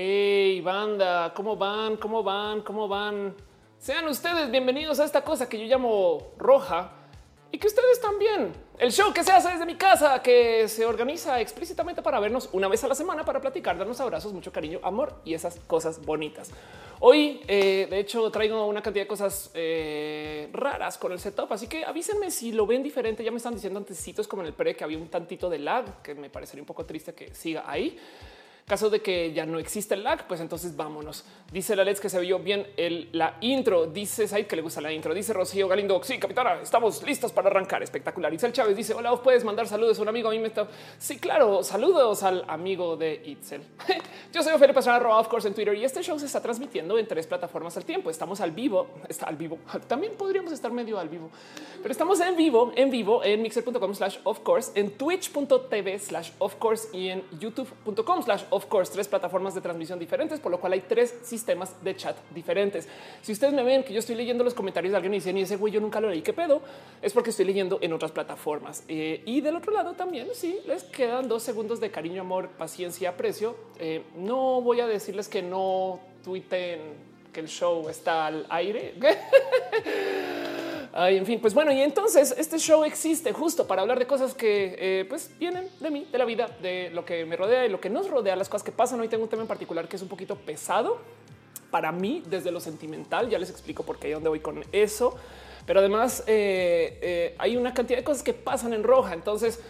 Hey, banda, ¿cómo van? ¿Cómo van? ¿Cómo van? Sean ustedes bienvenidos a esta cosa que yo llamo roja y que ustedes también. El show que se hace desde mi casa, que se organiza explícitamente para vernos una vez a la semana para platicar, darnos abrazos, mucho cariño, amor y esas cosas bonitas. Hoy, eh, de hecho, traigo una cantidad de cosas eh, raras con el setup, así que avísenme si lo ven diferente. Ya me están diciendo antecitos como en el pre que había un tantito de lag, que me parecería un poco triste que siga ahí. Caso de que ya no existe el lag, pues entonces vámonos. Dice la Let's que se vio bien el, la intro. Dice Said que le gusta la intro. Dice Rocío Galindo. Sí, capitana, estamos listos para arrancar. Espectacular. Itzel Chávez dice: Hola, vos puedes mandar saludos a un amigo. A mí me está. Sí, claro. Saludos al amigo de Itzel. Yo soy Felipe Pastrana, of course, en Twitter y este show se está transmitiendo en tres plataformas al tiempo. Estamos al vivo. Está al vivo. También podríamos estar medio al vivo, pero estamos en vivo, en vivo en mixer.com slash of course, en twitch.tv slash of course y en youtube.com slash of course, tres plataformas de transmisión diferentes, por lo cual hay tres sistemas de chat diferentes. Si ustedes me ven que yo estoy leyendo los comentarios de alguien y dicen y ese güey yo nunca lo leí, qué pedo, es porque estoy leyendo en otras plataformas. Eh, y del otro lado también, sí, les quedan dos segundos de cariño, amor, paciencia, aprecio. Eh, no voy a decirles que no tuiten que el show está al aire. Ay, en fin, pues bueno, y entonces este show existe justo para hablar de cosas que eh, pues vienen de mí, de la vida, de lo que me rodea y lo que nos rodea, las cosas que pasan. Hoy tengo un tema en particular que es un poquito pesado para mí desde lo sentimental. Ya les explico por qué y dónde voy con eso. Pero además eh, eh, hay una cantidad de cosas que pasan en roja. Entonces,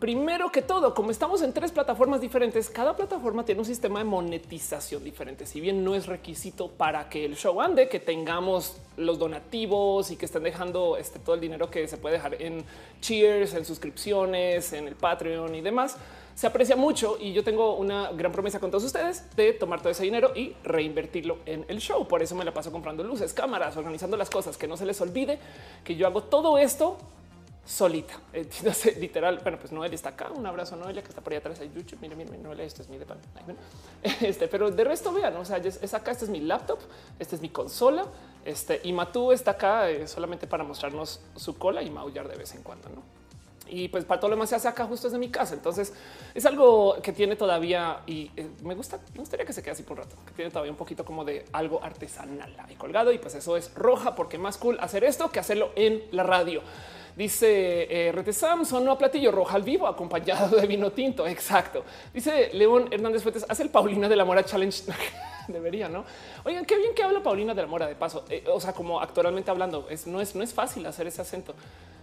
Primero que todo, como estamos en tres plataformas diferentes, cada plataforma tiene un sistema de monetización diferente. Si bien no es requisito para que el show ande, que tengamos los donativos y que estén dejando este, todo el dinero que se puede dejar en cheers, en suscripciones, en el Patreon y demás, se aprecia mucho y yo tengo una gran promesa con todos ustedes de tomar todo ese dinero y reinvertirlo en el show. Por eso me la paso comprando luces, cámaras, organizando las cosas, que no se les olvide que yo hago todo esto solita. Literal, bueno, pues Noelia está acá. Un abrazo a Noelia que está por ahí atrás YouTube. Mira, mira, Noelia, esto es mi de pan. Este, pero de resto vean, o sea, es acá, este es mi laptop, este es mi consola, este y Matú está acá eh, solamente para mostrarnos su cola y maullar de vez en cuando, ¿no? Y pues para todo lo demás se hace acá justo desde mi casa. Entonces es algo que tiene todavía y eh, me gusta, me gustaría que se quede así por un rato, que tiene todavía un poquito como de algo artesanal ahí colgado. Y pues eso es roja porque más cool hacer esto que hacerlo en la radio. Dice eh, Rete Samson, no a platillo roja al vivo, acompañado de vino tinto. Exacto. Dice León Hernández Fuentes, hace el Paulina de la Mora Challenge. Debería, ¿no? Oigan, qué bien que habla Paulina de la Mora de paso. Eh, o sea, como actualmente hablando, no, es, no es fácil hacer ese acento.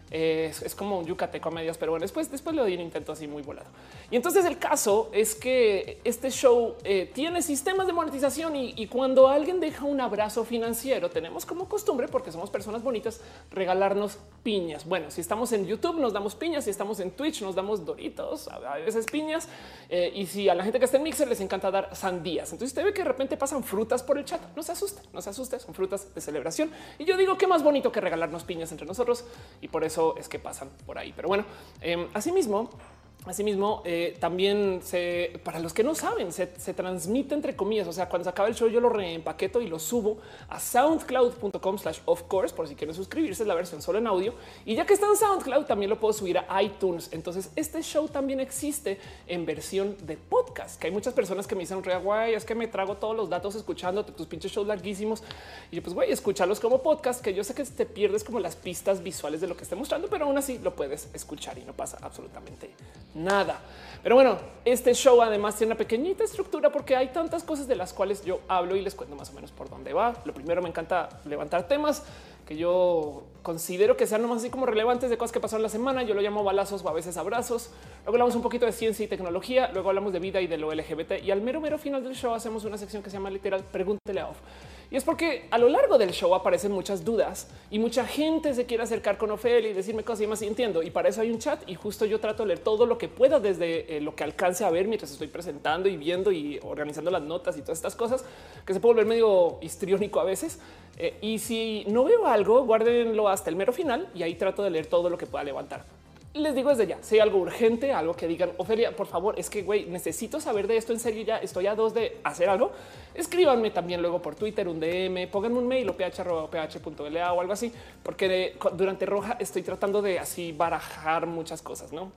Es, como un yucateco a medias, pero bueno, después, después le doy un intento así muy volado. Y entonces el caso es que este show eh, tiene sistemas de monetización y, cuando alguien deja un abrazo financiero, tenemos como costumbre, porque somos personas bonitas, regalarnos piñas. Bueno, si estamos en YouTube nos damos piñas, si estamos en Twitch nos damos doritos, a veces piñas, eh, y si a la gente que está en Mixer les encanta dar sandías. Entonces usted ve que de repente pasan frutas por el chat. No se asuste, no se asuste, son frutas de celebración. Y yo digo, qué más bonito que regalarnos piñas entre nosotros. Y por eso es que pasan por ahí. Pero bueno, eh, asimismo, Asimismo, eh, también se, para los que no saben, se, transmite entre comillas. O sea, cuando se acaba el show, yo lo reempaqueto y lo subo a soundcloud.com slash of course, por si quieren suscribirse, es la versión solo en audio. Y ya que está en SoundCloud, también lo puedo subir a iTunes. Entonces, este show también existe en versión de podcast, que hay muchas personas que me dicen, guay, es que me trago todos los datos escuchando tus pinches shows larguísimos. Y yo, pues, güey, escúchalos como podcast, que yo sé que te pierdes como las pistas visuales de lo que esté mostrando, pero aún así lo puedes escuchar y no pasa absolutamente nada. Pero bueno, este show además tiene una pequeñita estructura porque hay tantas cosas de las cuales yo hablo y les cuento más o menos por dónde va. Lo primero me encanta levantar temas que yo considero que sean nomás así como relevantes de cosas que pasaron la semana. Yo lo llamo balazos o a veces abrazos. Luego hablamos un poquito de ciencia y tecnología. Luego hablamos de vida y de lo LGBT. Y al mero mero final del show hacemos una sección que se llama literal Pregúntele a Off y es porque a lo largo del show aparecen muchas dudas y mucha gente se quiere acercar con Ofelia y decirme cosas y más. Y entiendo. Y para eso hay un chat y justo yo trato de leer todo lo que pueda desde eh, lo que alcance a ver mientras estoy presentando y viendo y organizando las notas y todas estas cosas que se puede volver medio histriónico a veces. Eh, y si no veo algo, guárdenlo hasta el mero final y ahí trato de leer todo lo que pueda levantar les digo desde ya, si hay algo urgente, algo que digan, Ofelia, por favor, es que güey, necesito saber de esto en serio. Ya estoy a dos de hacer algo. Escríbanme también luego por Twitter, un DM, pónganme un mail o ph.ph.la o algo así, porque durante roja estoy tratando de así barajar muchas cosas, no?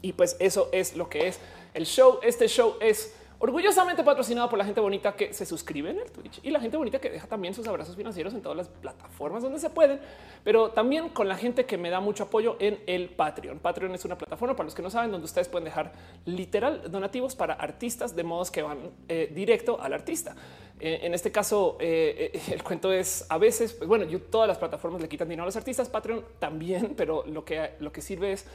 Y pues eso es lo que es el show. Este show es orgullosamente patrocinado por la gente bonita que se suscribe en el Twitch y la gente bonita que deja también sus abrazos financieros en todas las plataformas donde se pueden, pero también con la gente que me da mucho apoyo en el Patreon. Patreon es una plataforma para los que no saben donde ustedes pueden dejar literal donativos para artistas de modos que van eh, directo al artista. Eh, en este caso, eh, el cuento es a veces, pues bueno, todas las plataformas le quitan dinero a los artistas, Patreon también, pero lo que lo que sirve es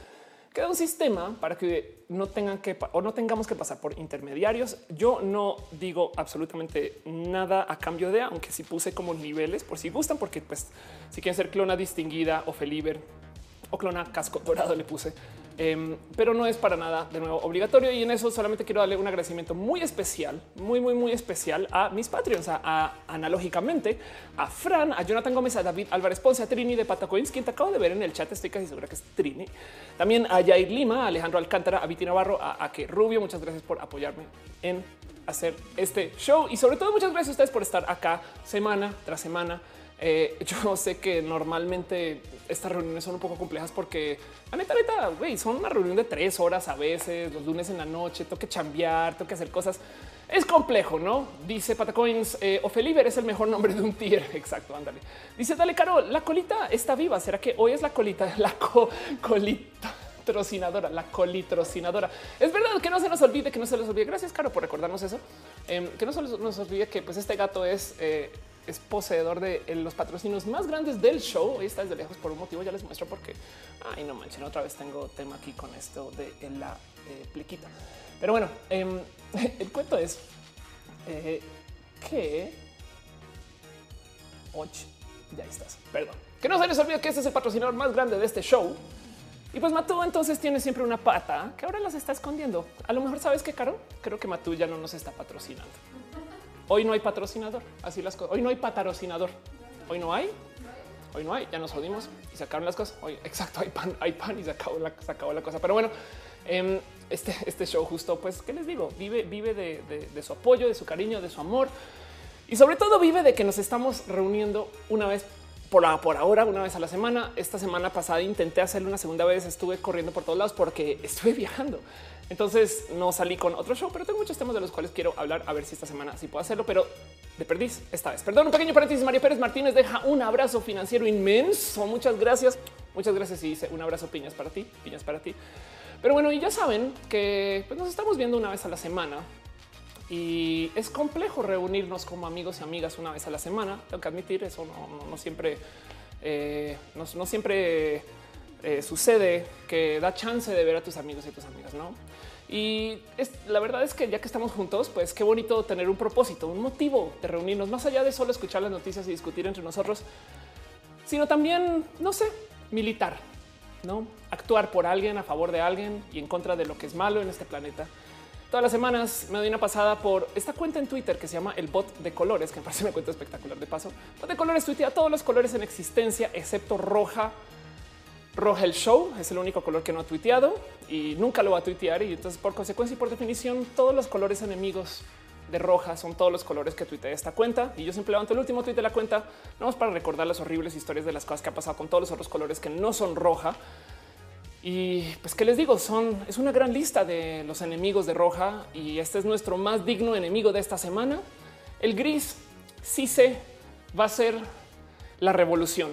queda un sistema para que no tengan que o no tengamos que pasar por intermediarios. Yo no digo absolutamente nada a cambio de, aunque si puse como niveles por si gustan, porque pues si quieren ser clona distinguida o Feliber o clona casco dorado le puse Em, pero no es para nada de nuevo obligatorio. Y en eso solamente quiero darle un agradecimiento muy especial, muy, muy, muy especial a mis Patreons, a, analógicamente a Fran, a Jonathan Gómez, a David Álvarez Ponce, a Trini de Patacoins, quien te acabo de ver en el chat. Estoy casi segura que es Trini. También a Jair Lima, a Alejandro Alcántara, a Viti Navarro, a, a que Rubio. Muchas gracias por apoyarme en hacer este show y sobre todo muchas gracias a ustedes por estar acá semana tras semana eh, yo sé que normalmente estas reuniones son un poco complejas porque la neta, neta, güey, son una reunión de tres horas a veces, los lunes en la noche, tengo que chambear, tengo que hacer cosas. Es complejo, ¿no? Dice Patacoins, eh, Ofeliver es el mejor nombre de un tier. Exacto, ándale. Dice, dale, Caro, la colita está viva. ¿Será que hoy es la colita? La colita trocinadora, la colitrocinadora. Es verdad que no se nos olvide, que no se les olvide. Gracias, Caro, por recordarnos eso. Em, que no se nos olvide que pues este gato es eh, es poseedor de eh, los patrocinios más grandes del show. Está desde lejos por un motivo. Ya les muestro porque ay, no manchen. Otra vez tengo tema aquí con esto de la eh, plequita. Pero bueno, em, el cuento es eh, que ya estás. Perdón, que no se les olvide que este es el patrocinador más grande de este show. Y pues Matú entonces tiene siempre una pata que ahora las está escondiendo. A lo mejor sabes que Caro, creo que Matú ya no nos está patrocinando. Hoy no hay patrocinador. Así las cosas. Hoy no hay patrocinador. Hoy no hay. Hoy no hay. Ya nos jodimos y se acabaron las cosas. Hoy, exacto, hay pan, hay pan y se acabó la, se acabó la cosa. Pero bueno, em, este, este show justo, pues, ¿qué les digo? Vive, vive de, su apoyo, de su cariño, de su amor y sobre todo vive de que nos estamos reuniendo una vez por, por ahora, una vez a la semana. Esta semana pasada intenté hacerlo una segunda vez, estuve corriendo por todos lados porque estuve viajando. Entonces no salí con otro show, pero tengo muchos temas de los cuales quiero hablar. A ver si esta semana sí puedo hacerlo, pero de perdiz esta vez. Perdón, un pequeño paréntesis. María Pérez Martínez deja un abrazo financiero inmenso. Muchas gracias. Muchas gracias. Y dice un abrazo piñas para ti, piñas para ti. Pero bueno, y ya saben que pues, nos estamos viendo una vez a la semana y es complejo reunirnos como amigos y amigas una vez a la semana. Tengo que admitir eso. No, siempre, eh, no, siempre eh, sucede que da chance de ver a tus amigos y tus amigas, no? Y la verdad es que ya que estamos juntos, pues qué bonito tener un propósito, un motivo de reunirnos, más allá de solo escuchar las noticias y discutir entre nosotros, sino también, no sé, militar, no actuar por alguien, a favor de alguien y en contra de lo que es malo en este planeta. Todas las semanas me doy una pasada por esta cuenta en Twitter que se llama el bot de colores, que me parece una cuenta espectacular de paso. Bot de colores tuitea todos los colores en existencia, excepto roja, roja el show es el único color que no ha tuiteado y nunca lo va a tuitear. Y entonces, por consecuencia y por definición, todos los colores enemigos de roja son todos los colores que tuitea esta cuenta. Y yo siempre levanto el último tuit de la cuenta, no es para recordar las horribles historias de las cosas que ha pasado con todos los otros colores que no son roja. Y pues, ¿qué les digo? Son, es una gran lista de los enemigos de roja y este es nuestro más digno enemigo de esta semana. El gris sí se va a ser la revolución.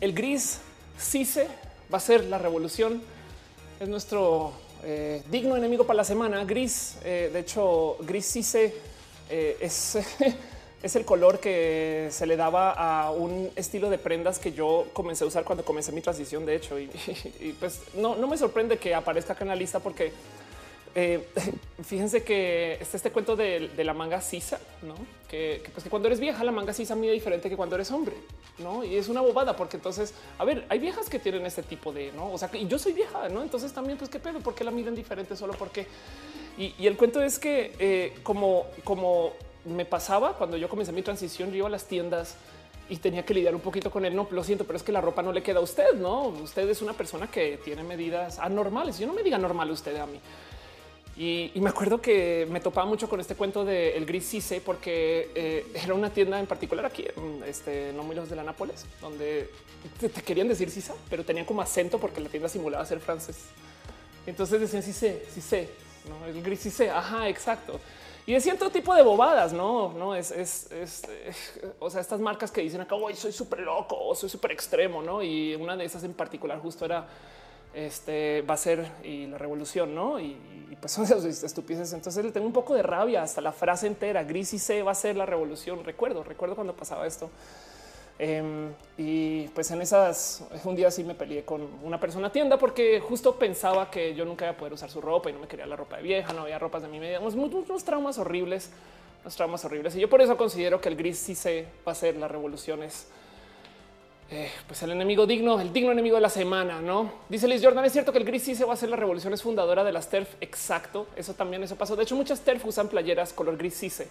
El gris CICE va a ser la revolución. Es nuestro eh, digno enemigo para la semana. Gris, eh, de hecho, gris CICE eh, es, es el color que se le daba a un estilo de prendas que yo comencé a usar cuando comencé mi transición, de hecho. Y, pues no, no me sorprende que aparezca acá en la lista porque eh, fíjense que está este cuento de, la manga sisa, ¿no? Que, pues que cuando eres vieja la manga sisa mide diferente que cuando eres hombre, ¿no? Y es una bobada porque entonces, a ver, hay viejas que tienen este tipo de, ¿no? O sea, y yo soy vieja, ¿no? Entonces también, pues qué pedo, ¿por qué la miden diferente solo porque? Y, y el cuento es que eh, como, como me pasaba cuando yo comencé mi transición, yo iba a las tiendas y tenía que lidiar un poquito con él. No lo siento, pero es que la ropa no le queda a usted. No, usted es una persona que tiene medidas anormales. Yo no me diga normal usted a mí. Y, me acuerdo que me topaba mucho con este cuento el gris Cise porque eh, era una tienda en particular aquí, este, no muy lejos de la Nápoles, donde te, querían decir Cisa, pero tenían como acento porque la tienda simulaba ser francés. Entonces decían Cise, Cise, no el gris Cise. Ajá, exacto. y de cierto tipo de bobadas, no, no es, es, es eh, o sea, estas marcas que dicen acá, soy súper loco, soy súper extremo, no? Y una de esas en particular justo era este va a ser y la revolución, no? Y, pues son esas estupideces. Entonces le tengo un poco de rabia hasta la frase entera. Gris y C va a ser la revolución. Recuerdo, recuerdo cuando pasaba esto. Em, y pues en esas, un día sí me peleé con una persona tienda porque justo pensaba que yo nunca iba a poder usar su ropa y no me quería la ropa de vieja, no había ropas de mi media, unos, traumas horribles, unos traumas horribles. Y yo por eso considero que el gris sí se va a ser la revolución. Eh, pues el enemigo digno, el digno enemigo de la semana, ¿no? Dice Liz Jordan, es cierto que el gris sí se va a hacer la revolución, es fundadora de las TERF, exacto, eso también, eso pasó. De hecho, muchas TERF usan playeras color gris CISE.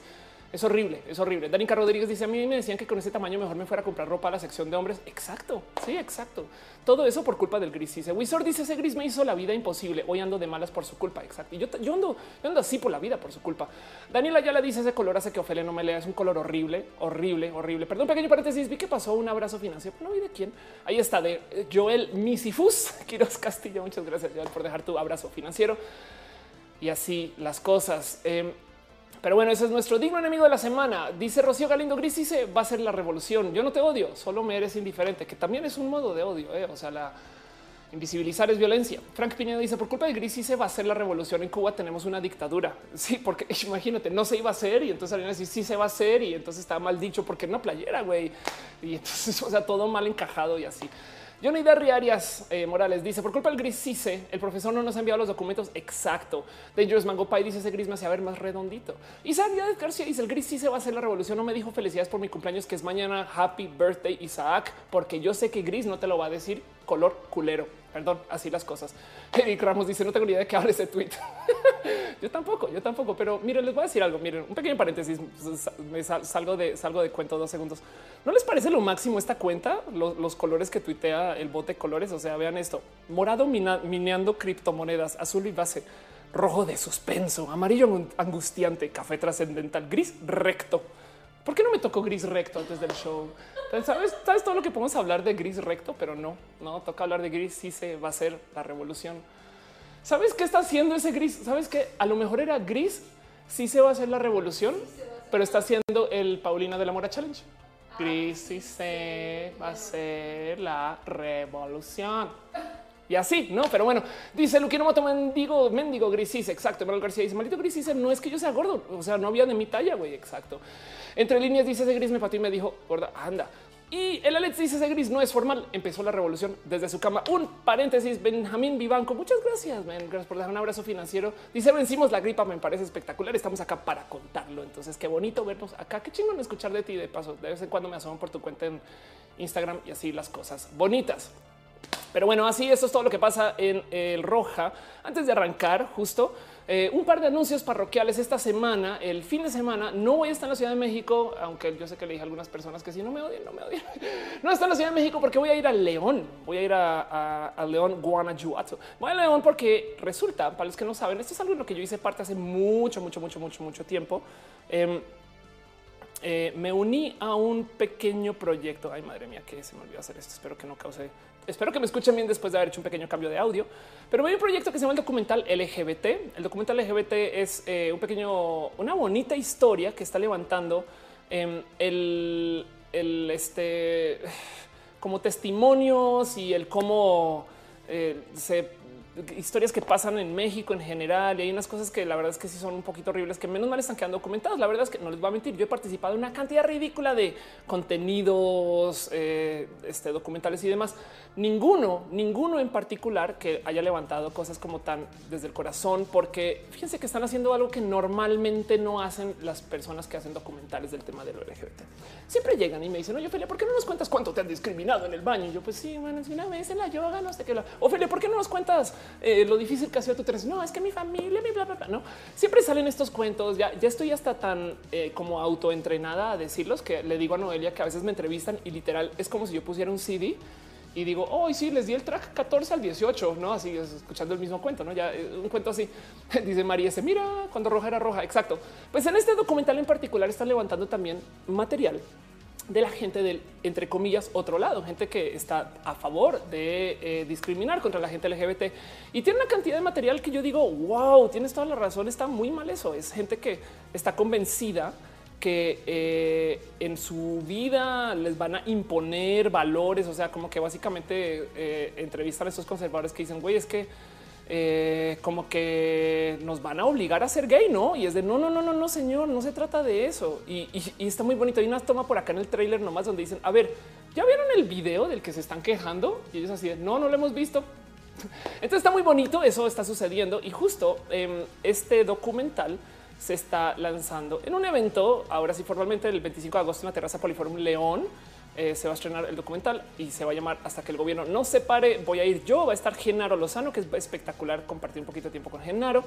Es horrible, es horrible. Danica Rodríguez dice a mí me decían que con ese tamaño mejor me fuera a comprar ropa a la sección de hombres. Exacto. Sí, exacto. Todo eso por culpa del gris. Dice Wizard dice ese gris me hizo la vida imposible. Hoy ando de malas por su culpa. Exacto. Y yo, yo ando, yo ando así por la vida por su culpa. Daniela ya le dice ese color hace que Ofelia no me lea. Es un color horrible, horrible, horrible. Perdón, pequeño paréntesis. Vi que pasó un abrazo financiero. No vi de quién. Ahí está de Joel Misifus. Quiroz Castillo. Muchas gracias Joel por dejar tu abrazo financiero. Y así las cosas. Eh, pero bueno, ese es nuestro digno enemigo de la semana. Dice Rocío Galindo Gris, dice va a ser la revolución. Yo no te odio, solo me eres indiferente, que también es un modo de odio. ¿eh? O sea, la invisibilizar es violencia. Frank Piñeda dice por culpa de Gris se va a ser la revolución en Cuba. Tenemos una dictadura. Sí, porque imagínate, no se iba a hacer y entonces alguien decir sí se va a hacer y entonces está mal dicho porque una playera, güey. Y entonces, o sea, todo mal encajado y así. Johnny Derry Arias eh, Morales dice por culpa del gris CICE, el profesor no nos ha enviado los documentos. Exacto. Dangerous Mango Pie dice ese gris me hace ver más redondito. Y Isaac García dice el gris CICE va a ser la revolución. No me dijo felicidades por mi cumpleaños que es mañana. Happy birthday Isaac, porque yo sé que gris no te lo va a decir color culero. Perdón, así las cosas. Eric Ramos dice: No tengo ni idea de qué hable ese tweet. yo tampoco, yo tampoco, pero miren, les voy a decir algo. Miren, un pequeño paréntesis. Me salgo de salgo de cuento dos segundos. ¿No les parece lo máximo esta cuenta? Los, colores que tuitea el bote colores. O sea, vean esto: morado mineando criptomonedas, azul y base, rojo de suspenso, amarillo angustiante, café trascendental, gris recto. ¿Por qué no me tocó gris recto antes del show? ¿Sabes, ¿Sabes todo lo que podemos hablar de gris recto? Pero no, no toca hablar de gris. Sí se va a hacer la revolución. ¿Sabes qué está haciendo ese gris? ¿Sabes que a lo mejor era gris? Sí se va a hacer la revolución, pero está haciendo el Paulina de la Mora Challenge. Gris sí se va a hacer la revolución. Y así, no, pero bueno, dice Luquino Moto Mendigo, Mendigo Grisis, exacto. Manuel García dice: Maldito Grisis, no es que yo sea gordo, o sea, no había de mi talla, güey, exacto. Entre líneas dice ese gris me pató y me dijo, gorda, anda. Y el Alex dice ese gris no es formal. Empezó la revolución desde su cama. Un paréntesis. Benjamín Vivanco. Muchas gracias. Gracias por dejar un abrazo financiero. Dice vencimos la gripa. Me parece espectacular. Estamos acá para contarlo. Entonces, qué bonito vernos acá. Qué chingón escuchar de ti. De paso, de vez en cuando me asomo por tu cuenta en Instagram y así las cosas bonitas. Pero bueno, así eso es todo lo que pasa en el Roja. Antes de arrancar, justo eh, un par de anuncios parroquiales esta semana, el fin de semana. No voy a estar en la Ciudad de México, aunque yo sé que le dije a algunas personas que si no me odian, no me odian. No está en la Ciudad de México porque voy a ir a León. Voy a ir a, León, Guanajuato. Voy a León porque resulta, para los que no saben, esto es algo en lo que yo hice parte hace mucho, mucho, mucho, mucho, mucho tiempo. Em, eh, me uní a un pequeño proyecto. Ay, madre mía, que se me olvidó hacer esto. Espero que no cause espero que me escuchen bien después de haber hecho un pequeño cambio de audio, pero hay un proyecto que se llama el documental LGBT. El documental LGBT es eh, un pequeño, una bonita historia que está levantando em, el, el, este, como testimonios y el cómo eh, se historias que pasan en México en general y hay unas cosas que la verdad es que sí son un poquito horribles que menos mal están quedando documentados. La verdad es que no les voy a mentir. Yo he participado en una cantidad ridícula de contenidos eh, este, documentales y demás. Ninguno, ninguno en particular que haya levantado cosas como tan desde el corazón, porque fíjense que están haciendo algo que normalmente no hacen las personas que hacen documentales del tema de lo LGBT. Siempre llegan y me dicen, oye, Ophelia, ¿por qué no nos cuentas cuánto te han discriminado en el baño? Y yo, pues sí, bueno, es una vez en la yoga, no sé qué. Ophelia, ¿por qué no nos cuentas eh, lo difícil que ha sido tu tener. No, es que mi familia, mi bla, bla, bla. No, siempre salen estos cuentos. Ya, ya estoy hasta tan eh, como autoentrenada a decirlos que le digo a Noelia que a veces me entrevistan y literal es como si yo pusiera un CD y digo, hoy sí, les di el track 14 al 18, no así escuchando el mismo cuento, no ya eh, un cuento así. Dice María, se mira cuando roja era roja. Exacto. Pues en este documental en particular están levantando también material de la gente del, entre comillas, otro lado, gente que está a favor de eh, discriminar contra la gente LGBT y tiene una cantidad de material que yo digo, wow, tienes toda la razón, está muy mal eso. Es gente que está convencida que eh, en su vida les van a imponer valores, o sea, como que básicamente eh, entrevistan a estos conservadores que dicen, güey, es que eh, como que nos van a obligar a ser gay, ¿no? Y es de no, no, no, no, no, señor, no se trata de eso. Y, está muy bonito. Hay una toma por acá en el tráiler nomás donde dicen, a ver, ¿ya vieron el video del que se están quejando? Y ellos así de, no, no lo hemos visto. Entonces está muy bonito, eso está sucediendo. Y justo em, este documental se está lanzando en un evento, ahora sí formalmente el 25 de agosto en la terraza Poliforum León. Eh, se va a estrenar el documental y se va a llamar Hasta que el gobierno no se pare. Voy a ir yo, va a estar Genaro Lozano, que es espectacular compartir un poquito de tiempo con Genaro.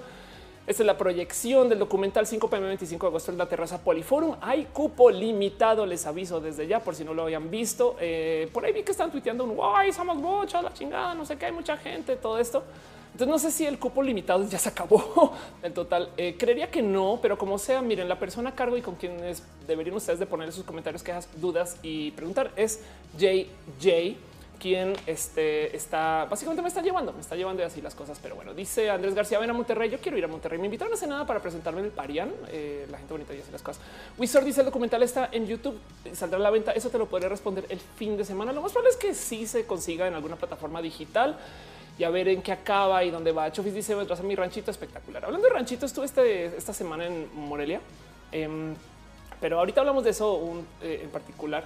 Esta es la proyección del documental 5 pm 25 de agosto en la terraza Poliforum. Hay cupo limitado, les aviso desde ya por si no lo habían visto. Eh, por ahí vi que están tuiteando un guay, somos muchos, la chingada, no sé qué, hay mucha gente, todo esto. Entonces no sé si el cupo limitado ya se acabó en total. Eh, creería que no, pero como sea, miren, la persona a cargo y con quienes deberían ustedes de poner sus comentarios, quejas, dudas y preguntar es JJ quien este, está básicamente me está llevando, me está llevando así las cosas. Pero bueno, dice Andrés García, ven a Monterrey. Yo quiero ir a Monterrey. Me invitaron hace nada para presentarme en el Parian. Eh, la gente bonita y así las cosas. Wizard dice el documental está en YouTube, saldrá a la venta. Eso te lo podré responder el fin de semana. Lo más probable es que sí se consiga en alguna plataforma digital y a ver en qué acaba y dónde va. Chofis dice, detrás a mi ranchito espectacular. Hablando de ranchito, estuve este, esta semana en Morelia, em, pero ahorita hablamos de eso eh, en particular.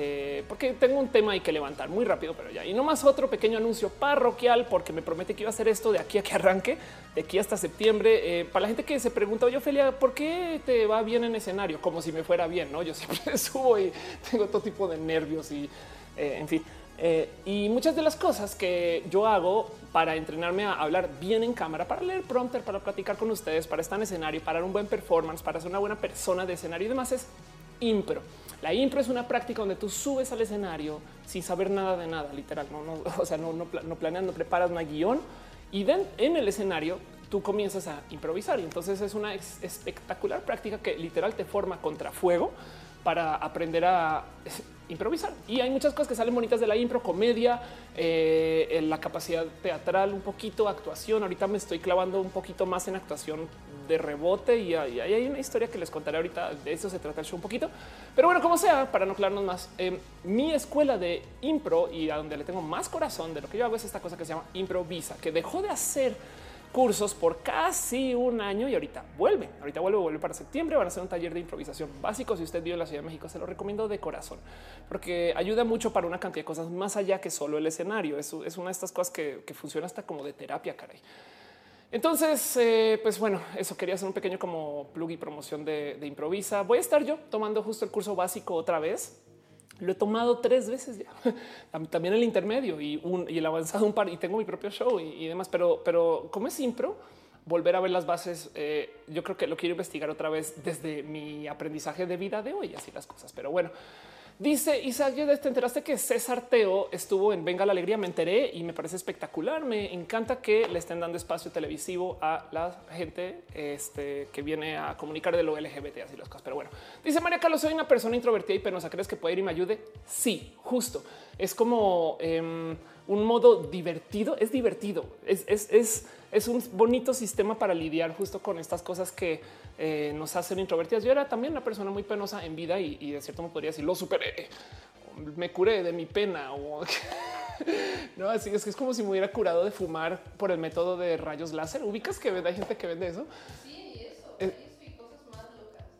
Eh, porque tengo un tema hay que levantar muy rápido, pero ya. Y no más otro pequeño anuncio parroquial, porque me promete que iba a hacer esto de aquí a que arranque, de aquí hasta septiembre. Eh, para la gente que se pregunta, oye, Ophelia, ¿por qué te va bien en escenario? Como si me fuera bien, ¿no? Yo siempre subo y tengo todo tipo de nervios y, en fin. Eh, y muchas de las cosas que yo hago para entrenarme a hablar bien en cámara, para leer prompter, para platicar con ustedes, para estar en escenario, para dar un buen performance, para ser una buena persona de escenario y demás es impro. La impro es una práctica donde tú subes al escenario sin saber nada de nada, literal. No, no o sea, no, no, no planeas, no preparas una guion y en el escenario tú comienzas a improvisar. Y entonces es una espectacular práctica que literal te forma contra fuego para aprender a improvisar. Y hay muchas cosas que salen bonitas de la impro, comedia, eh, la capacidad teatral, un poquito actuación. Ahorita me estoy clavando un poquito más en actuación de rebote y hay, una historia que les contaré ahorita. De eso se trata el show un poquito. Pero bueno, como sea, para no aclararnos más, eh, mi escuela de impro y a donde le tengo más corazón de lo que yo hago es esta cosa que se llama improvisa, que dejó de hacer cursos por casi un año y ahorita vuelve. Ahorita vuelve, vuelve para septiembre. Van a hacer un taller de improvisación básico. Si usted vive en la Ciudad de México, se lo recomiendo de corazón porque ayuda mucho para una cantidad de cosas más allá que solo el escenario. Es, es una de estas cosas que, funciona hasta como de terapia, caray. Entonces, eh, pues bueno, eso quería hacer un pequeño como plug y promoción de, de improvisa. Voy a estar yo tomando justo el curso básico otra vez lo he tomado tres veces ya. También el intermedio y, el avanzado un par y tengo mi propio show y, demás. Pero, pero como es impro, volver a ver las bases, eh, yo creo que lo quiero investigar otra vez desde mi aprendizaje de vida de hoy, así las cosas. Pero bueno, Dice Isaac, ¿te enteraste que César Teo estuvo en Venga la Alegría? Me enteré y me parece espectacular. Me encanta que le estén dando espacio televisivo a la gente este, que viene a comunicar de lo LGBT, así las cosas. Pero bueno, dice María Carlos, soy una persona introvertida y penosa. ¿Crees que puede ir y me ayude? Sí, justo. Es como em, un modo divertido. Es divertido. Es, es, es un bonito sistema para lidiar justo con estas cosas que eh, nos hacen introvertidas. Yo era también una persona muy penosa en vida y, de cierto modo podría decir lo superé, me curé de mi pena o no, así es que es como si me hubiera curado de fumar por el método de rayos láser. Ubicas que hay gente que vende eso. Sí, eso. Eh,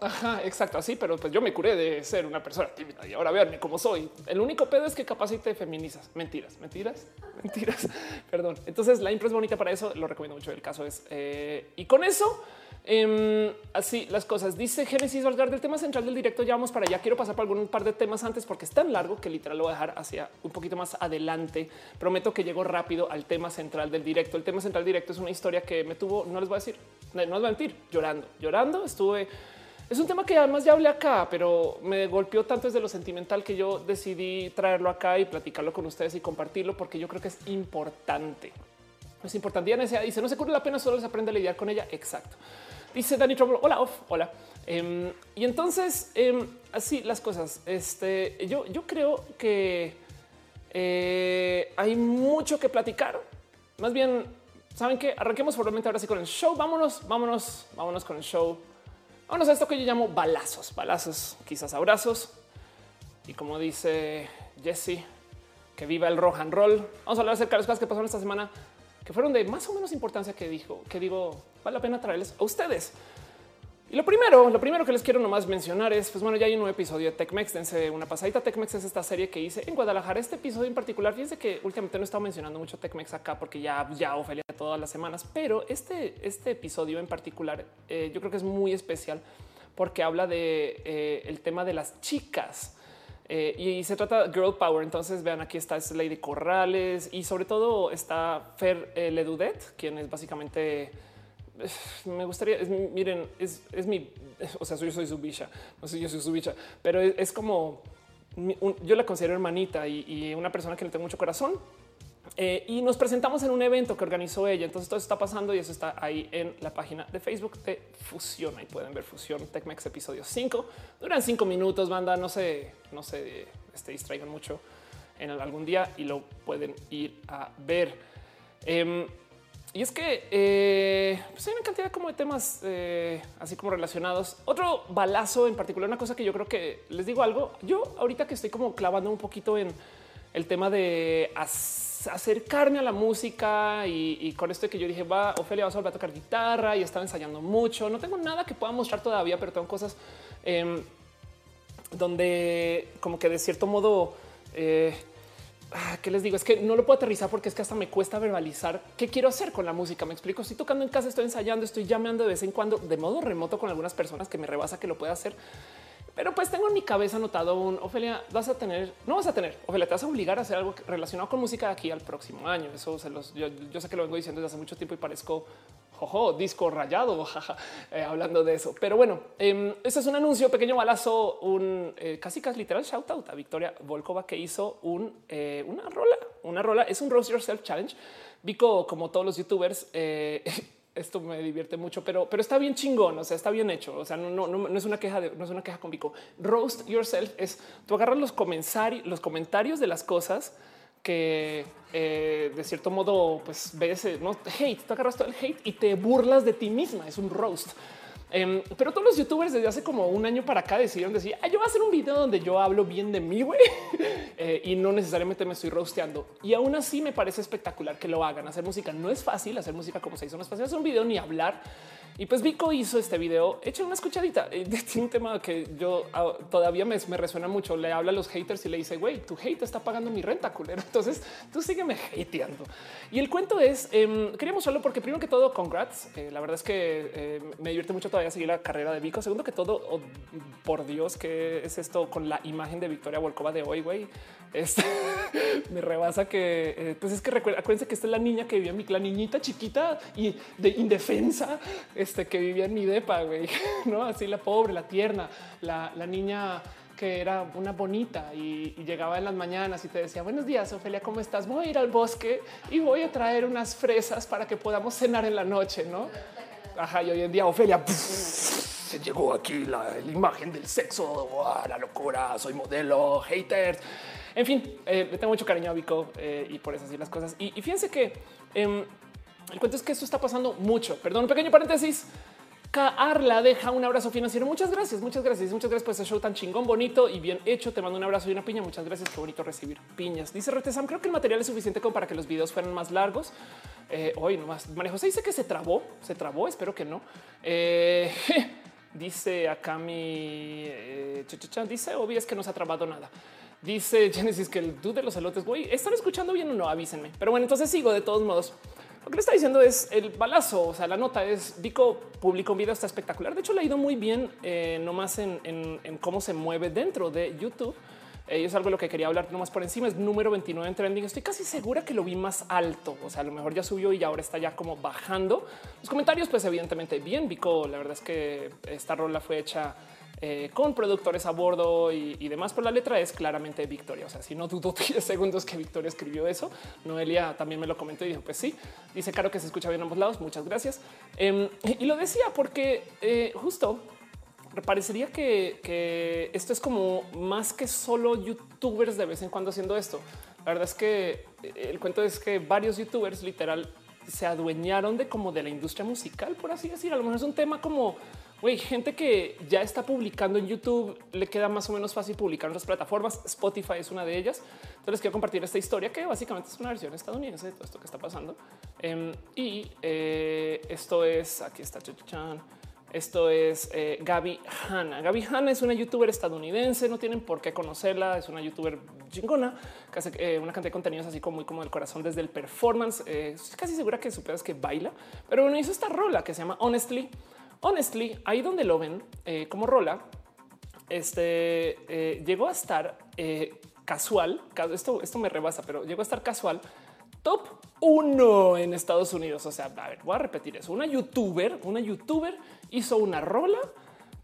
Ajá, exacto, así, pero pues yo me curé de ser una persona tímida y ahora veanme cómo soy. El único pedo es que capaz te feminizas. Mentiras, mentiras, mentiras. Perdón. Entonces la impro es bonita para eso. Lo recomiendo mucho. El caso es eh, y con eso Em, así las cosas. Dice Génesis Valgar del tema central del directo. Ya vamos para allá. Quiero pasar por algún par de temas antes porque es tan largo que literal lo voy a dejar hacia un poquito más adelante. Prometo que llego rápido al tema central del directo. El tema central directo es una historia que me tuvo, no les voy a decir, no les voy a mentir, llorando, llorando. Estuve. Es un tema que además ya hablé acá, pero me golpeó tanto desde lo sentimental que yo decidí traerlo acá y platicarlo con ustedes y compartirlo porque yo creo que es importante. Es importante. Dice, no se cura la pena, solo se aprende a lidiar con ella. Exacto. Dice Dani Trouble. Hola, hola. Em, y entonces, em, así las cosas. Este, yo, yo creo que eh, hay mucho que platicar. Más bien, saben que arranquemos formalmente ahora sí con el show. Vámonos, vámonos, vámonos con el show. Vámonos a esto que yo llamo balazos, balazos, quizás abrazos. Y como dice Jesse, que viva el rock and roll. Vamos a hablar acerca de las cosas que pasaron esta semana que fueron de más o menos importancia que dijo, que digo, vale la pena traerles a ustedes. Y lo primero, lo primero que les quiero nomás mencionar es, pues bueno, ya hay un nuevo episodio de TechMex, dense una pasadita. TechMex es esta serie que hice en Guadalajara. Este episodio en particular, fíjense que últimamente no he estado mencionando mucho TechMex acá porque ya, ya Ofelia todas las semanas, pero este, este episodio en particular, eh, yo creo que es muy especial porque habla de eh, el tema de las chicas. Eh, y se trata de Girl Power. Entonces vean aquí está es Lady Corrales y sobre todo está Fer Ledudet, quien es básicamente me gustaría, miren, es, mi, o sea, yo soy su bicha, no sé, yo soy su bicha, pero es, como, yo la considero hermanita y, una persona que le tengo mucho corazón. Eh, y nos presentamos en un evento que organizó ella. Entonces todo está pasando y eso está ahí en la página de Facebook de Fusión. Ahí pueden ver Fusión TechMex episodio 5. Duran cinco minutos, banda. No se, no se este, distraigan mucho en algún día y lo pueden ir a ver. Em, y es que eh, pues hay una cantidad como de temas eh, así como relacionados. Otro balazo en particular, una cosa que yo creo que les digo algo. Yo ahorita que estoy como clavando un poquito en el tema de acercarme a la música y, con esto que yo dije, va, Ofelia va a volver a tocar guitarra y estaba ensayando mucho. No tengo nada que pueda mostrar todavía, pero tengo cosas em, donde como que de cierto modo Ah, ¿qué les digo? Es que no lo puedo aterrizar porque es que hasta me cuesta verbalizar qué quiero hacer con la música. Me explico. Estoy tocando en casa, estoy ensayando, estoy llamando de vez en cuando de modo remoto con algunas personas que me rebasa que lo pueda hacer. Pero pues tengo en mi cabeza anotado un Ofelia, vas a tener, no vas a tener, Ofelia, te vas a obligar a hacer algo relacionado con música de aquí al próximo año. Eso se los, yo, sé que lo vengo diciendo desde hace mucho tiempo y parezco jojo, disco rayado, eh, hablando de eso. Pero bueno, eh, este es un anuncio, pequeño balazo, un eh, casi casi literal shout out a Victoria Volkova que hizo un, eh, una rola, una rola, es un Roast Yourself Challenge. Vico, como todos los youtubers, esto me divierte mucho, pero, pero está bien chingón. O sea, está bien hecho. O sea, no, no, no, es una queja de, no es una queja con. Roast yourself es tú agarras los los comentarios de las cosas que eh, de cierto modo, pues ves, no hate, tú agarras todo el hate y te burlas de ti misma. Es un roast. Em, pero todos los youtubers desde hace como un año para acá decidieron decir, ah, yo voy a hacer un video donde yo hablo bien de mí, güey, eh, y no necesariamente me estoy rosteando. Y aún así me parece espectacular que lo hagan. Hacer música no es fácil, hacer música como se hizo no es fácil, hacer un video ni hablar. Y pues Vico hizo este video, echen una escuchadita. Eh, tiene un tema que yo ah, todavía me, resuena mucho. Le habla a los haters y le dice, güey, tu hate está pagando mi renta, culero. Entonces tú sígueme hateando. Y el cuento es, eh, queríamos solo porque primero que todo, congrats. la verdad es que me divierte mucho todavía seguir la carrera de Vico. Segundo que todo, oh, por Dios, que es esto con la imagen de Victoria Volkova de hoy, güey. Me rebasa que, eh, pues es que recuerda, acuérdense que esta es la niña que vivía en mi, la niñita chiquita y de indefensa, este, que vivía en mi depa, güey, no así la pobre, la tierna, la, niña que era una bonita y, llegaba en las mañanas y te decía buenos días, Ofelia, ¿cómo estás? Voy a ir al bosque y voy a traer unas fresas para que podamos cenar en la noche, ¿no? Ajá, y hoy en día Ofelia se llegó aquí la, imagen del sexo, la locura, soy modelo, haters. En fin, eh, le tengo mucho cariño a Vico eh, y por eso así las cosas. Y, fíjense que em, el cuento es que esto está pasando mucho. Perdón, un pequeño paréntesis. Carla deja un abrazo financiero. Muchas gracias, muchas gracias, muchas gracias por ese show tan chingón, bonito y bien hecho. Te mando un abrazo y una piña. Muchas gracias. Qué bonito recibir piñas. Dice Retesam. Creo que el material es suficiente como para que los videos fueran más largos. Eh, hoy nomás. María José dice que se trabó, se trabó. Espero que no. dice acá mi dice obvio es que no se ha trabado nada. Dice Genesis que el dude de los elotes, güey, ¿están escuchando bien o no? Avísenme. Pero bueno, entonces sigo de todos modos. Lo que le está diciendo es el balazo. O sea, la nota es Vico publicó un video, está espectacular. De hecho, le ha ido muy bien, eh, nomás en, cómo se mueve dentro de YouTube. Eh, es algo de lo que quería hablar nomás por encima. Es número 29 en trending. Estoy casi segura que lo vi más alto. O sea, a lo mejor ya subió y ahora está ya como bajando. Los comentarios, pues evidentemente bien. Vico, la verdad es que esta rola fue hecha eh, con productores a bordo y, demás, pero la letra es claramente Victoria. O sea, si no dudo 10 segundos que Victoria escribió eso, Noelia también me lo comentó y dijo, pues sí, dice claro que se escucha bien a ambos lados. Muchas gracias. Em, y lo decía porque eh, justo parecería que, esto es como más que solo youtubers de vez en cuando haciendo esto. La verdad es que eh, el cuento es que varios youtubers literal se adueñaron de como de la industria musical, por así decir. A lo mejor es un tema como Güey, gente que ya está publicando en YouTube, le queda más o menos fácil publicar en otras plataformas. Spotify es una de ellas. Entonces les quiero compartir esta historia que básicamente es una versión estadounidense de todo esto que está pasando. Em, y eh, esto es, aquí está, chan, esto es eh, Gaby Hanna. Gaby Hanna es una youtuber estadounidense, no tienen por qué conocerla, es una youtuber chingona, que hace eh, una cantidad de contenidos así como muy como el corazón desde el performance. casi segura que su es que baila, pero bueno, hizo esta rola que se llama Honestly honestly, ahí donde lo ven eh, como rola, este eh, llegó a estar eh, casual. Esto, esto me rebasa, pero llegó a estar casual top uno en Estados Unidos. O sea, a ver, voy a repetir eso. Una youtuber, una youtuber hizo una rola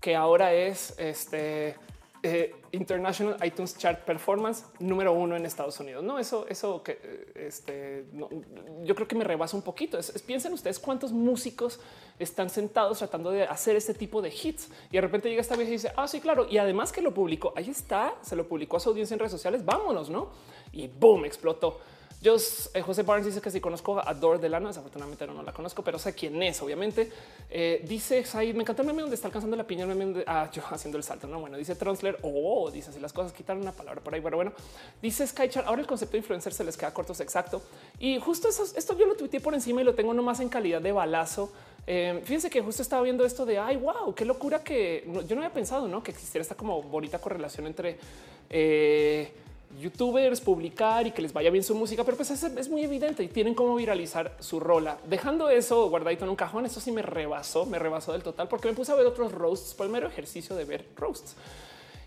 que ahora es este eh, International iTunes Chart Performance número uno en Estados Unidos. No, eso, eso que eh, este, yo creo que me rebasa un poquito. Es, piensen ustedes cuántos músicos están sentados tratando de hacer este tipo de hits y de repente llega esta vieja y dice, ah, sí, claro. Y además que lo publicó, ahí está, se lo publicó a su audiencia en redes sociales. Vámonos, no? Y boom, explotó. Yo, eh, José Barnes dice que si conozco a Dor Delano, desafortunadamente no, la conozco, pero sé quién es, obviamente. Eh, dice Said, me encanta el meme donde está alcanzando la piña, ah, yo haciendo el salto, no, bueno, dice Transler, oh, dice así las cosas, quitar una palabra por ahí, bueno, bueno, dice Skychar, ahora el concepto de influencer se les queda corto, exacto, y justo eso, esto yo lo tuiteé por encima y lo tengo nomás en calidad de balazo, eh, fíjense que justo estaba viendo esto de ay, wow, qué locura que yo no había pensado ¿no? que existiera esta como bonita correlación entre youtubers publicar y que les vaya bien su música, pero pues es, muy evidente y tienen cómo viralizar su rola. Dejando eso guardadito en un cajón, eso sí me rebasó, me rebasó del total porque me puse a ver otros roasts por el mero ejercicio de ver roasts.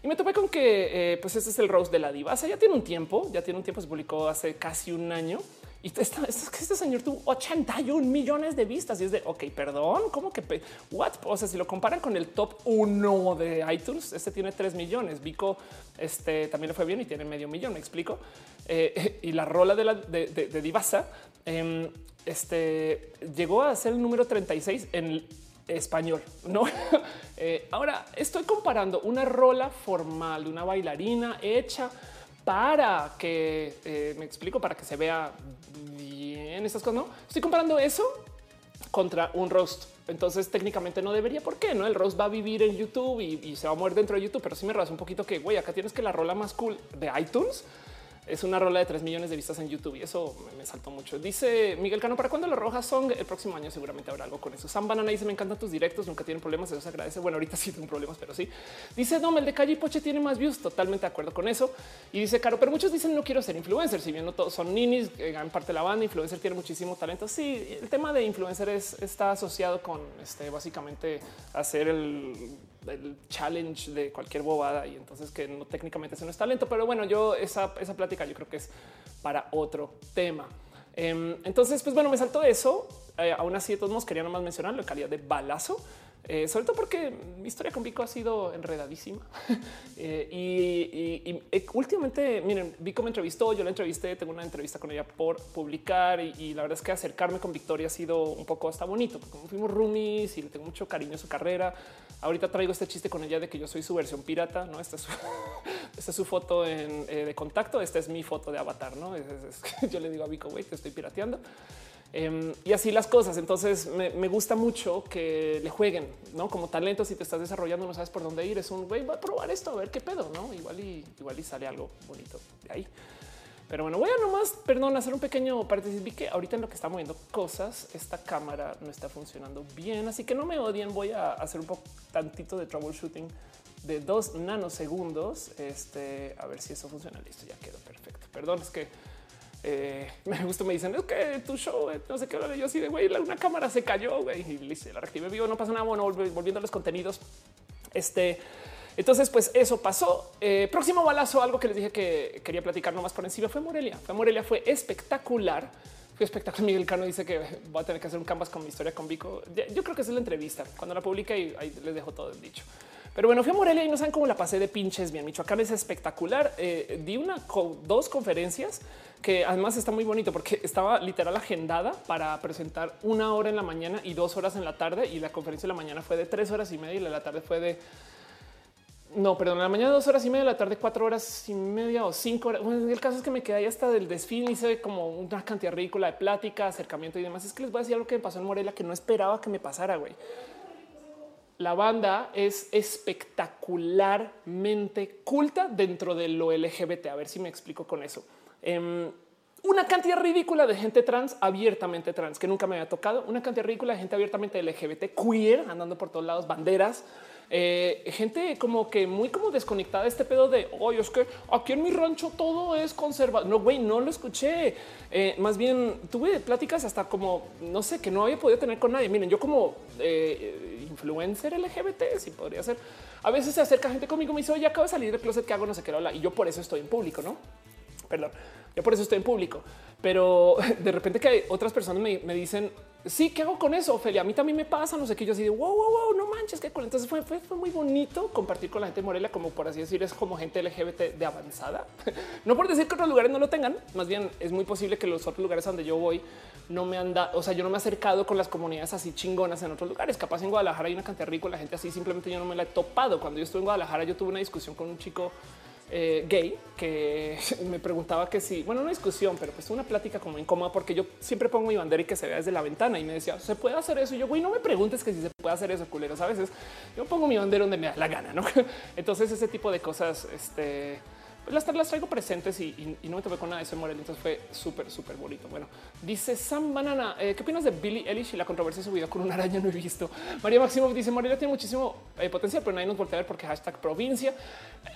Y me topé con que eh, pues ese es el roast de la divasa. Ya tiene un tiempo, ya tiene un tiempo, se publicó hace casi un año. Y esta, este señor tuvo 81 millones de vistas y es de ok, perdón, cómo que what? O sea, si lo comparan con el top uno de iTunes, este tiene 3 millones. Vico este también le fue bien y tiene medio millón. Me explico. Eh, y la rola de, la, de, Divasa em, este, llegó a ser el número 36 en español. No, eh, ahora estoy comparando una rola formal de una bailarina hecha para que eh, me explico, para que se vea bien estas cosas. No estoy comparando eso contra un roast. Entonces técnicamente no debería. ¿Por qué? No el roast va a vivir en YouTube y, se va a mover dentro de YouTube, pero sí me rasga un poquito que güey, acá tienes que la rola más cool de iTunes es una rola de 3 millones de vistas en YouTube y eso me, saltó mucho. Dice Miguel Cano, ¿para cuándo la roja son? El próximo año seguramente habrá algo con eso. Sam Banana dice, me encantan tus directos, nunca tienen problemas, eso se agradece. Bueno, ahorita sí tengo problemas, pero sí. Dice, no, el de Calle Poche tiene más views, totalmente de acuerdo con eso. Y dice, Caro, pero muchos dicen, no quiero ser influencer, si bien no todos son ninis, eh, gran parte de la banda, influencer tiene muchísimo talento. Sí, el tema de influencer es, está asociado con este, básicamente hacer el el challenge de cualquier bobada y entonces que no técnicamente eso no es talento, pero bueno, yo esa, esa plática yo creo que es para otro tema. Em, entonces, pues bueno, me saltó eso. Eh, aún así, de todos modos, quería nomás mencionar la calidad de balazo. Eh, sobre todo porque mi historia con Vico ha sido enredadísima eh, y, eh, últimamente, miren, Vico me entrevistó, yo la entrevisté, tengo una entrevista con ella por publicar y, la verdad es que acercarme con Victoria ha sido un poco hasta bonito, porque fuimos roomies y le tengo mucho cariño a su carrera. Ahorita traigo este chiste con ella de que yo soy su versión pirata, no? Esta es su, esta es su foto de contacto. Esta es mi foto de avatar, no? yo le digo a Vico, güey, te estoy pirateando. Em, y así las cosas. Entonces me, gusta mucho que le jueguen, no como talento. Si te estás desarrollando, no sabes por dónde ir. Es un güey, va a probar esto, a ver qué pedo, no? Igual y igual y sale algo bonito de ahí. Pero bueno, voy a nomás, perdón, hacer un pequeño paréntesis. Vi que ahorita en lo que está moviendo cosas, esta cámara no está funcionando bien, así que no me odien. Voy a hacer un poco tantito de troubleshooting de dos nanosegundos. Este, a ver si eso funciona. Listo, ya quedó perfecto. Perdón, es que eh, me gusta, me dicen es que tu show, eh, no sé qué hora yo así de güey, una cámara se cayó güey, y listo, la reactivé vivo, no pasa nada. Bueno, volviendo a los contenidos. Este, entonces, pues eso pasó. Eh, próximo balazo, algo que les dije que quería platicar nomás por encima fue Morelia. Fue Morelia, fue espectacular. Fue espectacular. Miguel Cano dice que voy a tener que hacer un canvas con mi historia con Vico. Yo creo que es la entrevista cuando la publique y ahí les dejo todo el dicho. Pero bueno, fui a Morelia y no saben cómo la pasé de pinches bien. Michoacán es espectacular. Eh, di una dos conferencias que además está muy bonito porque estaba literal agendada para presentar una hora en la mañana y dos horas en la tarde. Y la conferencia de la mañana fue de tres horas y media y la de la tarde fue de no, perdón, la mañana dos horas y media, la tarde cuatro horas y media o cinco horas. Bueno, el caso es que me quedé ahí hasta del desfile y ve como una cantidad ridícula de plática, acercamiento y demás. Es que les voy a decir algo que me pasó en Morelia que no esperaba que me pasara, güey la banda es espectacularmente culta dentro de lo LGBT. A ver si me explico con eso. Em, una cantidad ridícula de gente trans, abiertamente trans, que nunca me había tocado. Una cantidad ridícula de gente abiertamente LGBT, queer, andando por todos lados, banderas. Eh, gente como que muy como desconectada de este pedo de hoy es que aquí en mi rancho todo es conservador. No, güey, no lo escuché. Eh, más bien tuve pláticas hasta como no sé que no había podido tener con nadie. Miren, yo como eh, influencer LGBT, si podría ser. A veces se acerca gente conmigo me dice, oye, acabo de salir del closet que hago, no sé qué habla. Y yo por eso estoy en público, no? Perdón, yo por eso estoy en público. Pero de repente que otras personas me, me dicen, sí, ¿qué hago con eso? Ophelia, a mí también me pasa, no sé qué. Yo así de wow, wow, wow, no manches, qué cool. Entonces fue, fue, muy bonito compartir con la gente de Morelia, como por así decir, es como gente LGBT de avanzada. no por decir que otros lugares no lo tengan, más bien es muy posible que los otros lugares donde yo voy no me anda, o sea, yo no me he acercado con las comunidades así chingonas en otros lugares. Capaz en Guadalajara hay una cantidad rico, la gente así simplemente yo no me la he topado. Cuando yo estuve en Guadalajara, yo tuve una discusión con un chico eh, gay que me preguntaba que si, bueno, una discusión, pero pues una plática como incómoda porque yo siempre pongo mi bandera y que se vea desde la ventana y me decía, ¿se puede hacer eso? Y yo, güey, no me preguntes que si se puede hacer eso, culero, a veces yo pongo mi bandera donde me da la gana, ¿no? Entonces ese tipo de cosas, este las, las traigo presentes y, no me tomé con nada de eso en Morelia. Entonces fue súper, súper bonito. Bueno, dice Sam Banana. Eh, ¿Qué opinas de Billy Eilish y la controversia de su vida con una araña? No he visto. María Máximo dice Morelia tiene muchísimo eh, potencial, pero nadie nos voltea a ver porque hashtag provincia.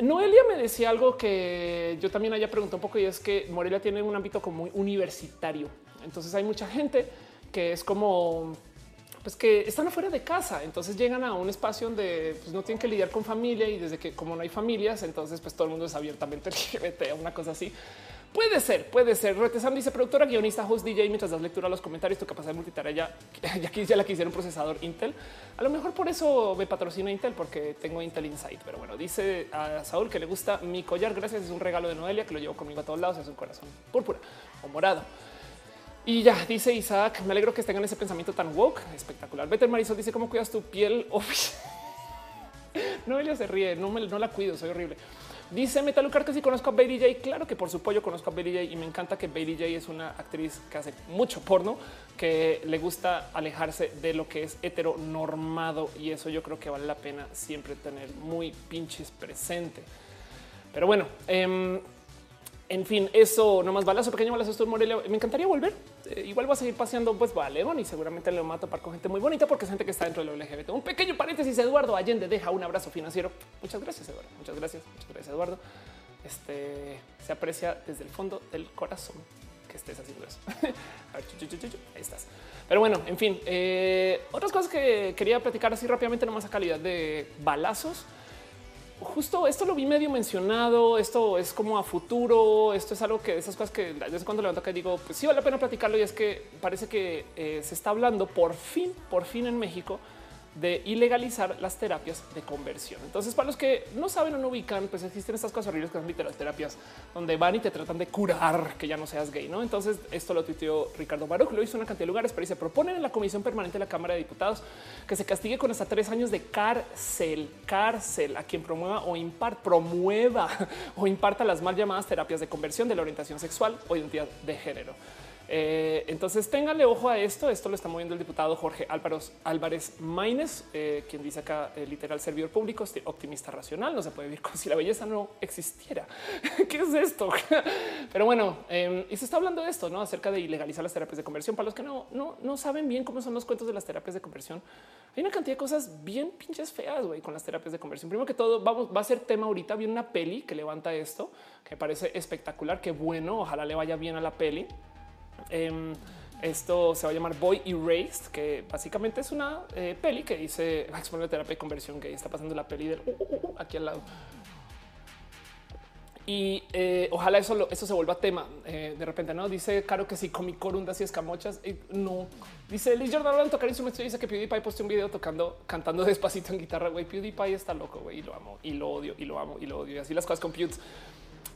Noelia me decía algo que yo también haya preguntado un poco y es que Morelia tiene un ámbito como muy universitario. Entonces hay mucha gente que es como pues que están afuera de casa, entonces llegan a un espacio donde pues, no tienen que lidiar con familia y desde que como no hay familias, entonces pues todo el mundo es abiertamente LGBT, una cosa así. Puede ser, puede ser. Retesam dice productora, guionista, host, DJ. Mientras das lectura a los comentarios, capacidad de multitarea ya, ya, ya la quisiera un procesador Intel. A lo mejor por eso me patrocina Intel, porque tengo Intel Insight. Pero bueno, dice a Saúl que le gusta mi collar. Gracias. Es un regalo de Noelia que lo llevo conmigo a todos lados. Es un corazón púrpura o morado. Y ya dice Isaac, me alegro que tengan ese pensamiento tan woke, espectacular. Better Marisol dice cómo cuidas tu piel. no, ella se ríe, no, me, la cuido, soy horrible. Dice Metalucar que si conozco a Bailey J. Claro que por su pollo conozco a Bailey J. Y me encanta que Bailey J. es una actriz que hace mucho porno, que le gusta alejarse de lo que es heteronormado. Y eso yo creo que vale la pena siempre tener muy pinches presente. Pero bueno, eh, en fin, eso nomás balazo, pequeño balazo esto en Morelia. Me encantaría volver. Eh, igual voy a seguir paseando pues va a León y seguramente le va a topar con gente muy bonita porque es gente que está dentro del LGBT. Un pequeño paréntesis, Eduardo Allende deja un abrazo financiero. Muchas gracias, Eduardo. Muchas gracias. Muchas gracias, Eduardo. Este se aprecia desde el fondo del corazón que estés haciendo eso. a ver, ahí estás. Pero bueno, en fin, eh, otras cosas que quería platicar así rápidamente, nomás a calidad de balazos justo esto lo vi medio mencionado. Esto es como a futuro. Esto es algo que de esas cosas que desde cuando levanto que digo, pues sí vale la pena platicarlo. Y es que parece que eh, se está hablando por fin, por fin en México de ilegalizar las terapias de conversión. Entonces, para los que no saben o no ubican, pues existen estas cosas horribles que son literal terapias donde van y te tratan de curar que ya no seas gay, ¿no? Entonces, esto lo tuiteó Ricardo Baruch, lo hizo en una cantidad de lugares, pero dice, proponen en la Comisión Permanente de la Cámara de Diputados que se castigue con hasta tres años de cárcel, cárcel a quien promueva o imparta, promueva o imparta las mal llamadas terapias de conversión de la orientación sexual o identidad de género. Eh, entonces ténganle ojo a esto. Esto lo está moviendo el diputado Jorge Álvarez, Álvarez Maínez, eh, quien dice acá eh, literal servidor público, este optimista racional. No se puede vivir como si la belleza no existiera. ¿Qué es esto? Pero bueno, em, y se está hablando de esto, no acerca de ilegalizar las terapias de conversión. Para los que no, no, no saben bien cómo son los cuentos de las terapias de conversión, hay una cantidad de cosas bien pinches feas con las terapias de conversión. Primero que todo, va a ser tema ahorita. Viene una peli que levanta esto, que parece espectacular. Qué bueno. Ojalá le vaya bien a la peli. Em, esto se va a llamar Boy Erased, que básicamente es una eh, peli que dice exponer terapia de conversión que está pasando la peli del uh, uh, uh, aquí al lado. Y eh, ojalá eso, eso se vuelva tema eh, de repente. No dice Caro que si comí corundas y escamochas. Y no dice Liz Jordan hablando tocar instrumentos. Dice que PewDiePie posteó un video tocando, cantando despacito en guitarra. Güey, PewDiePie está loco, güey, y lo amo y lo odio y lo amo y lo odio. Y así las cosas con.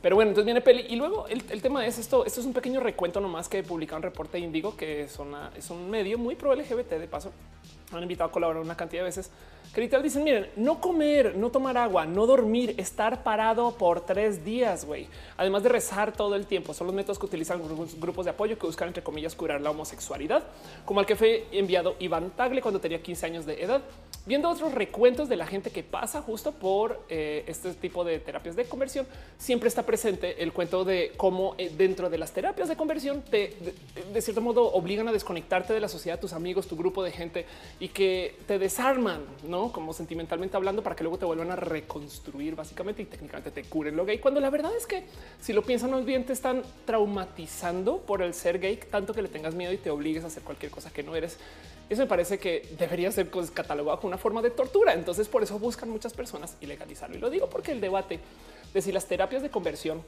Pero bueno, entonces viene Peli y luego el, tema es esto. Esto es un pequeño recuento nomás que publica un reporte Indigo, que es, una, es un medio muy pro LGBT de paso. Han invitado a colaborar una cantidad de veces que dicen, miren, no comer, no tomar agua, no dormir, estar parado por tres días, güey. Además de rezar todo el tiempo, son los métodos que utilizan grupos de apoyo que buscan, entre comillas, curar la homosexualidad, como al que fue enviado Iván Tagle cuando tenía 15 años de edad. Viendo otros recuentos de la gente que pasa justo por eh, este tipo de terapias de conversión, siempre está presente el cuento de cómo eh, dentro de las terapias de conversión te, de, cierto modo, obligan a desconectarte de la sociedad, tus amigos, tu grupo de gente y que te desarman, ¿no? Como sentimentalmente hablando, para que luego te vuelvan a reconstruir básicamente y técnicamente te curen lo gay. Cuando la verdad es que si lo piensan muy bien, te están traumatizando por el ser gay, tanto que le tengas miedo y te obligues a hacer cualquier cosa que no eres. Eso me parece que debería ser catalogado como una forma de tortura. Entonces, por eso buscan muchas personas ilegalizarlo. Y lo digo porque el debate de si las terapias de conversión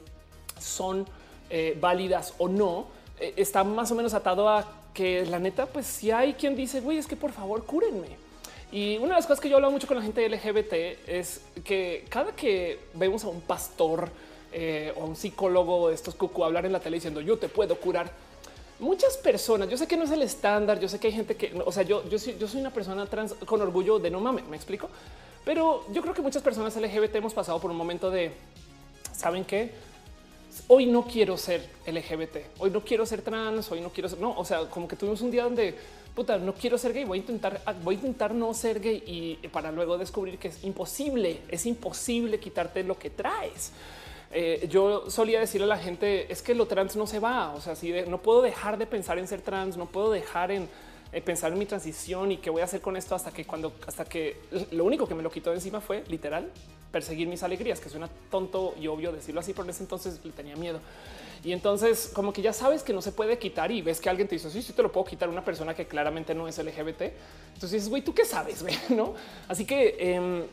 son eh, válidas o no eh, está más o menos atado a que la neta, pues si hay quien dice, güey, es que por favor cúrenme y una de las cosas que yo hablo mucho con la gente LGBT es que cada que vemos a un pastor eh, o a un psicólogo estos cucu hablar en la tele diciendo yo te puedo curar, muchas personas, yo sé que no es el estándar, yo sé que hay gente que, o sea, yo, yo, soy, yo soy una persona trans con orgullo de no mames, me explico, pero yo creo que muchas personas LGBT hemos pasado por un momento de, ¿saben qué? Hoy no quiero ser LGBT, hoy no quiero ser trans, hoy no quiero ser, no, o sea, como que tuvimos un día donde puta, no quiero ser gay, voy a intentar, voy a intentar no ser gay y para luego descubrir que es imposible, es imposible quitarte lo que traes. Eh, yo solía decirle a la gente es que lo trans no se va. O sea, si no puedo dejar de pensar en ser trans, no puedo dejar en eh, pensar en mi transición y qué voy a hacer con esto hasta que cuando hasta que lo único que me lo quitó de encima fue literal perseguir mis alegrías, que suena tonto y obvio decirlo así, pero en ese entonces le tenía miedo. Y entonces como que ya sabes que no se puede quitar y ves que alguien te dice, sí, sí te lo puedo quitar una persona que claramente no es LGBT. Entonces güey, ¿tú qué sabes? ¿No? Así que em,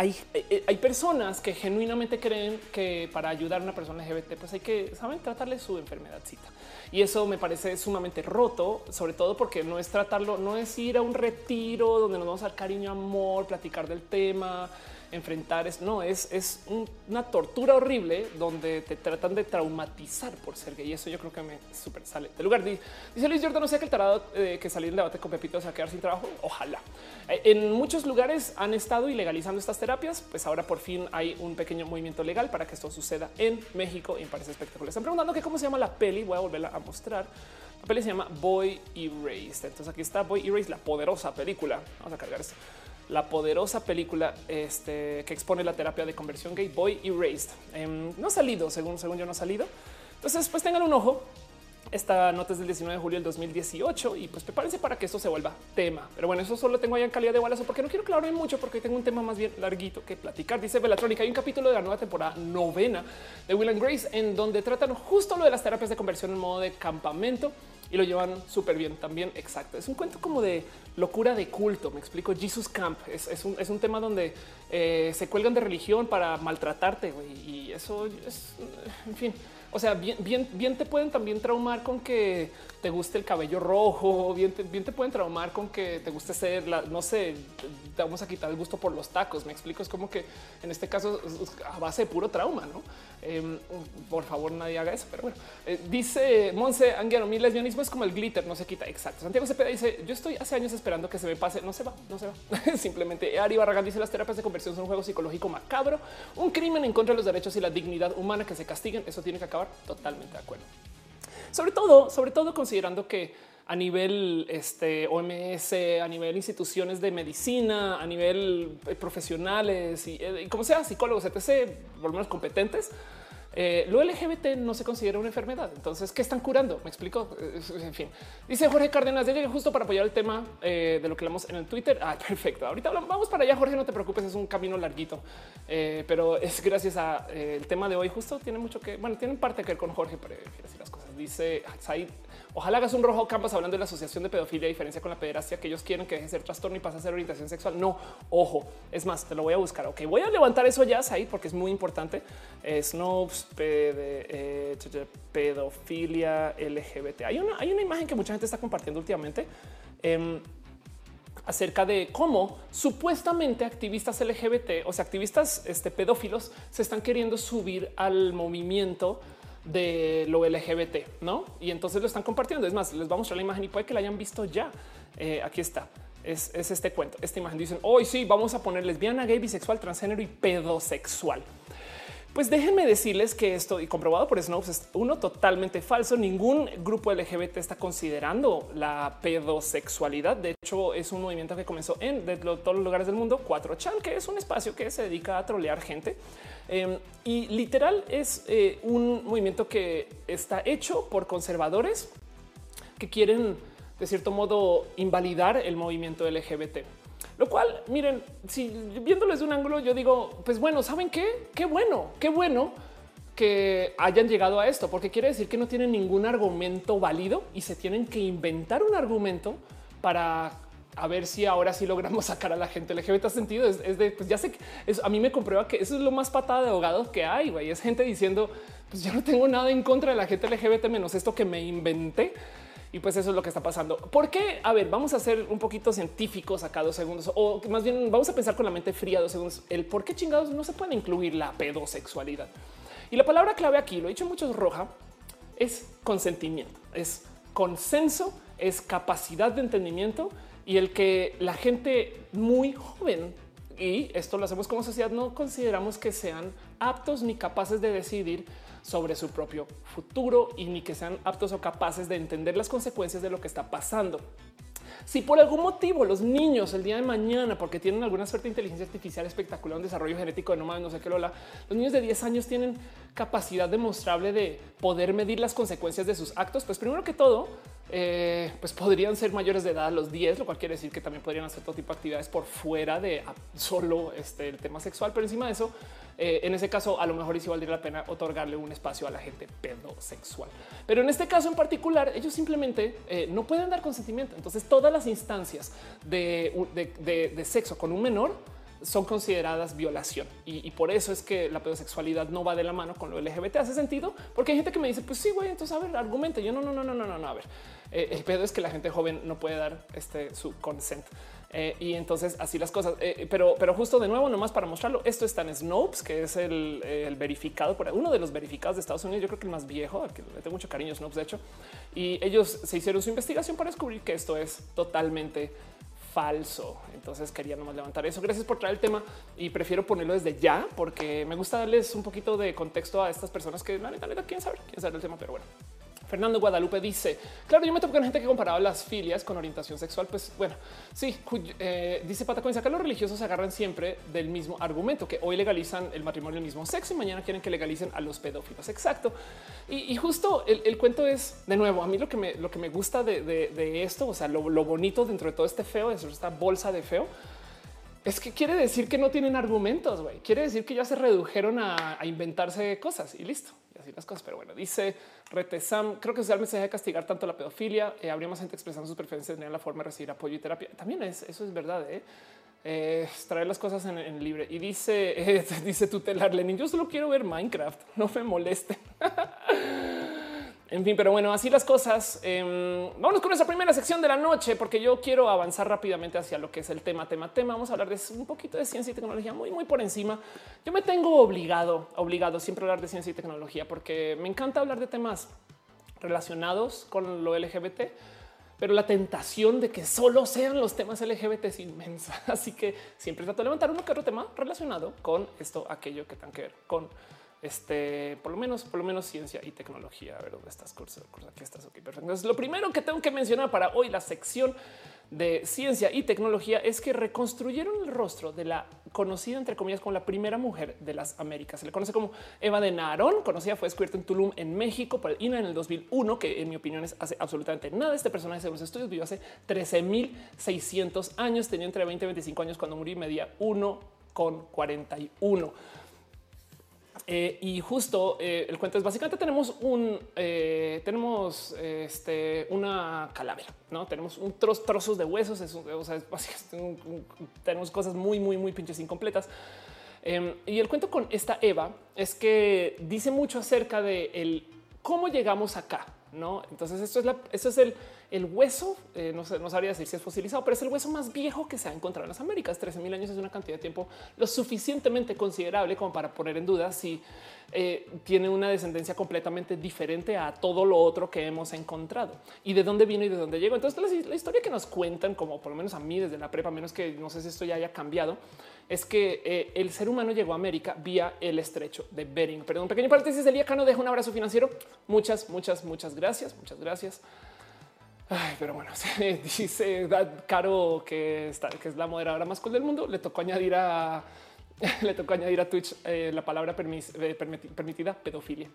hay, eh, hay, personas que genuinamente creen que para ayudar a una persona LGBT, pues hay que saben tratarle su enfermedadcita. Y eso me parece sumamente roto, sobre todo porque no es tratarlo, no es ir a un retiro donde nos vamos a dar cariño, amor, platicar del tema, enfrentar es no es, es una tortura horrible donde te tratan de traumatizar por ser gay. Y eso yo creo que me súper sale del lugar. Dice Luis Jordan, no sé que el tarado eh, que salir en debate con Pepito se va a quedar sin trabajo. Ojalá. Eh, en muchos lugares han estado ilegalizando estas terapias, pues ahora por fin hay un pequeño movimiento legal para que esto suceda en México y me parece espectacular. Están preguntando que cómo se llama la peli. Voy a volverla a mostrar. La peli se llama Boy Erased. Entonces aquí está Boy Erased, la poderosa película. Vamos a cargar esto la poderosa película este, que expone la terapia de conversión gay Boy Erased. Em, no ha salido, según, según yo no ha salido. Entonces, pues tengan un ojo. Esta nota es del 19 de julio del 2018 y pues prepárense para que esto se vuelva tema. Pero bueno, eso solo tengo allá en calidad de balazo porque no quiero clavarme mucho porque tengo un tema más bien larguito que platicar. Dice Belatrónica, hay un capítulo de la nueva temporada novena de Will and Grace en donde tratan justo lo de las terapias de conversión en modo de campamento y lo llevan súper bien también. Exacto. Es un cuento como de locura de culto. Me explico. Jesus Camp es, un, tema donde eh, se cuelgan de religión para maltratarte y eso es, en fin. O sea, bien, bien, bien te pueden también traumar con que te guste el cabello rojo, bien te, bien te pueden traumar con que te guste ser, la, no sé, te vamos a quitar el gusto por los tacos. Me explico, es como que en este caso a base de puro trauma, ¿no? Em, por favor, nadie haga eso. Pero bueno, eh, dice Monse Anguero, mi lesbianismo es como el glitter, no se quita. Exacto. Santiago Cepeda dice, yo estoy hace años esperando que se me pase, no se va, no se va. Simplemente Ari Barragán dice, las terapias de conversión son un juego psicológico macabro, un crimen en contra de los derechos y la dignidad humana que se castiguen. Eso tiene que acabar totalmente de acuerdo. Sobre todo, sobre todo considerando que a nivel este, OMS, a nivel instituciones de medicina, a nivel eh, profesionales eh, y, como sea, psicólogos, etc., por lo menos competentes, eh, lo LGBT no se considera una enfermedad. Entonces, ¿qué están curando? Me explico. En fin, dice Jorge Cárdenas, ya llegué justo para apoyar el tema de lo que hablamos en el Twitter. Ah, perfecto. Ahorita vamos para allá, Jorge. No te preocupes, es un camino larguito, pero es gracias a el tema de hoy. Justo tiene mucho que, bueno, tiene parte que ver con Jorge, para decir las cosas Dice Said, ojalá hagas un rojo campus hablando de la asociación de pedofilia, a diferencia con la pederastia, que ellos quieren que deje de ser trastorno y pase a ser orientación sexual. No, ojo, es más, te lo voy a buscar. Ok, voy a levantar eso ya, Said, porque es muy importante. Snopes, eh, pedofilia LGBT. Hay una, hay una imagen que mucha gente está compartiendo últimamente. Em, acerca de cómo supuestamente activistas LGBT, o sea, activistas este, pedófilos, se están queriendo subir al movimiento de lo LGBT, ¿no? Y entonces lo están compartiendo. Es más, les vamos a mostrar la imagen y puede que la hayan visto ya. Eh, aquí está. Es, este cuento. Esta imagen dicen hoy sí, vamos a poner lesbiana, gay, bisexual, transgénero y pedosexual. Pues déjenme decirles que esto y comprobado por Snopes es uno totalmente falso. Ningún grupo LGBT está considerando la pedosexualidad. De hecho, es un movimiento que comenzó en todos los lugares del mundo. 4chan, que es un espacio que se dedica a trolear gente. Em, y literal es eh, un movimiento que está hecho por conservadores que quieren, de cierto modo, invalidar el movimiento LGBT. Lo cual, miren, si viéndolo desde un ángulo, yo digo, pues bueno, ¿saben qué? Qué bueno, qué bueno que hayan llegado a esto, porque quiere decir que no tienen ningún argumento válido y se tienen que inventar un argumento para a ver si ahora sí logramos sacar a la gente LGBT sentido. Es, de, pues ya sé que a mí me comprueba que eso es lo más patada de abogados que hay. Güey. Es gente diciendo, pues yo no tengo nada en contra de la gente LGBT menos esto que me inventé. Y pues eso es lo que está pasando. ¿Por qué? A ver, vamos a ser un poquito científicos acá dos segundos o más bien vamos a pensar con la mente fría dos segundos. El por qué chingados no se puede incluir la pedosexualidad. Y la palabra clave aquí, lo he dicho mucho roja, es consentimiento, es consenso, es capacidad de entendimiento y el que la gente muy joven y esto lo hacemos como sociedad, no consideramos que sean aptos ni capaces de decidir sobre su propio futuro y ni que sean aptos o capaces de entender las consecuencias de lo que está pasando. Si por algún motivo los niños el día de mañana, porque tienen alguna suerte de inteligencia artificial espectacular, un desarrollo genético de no más, no sé qué, Lola, los niños de 10 años tienen capacidad demostrable de poder medir las consecuencias de sus actos, pues primero que todo, eh, pues podrían ser mayores de edad a los 10, lo cual quiere decir que también podrían hacer todo tipo de actividades por fuera de solo este, el tema sexual. Pero encima de eso, eh, en ese caso, a lo mejor sí valdría la pena otorgarle un espacio a la gente pedosexual. Pero en este caso en particular, ellos simplemente eh, no pueden dar consentimiento. Entonces, todas las instancias de, sexo con un menor son consideradas violación y, por eso es que la pedosexualidad no va de la mano con lo LGBT. Hace sentido porque hay gente que me dice, pues sí, güey, entonces a ver, argumente. Yo no, no, no, no, no, no. A ver, eh, el pedo es que la gente joven no puede dar este su consent. Eh, y entonces así las cosas. Eh, pero, pero justo de nuevo, nomás para mostrarlo, esto está en Snopes, que es el, verificado por uno de los verificados de Estados Unidos. Yo creo que el más viejo, al que le tengo mucho cariño, Snopes, de hecho. Y ellos se hicieron su investigación para descubrir que esto es totalmente falso. Entonces quería nomás levantar eso. Gracias por traer el tema y prefiero ponerlo desde ya porque me gusta darles un poquito de contexto a estas personas que la neta, neta quieren saber, quieren saber el tema, pero bueno. Fernando Guadalupe dice, claro, yo me topo con gente que comparaba las filias con orientación sexual. Pues bueno, sí, eh, dice Patacón, acá los religiosos se agarran siempre del mismo argumento, que hoy legalizan el matrimonio del mismo sexo y mañana quieren que legalicen a los pedófilos. Exacto. Y, justo el, cuento es, de nuevo, a mí lo que me, lo que me gusta de, esto, o sea, lo, bonito dentro de todo este feo, es esta bolsa de feo, es que quiere decir que no tienen argumentos, güey. Quiere decir que ya se redujeron a inventarse cosas y listo. Las cosas. Pero bueno, dice Retesam, creo que realmente se deja de castigar tanto la pedofilia. Eh, habría más gente expresando sus preferencias, tener la forma de recibir apoyo y terapia. También es eso es verdad. ¿eh? eh traer las cosas en, libre y dice, dice tutelar Lenin. Yo solo quiero ver Minecraft, no me moleste. En fin, pero bueno, así las cosas. Eh, vamos con nuestra primera sección de la noche, porque yo quiero avanzar rápidamente hacia lo que es el tema, tema, tema. Vamos a hablar de un poquito de ciencia y tecnología, muy, muy por encima. Yo me tengo obligado, obligado siempre a hablar de ciencia y tecnología, porque me encanta hablar de temas relacionados con lo LGBT, pero la tentación de que solo sean los temas LGBT es inmensa. Así que siempre trato de levantar uno que otro tema relacionado con esto, aquello que tenga que ver con este, por lo menos, por lo menos ciencia y tecnología. A ver dónde estás, curso, aquí estás. Ok, perfecto. Entonces, lo primero que tengo que mencionar para hoy, la sección de ciencia y tecnología, es que reconstruyeron el rostro de la conocida, entre comillas, como la primera mujer de las Américas. Se le conoce como Eva de Narón, conocida, fue descubierta en Tulum, en México, por el INA en el 2001, que en mi opinión es hace absolutamente nada. Este personaje, según los estudios, vivió hace 13.600 años, tenía entre 20 y 25 años cuando murió y medía 1 con 41 Eh, y justo eh, el cuento es básicamente tenemos un eh, tenemos este, una calavera, no tenemos un trozo, trozos de huesos. Es, o sea, tenemos cosas muy, muy, muy pinches incompletas. Em, y el cuento con esta Eva es que dice mucho acerca de el cómo llegamos acá. No, entonces esto es la, esto es el, el hueso. Eh, no, sé, no sabría decir si es fosilizado, pero es el hueso más viejo que se ha encontrado en las Américas. 13 mil años es una cantidad de tiempo lo suficientemente considerable como para poner en duda si eh, tiene una descendencia completamente diferente a todo lo otro que hemos encontrado y de dónde viene y de dónde llegó. Entonces, la, historia que nos cuentan, como por lo menos a mí desde la prepa, menos que no sé si esto ya haya cambiado, es que eh, el ser humano llegó a América vía el estrecho de Bering. Perdón, pequeño paréntesis. Elia Cano deja un abrazo financiero. Muchas, muchas, muchas gracias. Muchas gracias. Ay, pero bueno, dice Caro que, es la moderadora más cool del mundo. Le tocó añadir a le tocó añadir a Twitch eh, la palabra eh, permitida pedofilia.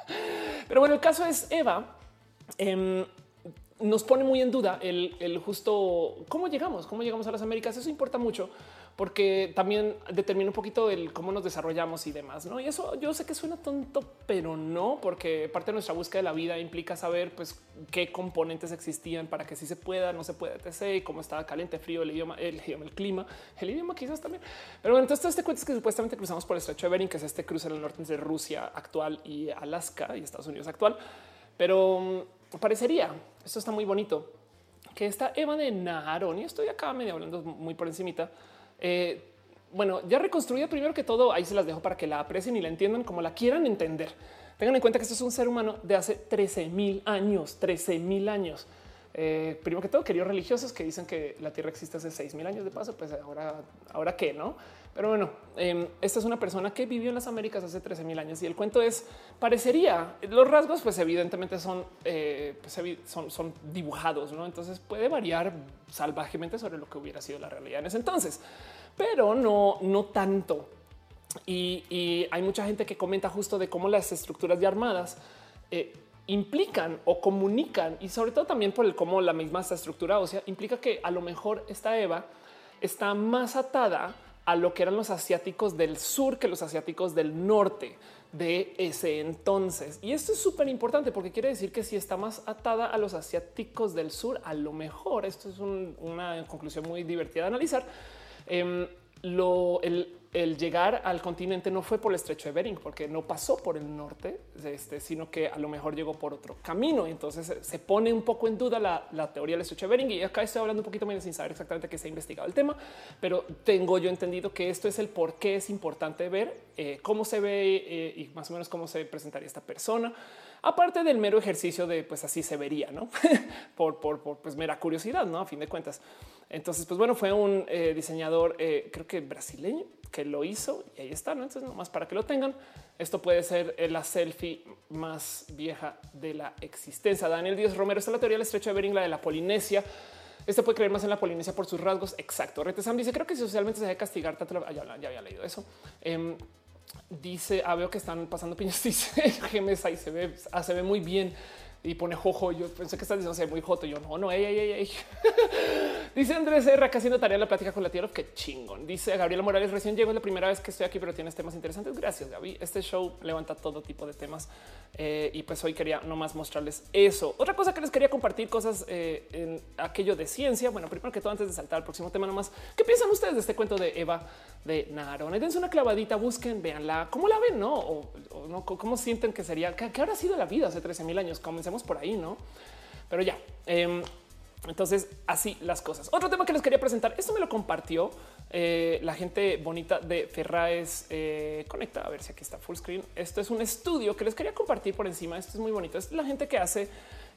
Pero bueno, el caso es Eva. Em, nos pone muy en duda el, justo cómo llegamos, cómo llegamos a las Américas. Eso importa mucho porque también determina un poquito el cómo nos desarrollamos y demás. ¿no? Y eso yo sé que suena tonto, pero no, porque parte de nuestra búsqueda de la vida implica saber pues, qué componentes existían para que sí se pueda, no se pueda, etc. Y cómo estaba caliente, frío, el idioma, el idioma, el clima, el idioma quizás también. Pero bueno, entonces este cuento es que supuestamente cruzamos por el estrecho de Bering, que es este cruce en el norte de Rusia actual y Alaska y Estados Unidos actual. Pero mm, parecería, esto está muy bonito, que esta Eva de Naharón, y estoy acá medio hablando muy por encimita, eh, bueno, ya reconstruida primero que todo, ahí se las dejo para que la aprecien y la entiendan como la quieran entender. Tengan en cuenta que esto es un ser humano de hace 13 mil años, 13 mil años. Eh, primero que todo, queridos religiosos que dicen que la Tierra existe hace 6 mil años de paso, pues ahora, ahora qué, no? Pero bueno, em, esta es una persona que vivió en las Américas hace 13 mil años y el cuento es parecería los rasgos, pues evidentemente son, eh, pues, son, son dibujados, no? Entonces puede variar salvajemente sobre lo que hubiera sido la realidad en ese entonces, pero no, no tanto. Y, hay mucha gente que comenta justo de cómo las estructuras de armadas eh, implican o comunican y sobre todo también por el cómo la misma estructura o sea implica que a lo mejor esta Eva está más atada a lo que eran los asiáticos del sur que los asiáticos del norte de ese entonces. Y esto es súper importante porque quiere decir que si está más atada a los asiáticos del sur, a lo mejor esto es una conclusión muy divertida de analizar. Em, lo, el, el llegar al continente no fue por el estrecho de Bering, porque no pasó por el norte, este, sino que a lo mejor llegó por otro camino. Entonces se pone un poco en duda la, teoría del estrecho de Bering. Y acá estoy hablando un poquito menos sin saber exactamente qué se ha investigado el tema, pero tengo yo entendido que esto es el por qué es importante ver eh, cómo se ve eh, y más o menos cómo se presentaría esta persona. Aparte del mero ejercicio de pues así se vería, no por, por, pues mera curiosidad, no a fin de cuentas. Entonces, pues bueno, fue un eh, diseñador, eh, creo que brasileño, que lo hizo y ahí está. ¿no? Entonces, nomás para que lo tengan, esto puede ser eh, la selfie más vieja de la existencia. Daniel Díaz Romero está la teoría del estrecho de Bering, la de la Polinesia. Este puede creer más en la Polinesia por sus rasgos. Exacto. Retesam dice: Creo que socialmente se debe castigar tanto. La... Ya, ya, había leído eso. Em, dice: Ah, veo que están pasando piñas. Dice Gemes ahí se ve, ah, se ve muy bien y pone jojo. Yo pensé que estás diciendo muy joto. Yo no, no, ey, ey. Dice Andrés R. que haciendo tarea en la plática con la tierra. Qué chingón. Dice Gabriela Morales. Recién llego, es la primera vez que estoy aquí, pero tienes temas interesantes. Gracias, Gaby. Este show levanta todo tipo de temas eh, y pues hoy quería nomás mostrarles eso. Otra cosa que les quería compartir cosas eh, en aquello de ciencia. Bueno, primero que todo, antes de saltar al próximo tema, nomás, ¿qué piensan ustedes de este cuento de Eva de Naron? Dense una clavadita, busquen, véanla, cómo la ven, no? O, no, cómo sienten que sería, qué, habrá sido la vida hace 13 mil años. Comencemos por ahí, no? Pero ya. Em, entonces, así las cosas. Otro tema que les quería presentar, esto me lo compartió eh, la gente bonita de Ferraes eh, Conecta. A ver si aquí está full screen. Esto es un estudio que les quería compartir por encima. Esto es muy bonito. Es la gente que hace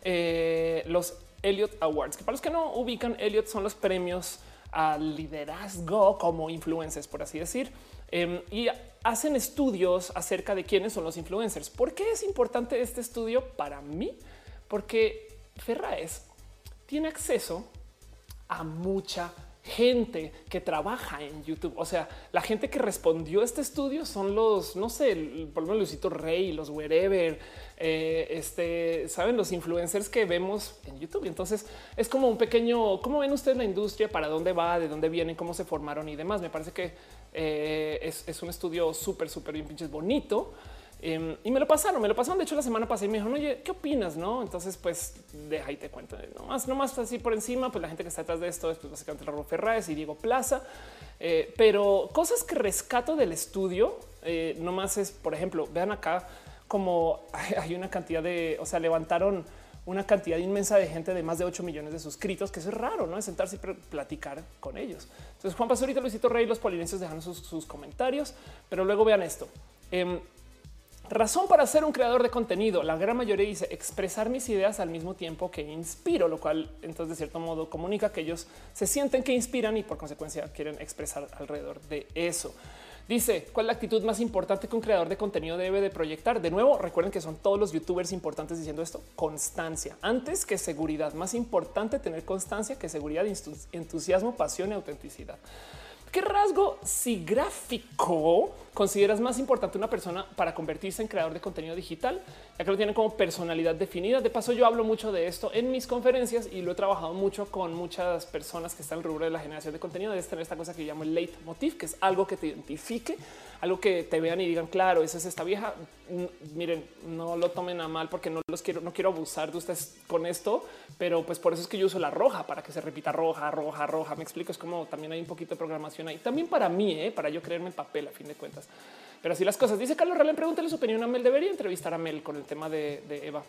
eh, los Elliot Awards, que para los que no ubican, Elliot son los premios al liderazgo como influencers, por así decir. Em, y hacen estudios acerca de quiénes son los influencers. ¿Por qué es importante este estudio para mí? Porque Ferraes tiene acceso a mucha gente que trabaja en YouTube. O sea, la gente que respondió a este estudio son los, no sé, por ejemplo, Luisito Rey, los wherever, eh, este, saben, los influencers que vemos en YouTube. Entonces es como un pequeño, ¿cómo ven ustedes la industria? ¿Para dónde va? ¿De dónde vienen? ¿Cómo se formaron y demás? Me parece que Eh, es, un estudio súper, súper bien pinches bonito. Em, y me lo pasaron, me lo pasaron. De hecho, la semana pasada y me dijo, oye, ¿qué opinas? No, entonces, pues deja y te cuento. Nomás, nomás así por encima, pues la gente que está detrás de esto es pues, básicamente Raúl Ferraes y Diego Plaza. Eh, pero cosas que rescato del estudio, eh, nomás es, por ejemplo, vean acá como hay una cantidad de, o sea, levantaron una cantidad inmensa de gente de más de 8 millones de suscritos, que eso es raro, ¿no? Es sentarse y platicar con ellos. Entonces, Juan Pastorito, Luisito Rey, los polinesios dejan sus, comentarios, pero luego vean esto. Em, razón para ser un creador de contenido. La gran mayoría dice expresar mis ideas al mismo tiempo que inspiro, lo cual entonces de cierto modo comunica que ellos se sienten que inspiran y por consecuencia quieren expresar alrededor de eso. Dice cuál es la actitud más importante que un creador de contenido debe de proyectar. De nuevo, recuerden que son todos los youtubers importantes diciendo esto. Constancia antes que seguridad. Más importante tener constancia que seguridad, entusiasmo, pasión y autenticidad. ¿Qué rasgo sigráfico consideras más importante una persona para convertirse en creador de contenido digital? Ya que lo tienen como personalidad definida. De paso, yo hablo mucho de esto en mis conferencias y lo he trabajado mucho con muchas personas que están en el rubro de la generación de contenido. Debes tener esta cosa que llamo el leitmotiv, que es algo que te identifique, algo que te vean y digan, claro, esa es esta vieja. Miren, no lo tomen a mal porque no los quiero, no quiero abusar de ustedes con esto, pero pues por eso es que yo uso la roja para que se repita roja, roja, roja. Me explico. Es como también hay un poquito de programación ahí. También para mí, ¿eh? para yo creerme el papel a fin de cuentas. Pero así las cosas. Dice Carlos Ralen, pregúntale su opinión a Mel. Debería entrevistar a Mel con el tema de, Eva.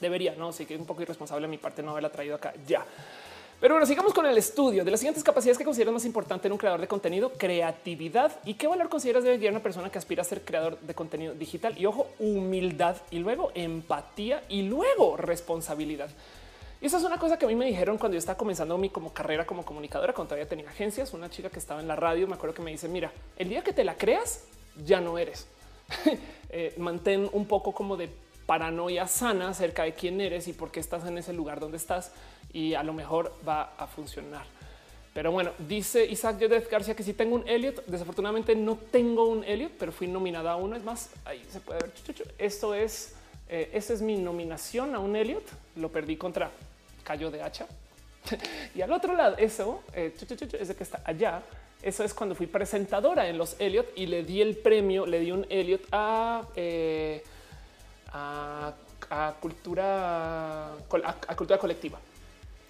Debería, no? Sí que es un poco irresponsable a mi parte no haberla traído acá ya. Pero bueno, sigamos con el estudio de las siguientes capacidades que consideras más importante en un creador de contenido, creatividad y qué valor consideras debe guiar una persona que aspira a ser creador de contenido digital y ojo, humildad y luego empatía y luego responsabilidad. Y esa es una cosa que a mí me dijeron cuando yo estaba comenzando mi como carrera como comunicadora, cuando todavía tenía agencias, una chica que estaba en la radio, me acuerdo que me dice, mira, el día que te la creas, ya no eres. Eh, mantén un poco como de paranoia sana acerca de quién eres y por qué estás en ese lugar donde estás y a lo mejor va a funcionar. Pero bueno, dice Isaac Joseph García que si tengo un Elliot, desafortunadamente no tengo un Elliot, pero fui nominada a uno. Es más, ahí se puede ver. Esto es, eh, esta es mi nominación a un Elliot. Lo perdí contra Cayo de Hacha. y al otro lado, eso, eh, ese que está allá, eso es cuando fui presentadora en los Elliot y le di el premio, le di un Elliot a, eh, a, cultura, a, cultura colectiva.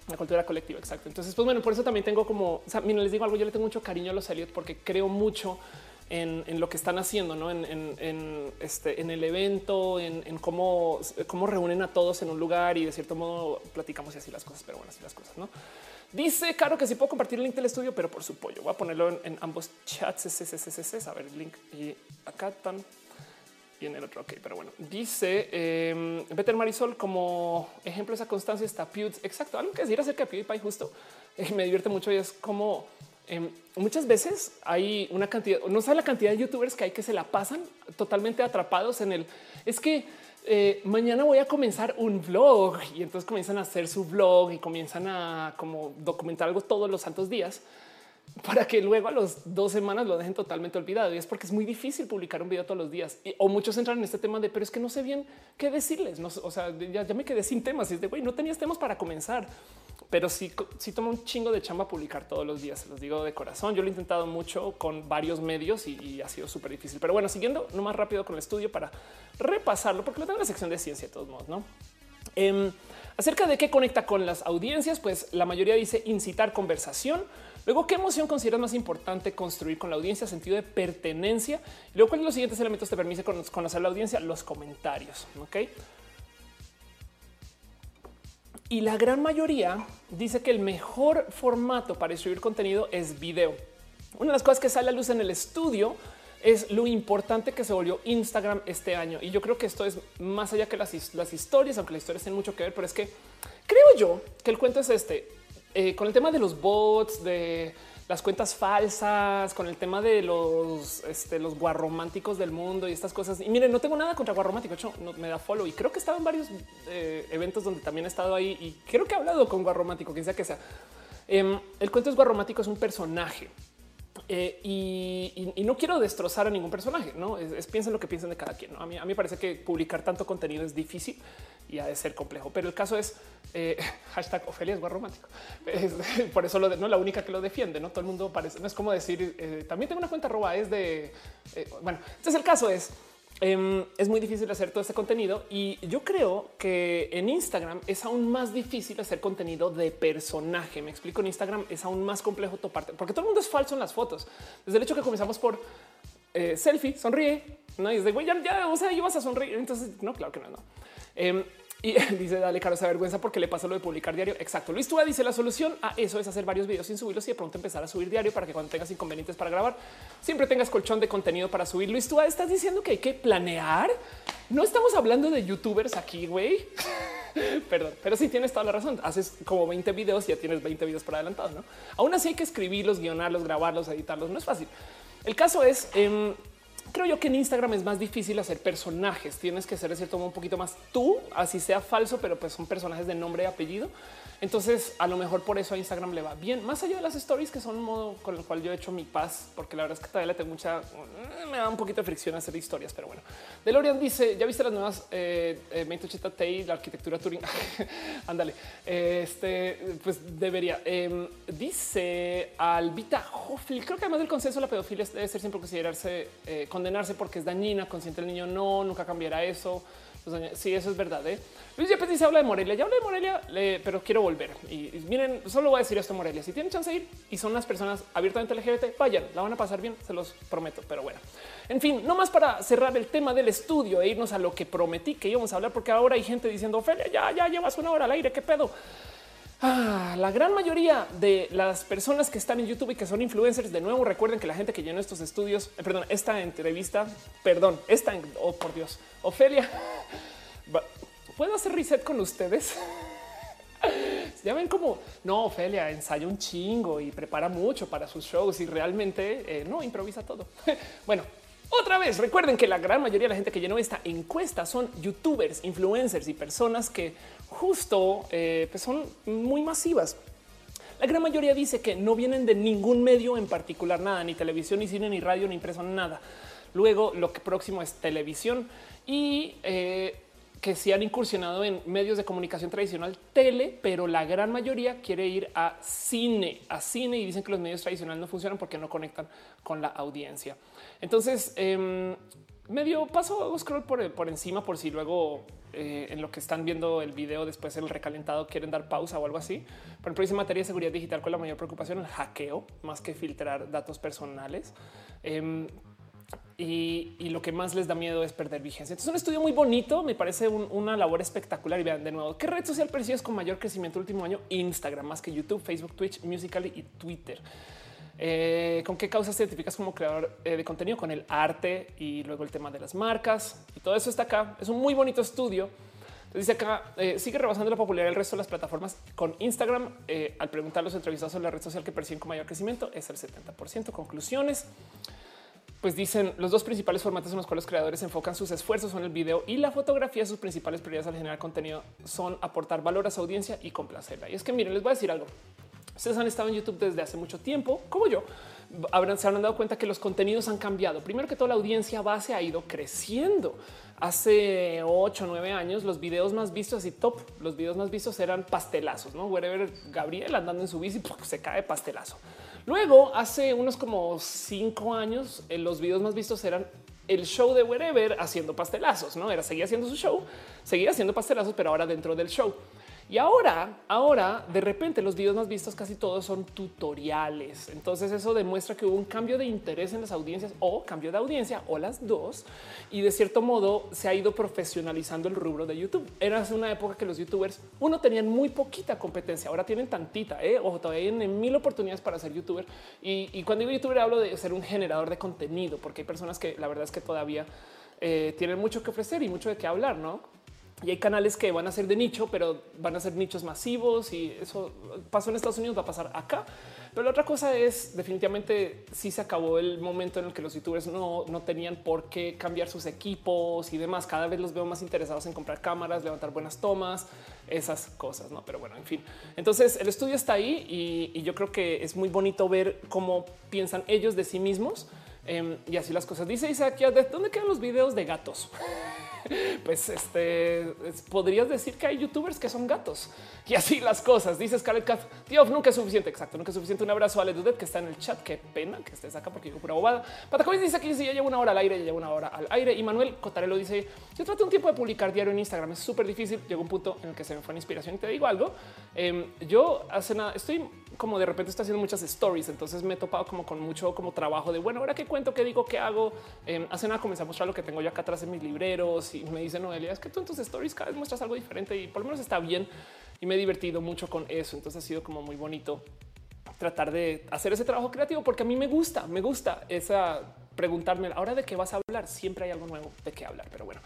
La cultura colectiva, exacto. Entonces, pues bueno, por eso también tengo como, o sea, les digo algo, yo le tengo mucho cariño a los Elliot porque creo mucho en, lo que están haciendo, ¿no? en, este, el evento, en, cómo, cómo reúnen a todos en un lugar y de cierto modo platicamos y así las cosas, pero bueno, así las cosas, ¿no? Dice Caro que si puedo compartir el link del estudio, pero por su pollo. Voy a ponerlo en, ambos chats. A ver el link y acá están y en el otro. Ok, pero bueno, dice eh, Marisol como ejemplo esa constancia está Pewds. Exacto. Algo que decir acerca de PewDiePie justo eh, me divierte mucho y es como em, muchas veces hay una cantidad, no sabe la cantidad de youtubers que hay que se la pasan totalmente atrapados en el es que eh, mañana voy a comenzar un vlog y entonces comienzan a hacer su vlog y comienzan a como documentar algo todos los santos días para que luego a los dos semanas lo dejen totalmente olvidado. Y es porque es muy difícil publicar un video todos los días. o muchos entran en este tema de, pero es que no sé bien qué decirles. O sea, ya, me quedé sin temas. Y es de, güey, no tenías temas para comenzar. Pero sí, sí toma un chingo de chamba publicar todos los días. Se los digo de corazón. Yo lo he intentado mucho con varios medios y, ha sido súper difícil. Pero bueno, siguiendo no más rápido con el estudio para repasarlo, porque lo tengo en la sección de ciencia de todos modos, ¿no? Em, acerca de qué conecta con las audiencias, pues la mayoría dice incitar conversación Luego, ¿qué emoción consideras más importante construir con la audiencia? Sentido de pertenencia. Luego, ¿cuáles son los siguientes elementos te permiten conocer la audiencia? Los comentarios. Ok. Y la gran mayoría dice que el mejor formato para escribir contenido es video. Una de las cosas que sale a luz en el estudio es lo importante que se volvió Instagram este año. Y yo creo que esto es más allá que las, las historias, aunque las historias tienen mucho que ver, pero es que creo yo que el cuento es este eh, con el tema de los bots, de las cuentas falsas, con el tema de los, este, los guarrománticos del mundo y estas cosas. Y miren, no tengo nada contra guarromántico, hecho, no, me da follow y creo que he estado en varios eh, eventos donde también he estado ahí y creo que he hablado con guarromántico, quien sea que sea. Em, el cuento es guarromántico, es un personaje. Eh, y, no quiero destrozar a ningún personaje, no es, piensen lo que piensen de cada quien. A mí, a mí parece que publicar tanto contenido es difícil y ha de ser complejo. Pero el caso es eh, hashtag Ofelia es guay romántico. por eso lo de, no la única que lo defiende. No todo el mundo parece. No es como decir eh, también tengo una cuenta arroba es de eh, bueno. Entonces el caso es em, es muy difícil hacer todo este contenido y yo creo que en Instagram es aún más difícil hacer contenido de personaje. Me explico en Instagram es aún más complejo toparte porque todo el mundo es falso en las fotos. Desde el hecho que comenzamos por selfie, sonríe, no es de güey, ya, ya, o sea, vas a sonreír. Entonces, no, claro que no, no. Em, y dice, dale, caro, esa vergüenza porque le pasa lo de publicar diario. Exacto. Luis Túa dice, la solución a eso es hacer varios videos sin subirlos y de pronto empezar a subir diario para que cuando tengas inconvenientes para grabar, siempre tengas colchón de contenido para subir. Luis Túa, ¿estás diciendo que hay que planear? No estamos hablando de youtubers aquí, güey. Perdón, pero sí tienes toda la razón. Haces como 20 videos y ya tienes 20 videos por adelantado, ¿no? Aún así hay que escribirlos, guionarlos, grabarlos, editarlos. No es fácil. El caso es... Eh, creo yo que en Instagram es más difícil hacer personajes. Tienes que ser de cierto modo un poquito más tú, así sea falso, pero pues son personajes de nombre y apellido. Entonces, a lo mejor por eso a Instagram le va bien, más allá de las stories, que son un modo con el cual yo he hecho mi paz, porque la verdad es que todavía le tengo mucha, mm, me da un poquito de fricción hacer historias, pero bueno. DeLorean dice, ¿ya viste las nuevas eh, eh la arquitectura Turing? Ándale, este, pues debería. Em, dice Albita Hoffel, creo que además del consenso la pedofilia debe ser siempre considerarse, eh, condenarse porque es dañina, consciente el niño no, nunca cambiará eso. Pues, sí, eso es verdad. ¿eh? Luis Yepes dice habla de Morelia. Ya habla de Morelia, pero quiero volver. Y, miren, solo voy a decir esto: Morelia. Si tienen chance de ir y son las personas abiertamente LGBT, vayan, la van a pasar bien, se los prometo. Pero bueno, en fin, no más para cerrar el tema del estudio e irnos a lo que prometí que íbamos a hablar, porque ahora hay gente diciendo Ophelia, ya, ya llevas una hora al aire. Qué pedo. Ah, la gran mayoría de las personas que están en YouTube y que son influencers, de nuevo recuerden que la gente que llenó estos estudios, eh, perdón, esta entrevista, perdón, esta, oh por Dios, Ofelia, ¿puedo hacer reset con ustedes? ya ven como no, Ofelia ensaya un chingo y prepara mucho para sus shows y realmente eh, no improvisa todo. bueno, otra vez, recuerden que la gran mayoría de la gente que llenó esta encuesta son youtubers, influencers y personas que justo eh, pues son muy masivas. La gran mayoría dice que no vienen de ningún medio en particular, nada, ni televisión, ni cine, ni radio, ni impreso, nada. Luego lo que próximo es televisión y eh, que se han incursionado en medios de comunicación tradicional, tele, pero la gran mayoría quiere ir a cine, a cine y dicen que los medios tradicionales no funcionan porque no conectan con la audiencia. Entonces, eh, medio paso scroll por, por encima por si luego eh, en lo que están viendo el video después el recalentado quieren dar pausa o algo así. Por ejemplo, dice materia de seguridad digital con la mayor preocupación el hackeo más que filtrar datos personales. Em, y, lo que más les da miedo es perder vigencia. Entonces, un estudio muy bonito, me parece una labor espectacular. Y vean de nuevo, ¿qué red social percibes con mayor crecimiento el último año? Instagram, más que YouTube, Facebook, Twitch, Musical.ly y Twitter. Eh, ¿Con qué causas te identificas como creador eh, de contenido? Con el arte y luego el tema de las marcas y todo eso está acá. Es un muy bonito estudio. dice acá, eh, sigue rebasando la popularidad del resto de las plataformas con Instagram. al preguntar a los entrevistados sobre la red social que perciben con mayor crecimiento es el 70%. Conclusiones. Pues dicen los dos principales formatos en los cuales los creadores enfocan sus esfuerzos son el video y la fotografía. Sus principales prioridades al generar contenido son aportar valor a su audiencia y complacerla. Y es que miren, les voy a decir algo. Ustedes han estado en YouTube desde hace mucho tiempo, como yo. Habrán, se habrán dado cuenta que los contenidos han cambiado. Primero que todo, la audiencia base ha ido creciendo. Hace 8 o 9 años, los videos más vistos y top, los videos más vistos eran pastelazos, no? Wherever Gabriel andando en su bici se cae pastelazo. Luego, hace unos como 5 años, eh, los videos más vistos eran el show de Wherever haciendo pastelazos, no era seguía haciendo su show, seguía haciendo pastelazos, pero ahora dentro del show. Y ahora, ahora de repente los videos más vistos casi todos son tutoriales. Entonces eso demuestra que hubo un cambio de interés en las audiencias o cambio de audiencia o las dos. Y de cierto modo se ha ido profesionalizando el rubro de YouTube. Era una época que los youtubers uno tenían muy poquita competencia. Ahora tienen tantita ¿eh? o todavía tienen mil oportunidades para ser youtuber. Y, cuando digo youtuber hablo de ser un generador de contenido, porque hay personas que la verdad es que todavía eh, tienen mucho que ofrecer y mucho de qué hablar, no? Y hay canales que van a ser de nicho, pero van a ser nichos masivos y eso pasó en Estados Unidos, va a pasar acá. Pero la otra cosa es definitivamente si se acabó el momento en el que los youtubers no, no tenían por qué cambiar sus equipos y demás. Cada vez los veo más interesados en comprar cámaras, levantar buenas tomas, esas cosas, no? Pero bueno, en fin. Entonces el estudio está ahí y, yo creo que es muy bonito ver cómo piensan ellos de sí mismos. Em, y así las cosas. Dice Isaac, ¿de dónde quedan los videos de gatos? pues este podrías decir que hay youtubers que son gatos y así las cosas. Dice Scarlett Cat, tío, nunca es suficiente. Exacto, nunca es suficiente. Un abrazo a Dudet que está en el chat. Qué pena que estés acá porque yo pura bobada. Patacoy dice que ya llevo una hora al aire, ya llevo una hora al aire. Y Manuel Cotarelo dice: Yo traté un tiempo de publicar diario en Instagram. Es súper difícil. Llegó un punto en el que se me fue la inspiración. Y te digo algo. Em, yo hace nada, estoy como de repente estoy haciendo muchas stories. Entonces me he topado como con mucho como trabajo de bueno, ahora qué cuento, qué digo, qué hago. Em, hace nada comencé a mostrar lo que tengo yo acá atrás en mis libreros y me dice Noelia, es que tú en tus stories cada vez muestras algo diferente y por lo menos está bien. Y me he divertido mucho con eso. Entonces ha sido como muy bonito tratar de hacer ese trabajo creativo porque a mí me gusta, me gusta esa preguntarme ahora de qué vas a hablar. Siempre hay algo nuevo de qué hablar, pero bueno.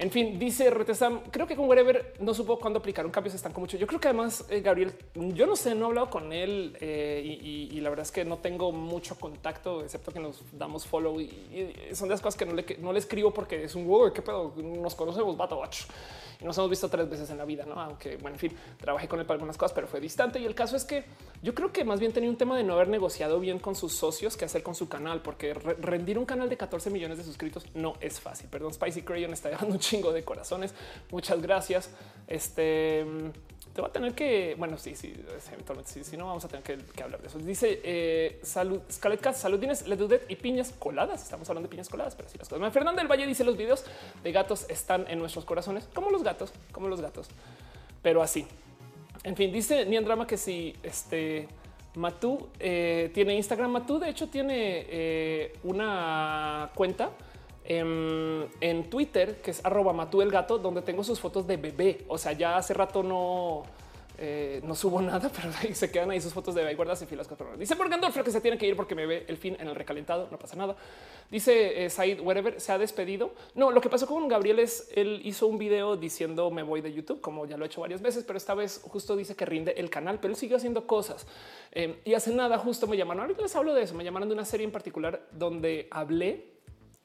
En fin, dice Retesam, creo que con Wherever no supo cuándo aplicar un cambio, se están con mucho. Yo creo que además, eh, Gabriel, yo no sé, no he hablado con él eh, y, la verdad es que no tengo mucho contacto, excepto que nos damos follow y, son de las cosas que no le, no le escribo porque es un wow, qué pedo, nos conocemos, vato, y nos hemos visto tres veces en la vida, no? Aunque, bueno, en fin, trabajé con él para algunas cosas, pero fue distante. Y el caso es que yo creo que más bien tenía un tema de no haber negociado bien con sus socios que hacer con su canal, porque rendir un canal de 14 millones de suscritos no es fácil. Perdón, Spicy Crayon está dejando un chingo de corazones. Muchas gracias. Este te va a tener que, bueno, sí, sí, eventualmente, sí, si no vamos a tener que, hablar de eso. Dice eh, salud, Scarlett Cat, salud, tienes le dudet y piñas coladas. Estamos hablando de piñas coladas, pero sí las cosas. Fernanda del Valle dice los videos de gatos están en nuestros corazones, como los gatos, como los gatos, pero así. En fin, dice Niandrama que si este Matú eh, tiene Instagram, Matú de hecho tiene eh, una cuenta en, Twitter, que es arroba Matú donde tengo sus fotos de bebé. O sea, ya hace rato no, eh, no subo nada, pero se quedan ahí sus fotos de bebé guardas y filas cuatro horas. Dice Morgandorf que se tiene que ir porque me ve el fin en el recalentado. No pasa nada. Dice eh, Said Wherever se ha despedido. No, lo que pasó con Gabriel es él hizo un video diciendo me voy de YouTube, como ya lo he hecho varias veces, pero esta vez justo dice que rinde el canal, pero él siguió haciendo cosas eh, y hace nada. Justo me llamaron. Ahorita les hablo de eso. Me llamaron de una serie en particular donde hablé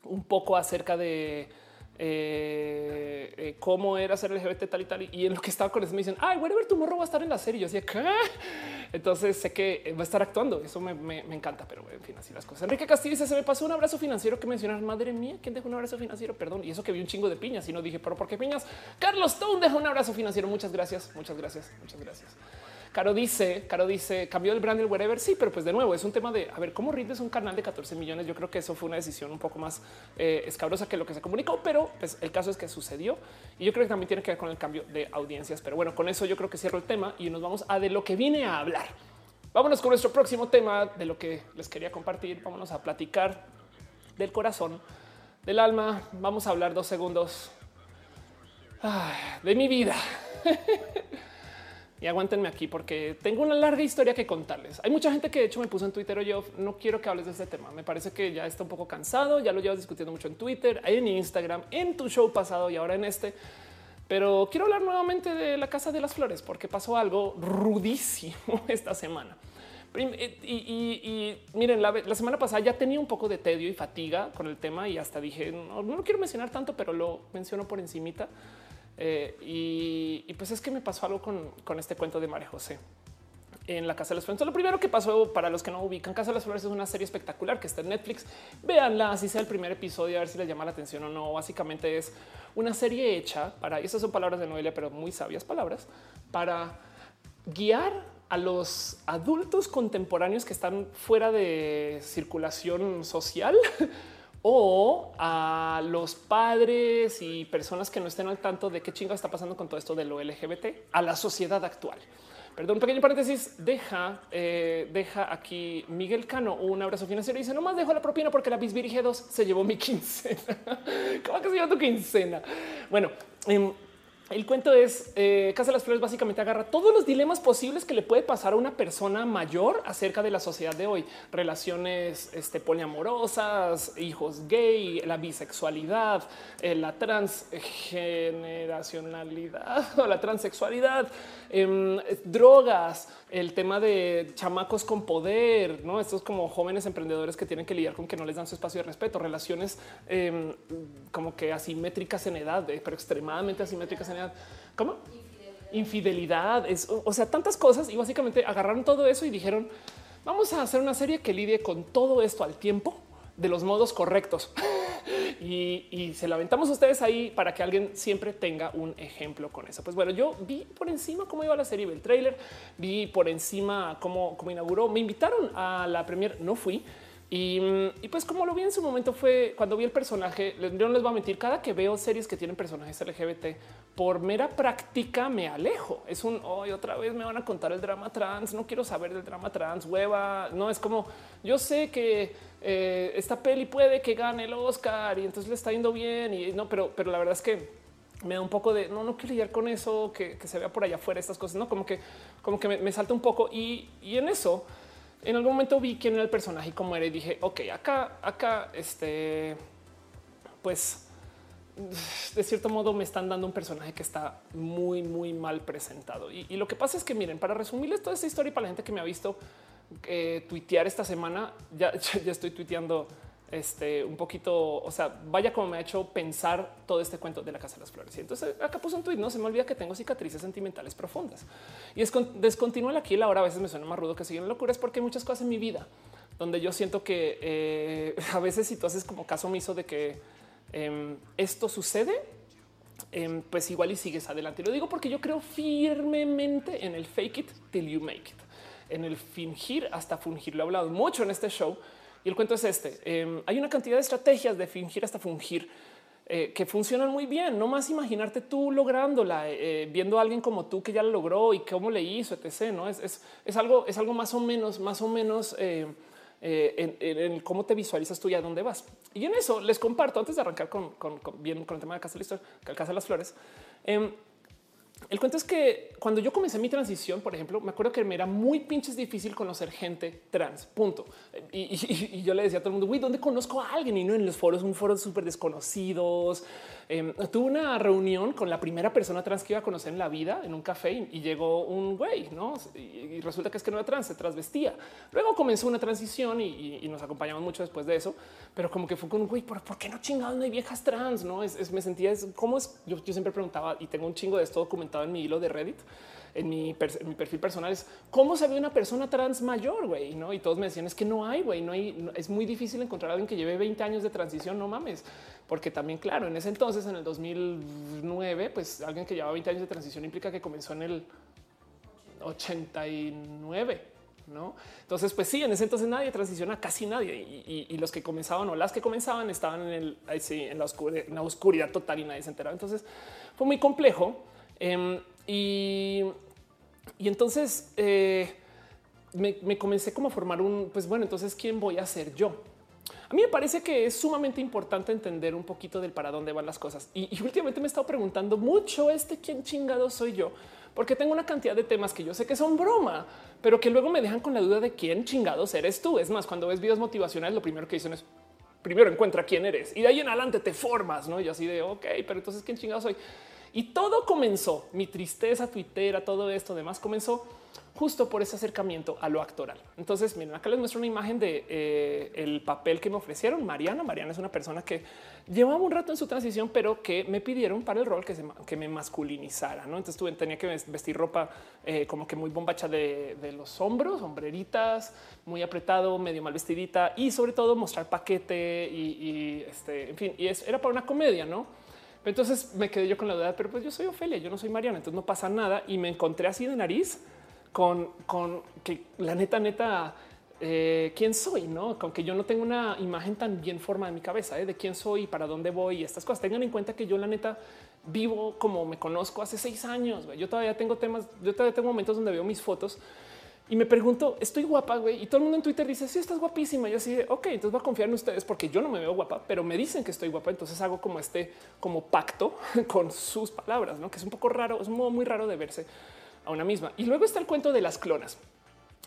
un poco acerca de eh, eh, cómo era ser LGBT tal y tal. Y en lo que estaba con eso me dicen, ay, ver tu morro va a estar en la serie. Yo decía. Entonces sé que va a estar actuando. Eso me, encanta, pero en fin, así las cosas. Enrique Castillo dice, se me pasó un abrazo financiero que mencionar. Madre mía, ¿quién dejó un abrazo financiero? Perdón. Y eso que vi un chingo de piñas y no dije, pero ¿por qué piñas? Carlos Stone dejó un abrazo financiero. Muchas gracias, muchas gracias, muchas gracias. Caro dice, Caro dice, cambió el brand el wherever. Sí, pero pues de nuevo es un tema de a ver cómo rindes un canal de 14 millones. Yo creo que eso fue una decisión un poco más eh, escabrosa que lo que se comunicó, pero pues el caso es que sucedió y yo creo que también tiene que ver con el cambio de audiencias. Pero bueno, con eso yo creo que cierro el tema y nos vamos a de lo que vine a hablar. Vámonos con nuestro próximo tema de lo que les quería compartir. Vámonos a platicar del corazón, del alma. Vamos a hablar dos segundos de mi vida. y aguántenme aquí porque tengo una larga historia que contarles. Hay mucha gente que de hecho me puso en Twitter, yo no quiero que hables de este tema. Me parece que ya está un poco cansado, ya lo llevas discutiendo mucho en Twitter, en Instagram, en tu show pasado y ahora en este. Pero quiero hablar nuevamente de la Casa de las Flores porque pasó algo rudísimo esta semana. Eh, y, miren, la, semana pasada ya tenía un poco de tedio y fatiga con el tema y hasta dije, no, no lo quiero mencionar tanto, pero lo menciono por encimita. Eh, y, pues es que me pasó algo con, este cuento de María José en la Casa de las Flores. Lo primero que pasó para los que no ubican, Casa de las Flores es una serie espectacular que está en Netflix. Véanla, así sea el primer episodio, a ver si les llama la atención o no. Básicamente es una serie hecha para, y esas son palabras de Noelia, pero muy sabias palabras, para guiar a los adultos contemporáneos que están fuera de circulación social o a los padres y personas que no estén al tanto de qué chinga está pasando con todo esto de lo LGBT a la sociedad actual. Perdón, pequeño paréntesis. Deja, eh, deja aquí Miguel Cano un abrazo financiero y dice: No más dejo la propina porque la Bisbirige 2 se llevó mi quincena. ¿Cómo que se llevó tu quincena? Bueno, em, el cuento es eh, Casa de las Flores básicamente agarra todos los dilemas posibles que le puede pasar a una persona mayor acerca de la sociedad de hoy, relaciones este, poliamorosas, hijos gay, la bisexualidad, eh, la transgeneracionalidad o la transexualidad, em, drogas, el tema de chamacos con poder, no estos como jóvenes emprendedores que tienen que lidiar con que no les dan su espacio de respeto, relaciones em, como que asimétricas en edad, eh, pero extremadamente asimétricas en ¿Cómo? Infidelidad. es, o sea, tantas cosas y básicamente agarraron todo eso y dijeron, vamos a hacer una serie que lidie con todo esto al tiempo de los modos correctos. y, se lo aventamos a ustedes ahí para que alguien siempre tenga un ejemplo con eso. Pues bueno, yo vi por encima cómo iba la serie, vi el trailer, vi por encima cómo, cómo inauguró. Me invitaron a la premier, no fui y, pues como lo vi en su momento fue cuando vi el personaje, yo no les voy a mentir, cada que veo series que tienen personajes LGBT, por mera práctica me alejo. Es un, hoy otra vez me van a contar el drama trans, no quiero saber del drama trans, hueva. No, es como, yo sé que eh, esta peli puede que gane el Oscar y entonces le está yendo bien. Y no, pero, pero la verdad es que me da un poco de no, no quiero lidiar con eso, que, se vea por allá afuera estas cosas, no como que, como que me, salta un poco y, y en eso en algún momento vi quién era el personaje y cómo era y dije, ok, acá, acá, este, pues de cierto modo me están dando un personaje que está muy, muy mal presentado. Y, lo que pasa es que miren, para resumirles toda esta historia y para la gente que me ha visto eh, tuitear esta semana, ya, ya estoy tuiteando este, un poquito, o sea, vaya como me ha hecho pensar todo este cuento de la Casa de las Flores. Y entonces acá puse un tuit, no se me olvida que tengo cicatrices sentimentales profundas. Y es descontinúa aquí la hora, a veces me suena más rudo que siguen locuras porque hay muchas cosas en mi vida donde yo siento que eh, a veces si tú haces como caso omiso de que em, esto sucede, em, pues igual y sigues adelante. Lo digo porque yo creo firmemente en el fake it till you make it, en el fingir hasta fungir. Lo he hablado mucho en este show y el cuento es este. Em, hay una cantidad de estrategias de fingir hasta fungir eh, que funcionan muy bien. No más imaginarte tú lográndola, eh, eh, viendo a alguien como tú que ya lo logró y cómo le hizo, etc. No es, es, algo, es algo más o menos, más o menos en, cómo te visualizas tú y a dónde vas. Y en eso les comparto antes de arrancar con, bien con el tema de Casa de, Casa de las Flores. El cuento es que cuando yo comencé mi transición, por ejemplo, me acuerdo que me era muy pinches difícil conocer gente trans, punto. Y, yo le decía a todo el mundo, güey, ¿dónde conozco a alguien? Y no en los foros, un foro súper desconocidos, Em, tuve una reunión con la primera persona trans que iba a conocer en la vida en un café y, llegó un güey, no? Y, resulta que es que no era trans, se transvestía. Luego comenzó una transición y, nos acompañamos mucho después de eso, pero como que fue con un güey, ¿por, qué no chingados no hay viejas trans? No es, me sentía, es cómo es. Yo, siempre preguntaba y tengo un chingo de esto en mi hilo de Reddit en mi, perfil personal es cómo se ve una persona trans mayor, güey, ¿no? Y todos me decían, es que no hay, güey, no hay, es muy difícil encontrar a alguien que lleve 20 años de transición, no mames, porque también, claro, en ese entonces, en el 2009, pues alguien que lleva 20 años de transición implica que comenzó en el 89, ¿no? Entonces, pues sí, en ese entonces nadie transiciona, casi nadie, y, los que comenzaban o las que comenzaban estaban en, el, en la oscuridad total y nadie se enteraba. Entonces, fue muy complejo. Em, y entonces eh, me, comencé como a formar un, pues bueno, entonces ¿quién voy a ser yo? A mí me parece que es sumamente importante entender un poquito del para dónde van las cosas. Y, últimamente me he estado preguntando mucho este quién chingado soy yo, porque tengo una cantidad de temas que yo sé que son broma, pero que luego me dejan con la duda de quién chingados eres tú. Es más, cuando ves videos motivacionales, lo primero que dicen es primero encuentra quién eres y de ahí en adelante te formas, no? Y así de ok, pero entonces quién chingado soy. Y todo comenzó, mi tristeza tuitera, todo esto demás comenzó justo por ese acercamiento a lo actoral. Entonces, miren, acá les muestro una imagen de eh, el papel que me ofrecieron. Mariana, Mariana es una persona que llevaba un rato en su transición, pero que me pidieron para el rol que, se, me masculinizara. ¿no? Entonces tuve, tenía que vestir ropa eh, como que muy bombacha de, los hombros, hombreritas, muy apretado, medio mal vestidita y sobre todo mostrar paquete y, este, en fin, y era para una comedia, no? Entonces me quedé yo con la duda, pero pues yo soy Ofelia, yo no soy Mariana, entonces no pasa nada. Y me encontré así de nariz con, con que la neta, neta, eh, quién soy, no? Con que yo no tengo una imagen tan bien formada en mi cabeza ¿eh? de quién soy y para dónde voy y estas cosas. Tengan en cuenta que yo, la neta, vivo como me conozco hace seis años. Yo todavía tengo temas, yo todavía tengo momentos donde veo mis fotos y me pregunto, estoy guapa, güey. Y todo el mundo en Twitter dice, sí, estás guapísima. Yo así de, ok, entonces voy a confiar en ustedes porque yo no me veo guapa, pero me dicen que estoy guapa. Entonces hago como este, como pacto con sus palabras, ¿no? Que es un poco raro, es un modo muy raro de verse a una misma. Y luego está el cuento de las clonas.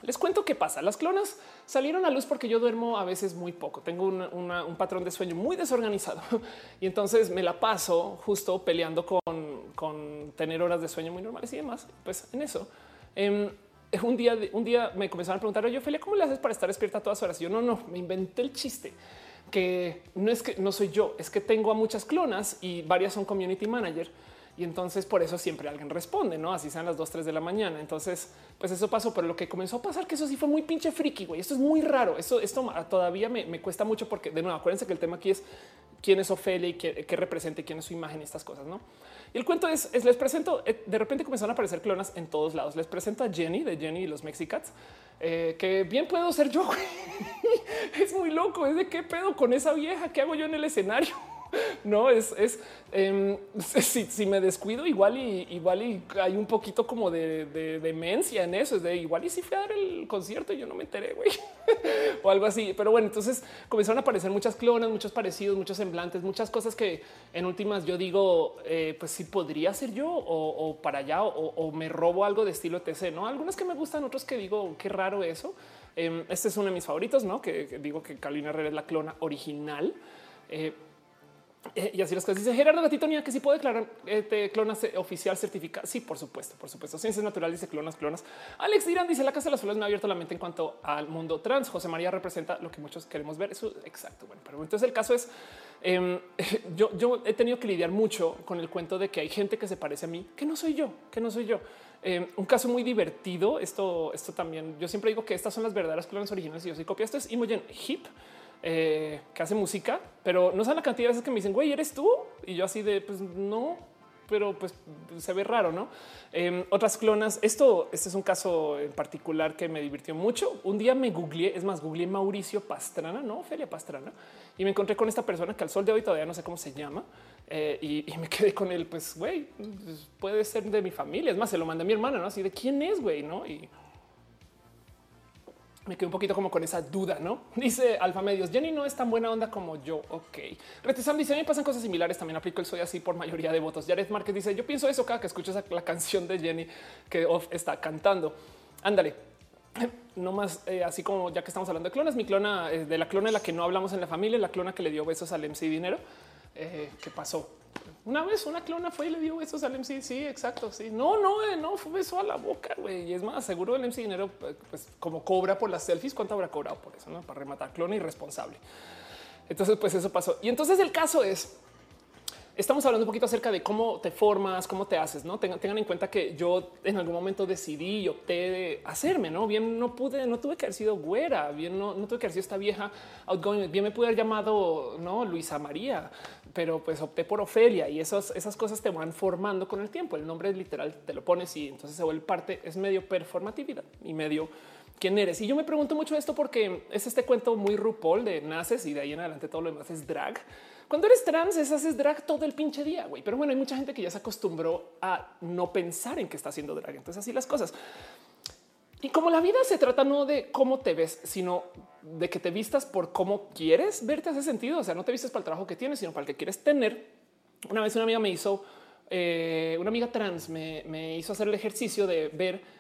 Les cuento qué pasa. Las clonas salieron a luz porque yo duermo a veces muy poco. Tengo un patrón de sueño muy desorganizado y entonces me la paso justo peleando con, con tener horas de sueño muy normales y demás. Pues en eso. Un día, un día me comenzaron a preguntar, oye, Ophelia, ¿cómo le haces para estar despierta a todas horas? Yo no, no, me inventé el chiste que no es que no soy yo, es que tengo a muchas clonas y varias son community manager Y entonces por eso siempre alguien responde, no así sean las 2, 3 de la mañana. Entonces, pues eso pasó. Pero lo que comenzó a pasar, que eso sí fue muy pinche friki. Güey, esto es muy raro. Esto, esto todavía me, me, cuesta mucho porque de nuevo, acuérdense que el tema aquí es quién es Ofelia y qué, representa, quién es su imagen y estas cosas. No, y el cuento es, les presento. Eh, de repente comenzaron a aparecer clonas en todos lados. Les presento a Jenny de Jenny y los Mexicats, eh, que bien puedo ser yo. es muy loco. Es de qué pedo con esa vieja. ¿Qué hago yo en el escenario? no es, es em, si, me descuido, igual y igual y hay un poquito como de, demencia en eso. Es de igual y si fui a dar el concierto y yo no me enteré, güey, o algo así. Pero bueno, entonces comenzaron a aparecer muchas clonas, muchos parecidos, muchos semblantes, muchas cosas que en últimas yo digo, eh, pues sí podría ser yo o, para allá o, me robo algo de estilo TC. No, algunas que me gustan, otros que digo qué raro eso. Em, este es uno de mis favoritos, no que, digo que Carolina Herrera es la clona original. Eh, eh, y así las cosas. Dice Gerardo Gatitonia que si puede declarar este clonas oficial certificado. Sí, por supuesto, por supuesto. Ciencias naturales dice clonas, clonas. Alex Dirán dice la casa de las flores me ha abierto la mente en cuanto al mundo trans. José María representa lo que muchos queremos ver. Eso exacto. Bueno, pero entonces el caso es em, yo, yo he tenido que lidiar mucho con el cuento de que hay gente que se parece a mí, que no soy yo, que no soy yo. Em, un caso muy divertido. Esto, esto también. Yo siempre digo que estas son las verdaderas clones originales y yo soy copia. Esto es Imogen Hip eh, que hace música, pero no saben la cantidad de veces que me dicen, güey, ¿eres tú? Y yo así de, pues no, pero pues se ve raro, ¿no? Em, otras clonas, esto, este es un caso en particular que me divirtió mucho. Un día me googleé, es más, googleé Mauricio Pastrana, no, Feria Pastrana, y me encontré con esta persona que al sol de hoy todavía no sé cómo se llama, eh, y, y, me quedé con él, pues, güey, pues, puede ser de mi familia, es más, se lo mandé a mi hermana, ¿no? Así de, ¿quién es, güey? ¿No? Y me quedé un poquito como con esa duda, ¿no? Dice Alfa Medios, Jenny no es tan buena onda como yo. Ok. Retesam dice, a mí pasan cosas similares, también aplico el soy así por mayoría de votos. Jared Márquez dice, yo pienso eso cada que escucho la canción de Jenny que está cantando. Ándale. No más eh, así como ya que estamos hablando de clonas, mi clona es de la clona de la que no hablamos en la familia, la clona que le dio besos al MC Dinero. Eh, ¿Qué pasó? Una vez una clona fue y le dio besos al MC. Sí, exacto. Sí, no, no, eh, no fue beso a la boca. güey. Y es más, seguro el MC dinero, pues como cobra por las selfies, cuánto habrá cobrado por eso, no para rematar clona irresponsable. Entonces, pues eso pasó. Y entonces el caso es estamos hablando un poquito acerca de cómo te formas, cómo te haces, no tengan, en cuenta que yo en algún momento decidí y opté de hacerme, no bien no pude, no tuve que haber sido güera, bien no, tuve que haber sido esta vieja outgoing, bien me pude haber llamado no Luisa María, pero pues opté por Ofelia y esas, cosas te van formando con el tiempo. El nombre es literal, te lo pones y entonces se vuelve parte, es medio performatividad y medio quién eres. Y yo me pregunto mucho esto porque es este cuento muy RuPaul de naces y de ahí en adelante todo lo demás es drag. Cuando eres trans, es haces drag todo el pinche día, güey. Pero bueno, hay mucha gente que ya se acostumbró a no pensar en que está haciendo drag. Entonces así las cosas. Y como la vida se trata no de cómo te ves, sino de que te vistas por cómo quieres verte hace sentido. O sea, no te vistes para el trabajo que tienes, sino para el que quieres tener. Una vez una amiga me hizo, eh, una amiga trans me, hizo hacer el ejercicio de ver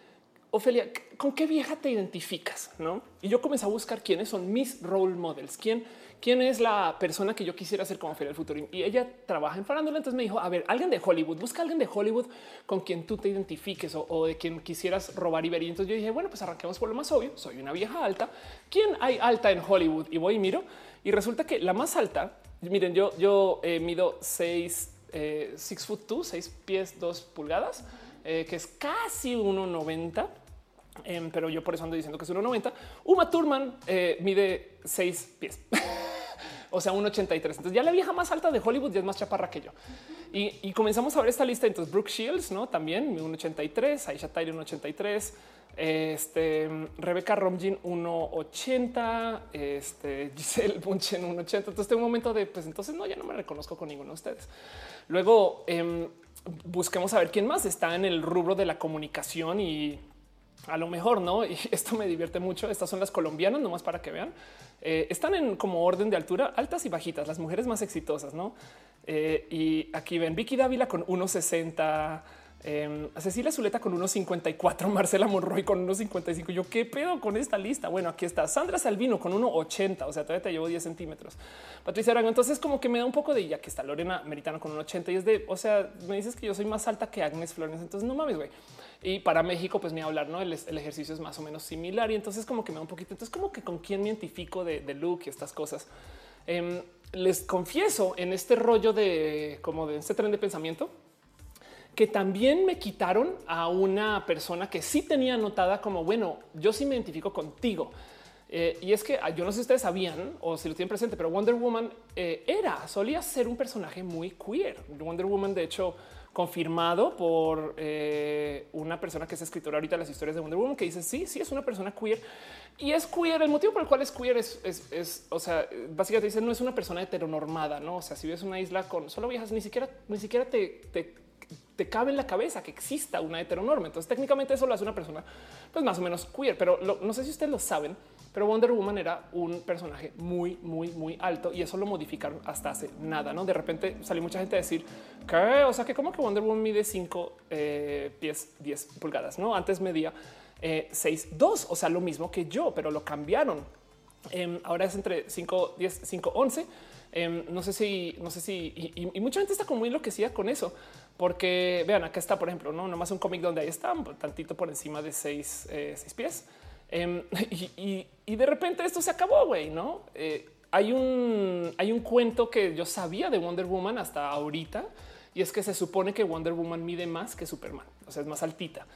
Ofelia, ¿con qué vieja te identificas? ¿No? Y yo comencé a buscar quiénes son mis role models, quién, quién es la persona que yo quisiera ser como Feria del Futuro. Y ella trabaja en farándula. Entonces me dijo, a ver, alguien de Hollywood, busca a alguien de Hollywood con quien tú te identifiques o, de quien quisieras robar y entonces yo dije, bueno, pues arranquemos por lo más obvio. Soy una vieja alta. ¿Quién hay alta en Hollywood? Y voy y miro. Y resulta que la más alta, miren, yo, yo eh, mido seis, eh, six foot two, seis pies, dos pulgadas. Eh, que es casi 1,90. Em, pero yo por eso ando diciendo que es 1,90. Uma Thurman eh, mide 6 pies. o sea, 1,83. Entonces ya la vieja más alta de Hollywood ya es más chaparra que yo. Y, comenzamos a ver esta lista. Entonces Brooke Shields, no también 1,83, Aisha Tyler 1,83, este Rebecca Romijn 1,80, este Giselle Bunchen 1,80. Entonces tengo un momento de pues entonces no, ya no me reconozco con ninguno de ustedes. Luego em, busquemos a ver quién más está en el rubro de la comunicación y a lo mejor no. Y esto me divierte mucho. Estas son las colombianas, nomás para que vean. Eh, están en como orden de altura altas y bajitas, las mujeres más exitosas, no? Eh, y aquí ven Vicky Dávila con 1.60. Eh, Cecilia Zuleta con 1.54, Marcela Monroy con 1.55. Yo qué pedo con esta lista. Bueno, aquí está Sandra Salvino con 1.80, o sea, todavía te llevo 10 centímetros. Patricia Arango. Entonces, como que me da un poco de ya que está Lorena Meritano con 1.80 y es de, o sea, me dices que yo soy más alta que Agnes Flores. Entonces, no mames, güey. Y para México, pues ni hablar, no? El, ejercicio es más o menos similar y entonces, como que me da un poquito. Entonces, como que con quién me identifico de, look y estas cosas. Em, les confieso en este rollo de como de este tren de pensamiento que también me quitaron a una persona que sí tenía anotada como, bueno, yo sí me identifico contigo. Eh, y es que ah, yo no sé si ustedes sabían o si lo tienen presente, pero Wonder Woman eh, era, solía ser un personaje muy queer. Wonder Woman, de hecho, confirmado por eh, una persona que es escritora ahorita de las historias de Wonder Woman, que dice sí, sí es una persona queer y es queer. El motivo por el cual es queer es, es, o sea, básicamente dice no es una persona heteronormada, no? O sea, si ves una isla con solo viejas, ni siquiera, ni siquiera te, te te cabe en la cabeza que exista una heteronorma. Entonces, técnicamente eso lo hace una persona, pues más o menos queer, pero no sé si ustedes lo saben, pero Wonder Woman era un personaje muy, muy, muy alto y eso lo modificaron hasta hace nada. No de repente salió mucha gente a decir que, o sea, que como que Wonder Woman mide 5 eh, pies, 10 pulgadas. No antes medía eh, 6, 2, o sea, lo mismo que yo, pero lo cambiaron. Em, ahora es entre 5, 10, 5, 11. No sé si, no sé si, y, mucha gente está como muy enloquecida con eso, porque vean, acá está, por ejemplo, no nomás un cómic donde ahí está tantito por encima de 6 eh, pies. Em, y, de repente esto se acabó, güey, ¿no? Eh, hay, un, hay un cuento que yo sabía de Wonder Woman hasta ahorita y es que se supone que Wonder Woman mide más que Superman, o sea, es más altita.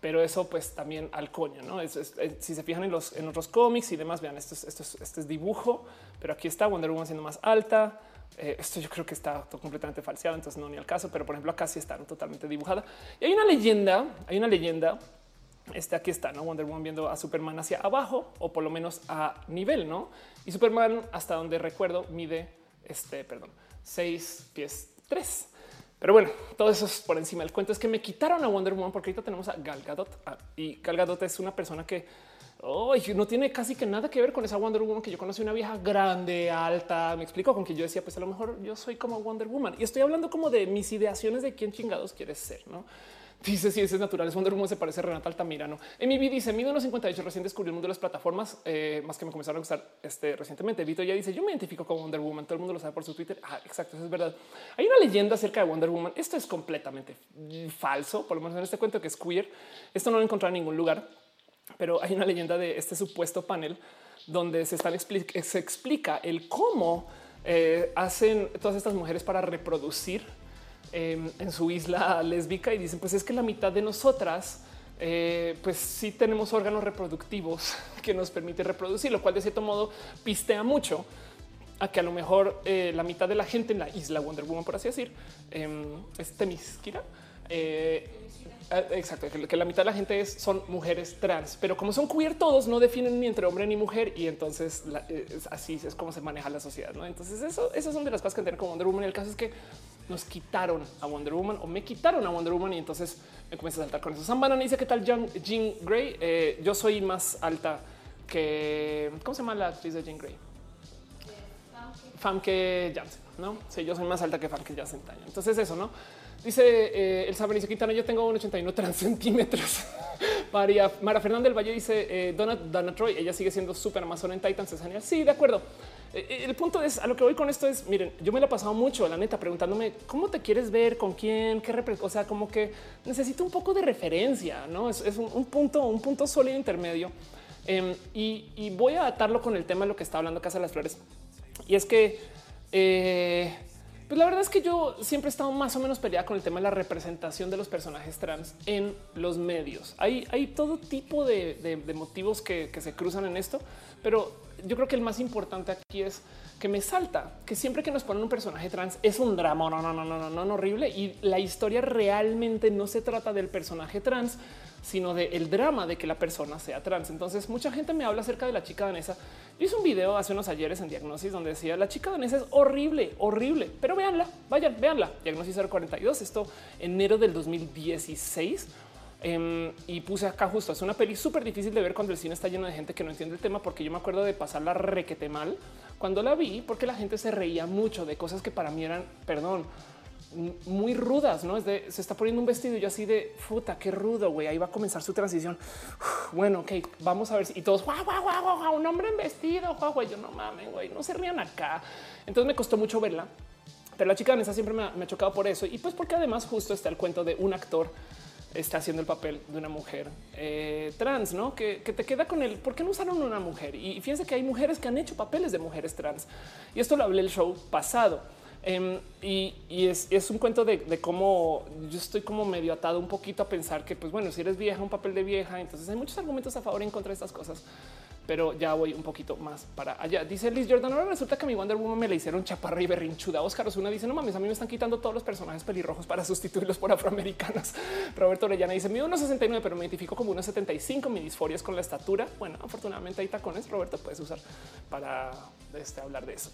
Pero eso pues también al coño, ¿no? Es, si se fijan en los en otros cómics y demás, vean, esto es, esto es, este es dibujo, pero aquí está Wonder Woman siendo más alta. Eh, esto yo creo que está completamente falseado, entonces no ni al caso, pero por ejemplo acá sí está totalmente dibujada. Y hay una leyenda, hay una leyenda este aquí está, ¿no? Wonder Woman viendo a Superman hacia abajo o por lo menos a nivel, ¿no? Y Superman, hasta donde recuerdo, mide este, perdón, seis pies tres. Pero bueno, todo eso es por encima. El cuento es que me quitaron a Wonder Woman porque ahorita tenemos a Gal Gadot ah, y Gal Gadot es una persona que no tiene casi que nada que ver con esa Wonder Woman que yo conocí, una vieja grande, alta. Me explico con que yo decía, pues a lo mejor yo soy como Wonder Woman y estoy hablando como de mis ideaciones de quién chingados quieres ser, no? Dice si es natural, es Wonder Woman se parece a Renata Altamirano. Vida dice mido unos 58, recién descubrí el mundo de las plataformas, eh, más que me comenzaron a gustar este recientemente. Vito ya dice yo me identifico con Wonder Woman, todo el mundo lo sabe por su Twitter. Ah, exacto, eso es verdad. Hay una leyenda acerca de Wonder Woman. Esto es completamente falso, por lo menos en este cuento que es queer. Esto no lo encontré en ningún lugar, pero hay una leyenda de este supuesto panel donde se, están se explica el cómo eh, hacen todas estas mujeres para reproducir Em, en su isla lésbica y dicen pues es que la mitad de nosotras eh, pues sí tenemos órganos reproductivos que nos permite reproducir, lo cual de cierto modo pistea mucho a que a lo mejor eh, la mitad de la gente en la isla Wonder Woman, por así decir, eh, es Temisquira. Eh, exacto, que, la mitad de la gente es, son mujeres trans, pero como son queer todos, no definen ni entre hombre ni mujer y entonces así es como se maneja la sociedad. ¿no? Entonces eso, esas son de las cosas que tener con Wonder Woman. El caso es que nos quitaron a Wonder Woman o me quitaron a Wonder Woman y entonces me comencé a saltar con eso. Sam Banana dice qué tal Jean Grey. Eh, yo soy más alta que ¿cómo se llama la actriz de Jean Grey? Famke Janssen, no? Sí, yo soy más alta que Famke Janssen. Entonces eso, no? Dice eh, el Saben dice Quintana, yo tengo un 81 trans centímetros. María, Mara Fernanda del Valle dice eh, Donna, Donna Troy, ella sigue siendo súper amazona en Titans, es. Sí, de acuerdo. Eh, eh, el punto es a lo que voy con esto es miren, yo me la he pasado mucho, la neta, preguntándome cómo te quieres ver, con quién, qué o sea, como que necesito un poco de referencia, no es, un, punto, un punto sólido intermedio. Em, y, voy a atarlo con el tema de lo que está hablando Casa de las Flores. Y es que eh, pues la verdad es que yo siempre he estado más o menos peleada con el tema de la representación de los personajes trans en los medios. Hay, hay todo tipo de, motivos que, se cruzan en esto, pero yo creo que el más importante aquí es que me salta que siempre que nos ponen un personaje trans es un drama, no, no, no, no, no, no, horrible. Y la historia realmente no se trata del personaje trans, sino del drama de que la persona sea trans. Entonces mucha gente me habla acerca de la chica danesa. Yo hice un video hace unos ayeres en Diagnosis donde decía la chica danesa es horrible, horrible, pero véanla, vayan, véanla. Diagnosis 042, esto enero del 2016. Em, y puse acá justo, es una peli súper difícil de ver cuando el cine está lleno de gente que no entiende el tema, porque yo me acuerdo de pasarla requete mal cuando la vi, porque la gente se reía mucho de cosas que para mí eran, perdón, muy rudas, ¿no? Es de, se está poniendo un vestido y así de, puta, qué rudo, güey, ahí va a comenzar su transición. bueno, ok, vamos a ver si... Y todos, guau, guau, guau, guau, un hombre en vestido, guau, güey, yo no mames, güey, no se rían acá. Entonces me costó mucho verla, pero la chica esa siempre me ha, chocado por eso. Y pues porque además justo está el cuento de un actor está haciendo el papel de una mujer eh, trans, ¿no? Que, te queda con el, ¿por qué no usaron una mujer? Y fíjense que hay mujeres que han hecho papeles de mujeres trans. Y esto lo hablé el show pasado Em, y, es, un cuento de, cómo yo estoy como medio atado un poquito a pensar que, pues bueno, si eres vieja, un papel de vieja, entonces hay muchos argumentos a favor y en contra de estas cosas pero ya voy un poquito más para allá. Dice Liz Jordan, ahora resulta que a mi Wonder Woman me le hicieron chaparra y berrinchuda. Oscar Osuna dice, no mames, a mí me están quitando todos los personajes pelirrojos para sustituirlos por afroamericanos. Roberto Orellana dice, mido 1,69, pero me identifico como 1,75. Mi disforia es con la estatura. Bueno, afortunadamente hay tacones, Roberto, puedes usar para este, hablar de eso.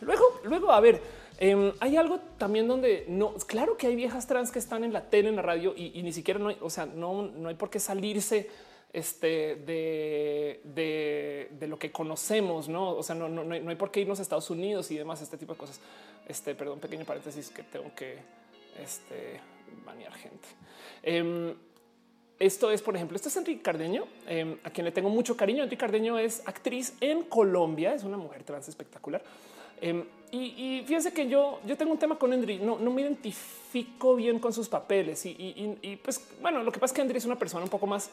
Luego, luego, a ver, em, hay algo también donde no, claro que hay viejas trans que están en la tele, en la radio y, ni siquiera no o sea, no, no hay por qué salirse este, de, de, lo que conocemos, no? O sea, no, no, no, hay por qué irnos a Estados Unidos y demás, este tipo de cosas. Este, perdón, pequeño paréntesis que tengo que este, banear gente. Em, esto es, por ejemplo, esto es Enrique Cardeño, em, a quien le tengo mucho cariño. Enrique Cardeño es actriz en Colombia, es una mujer trans espectacular. Em, y, fíjense que yo, yo tengo un tema con Endri, no, no me identifico bien con sus papeles. Y, y, pues bueno, lo que pasa es que Endri es una persona un poco más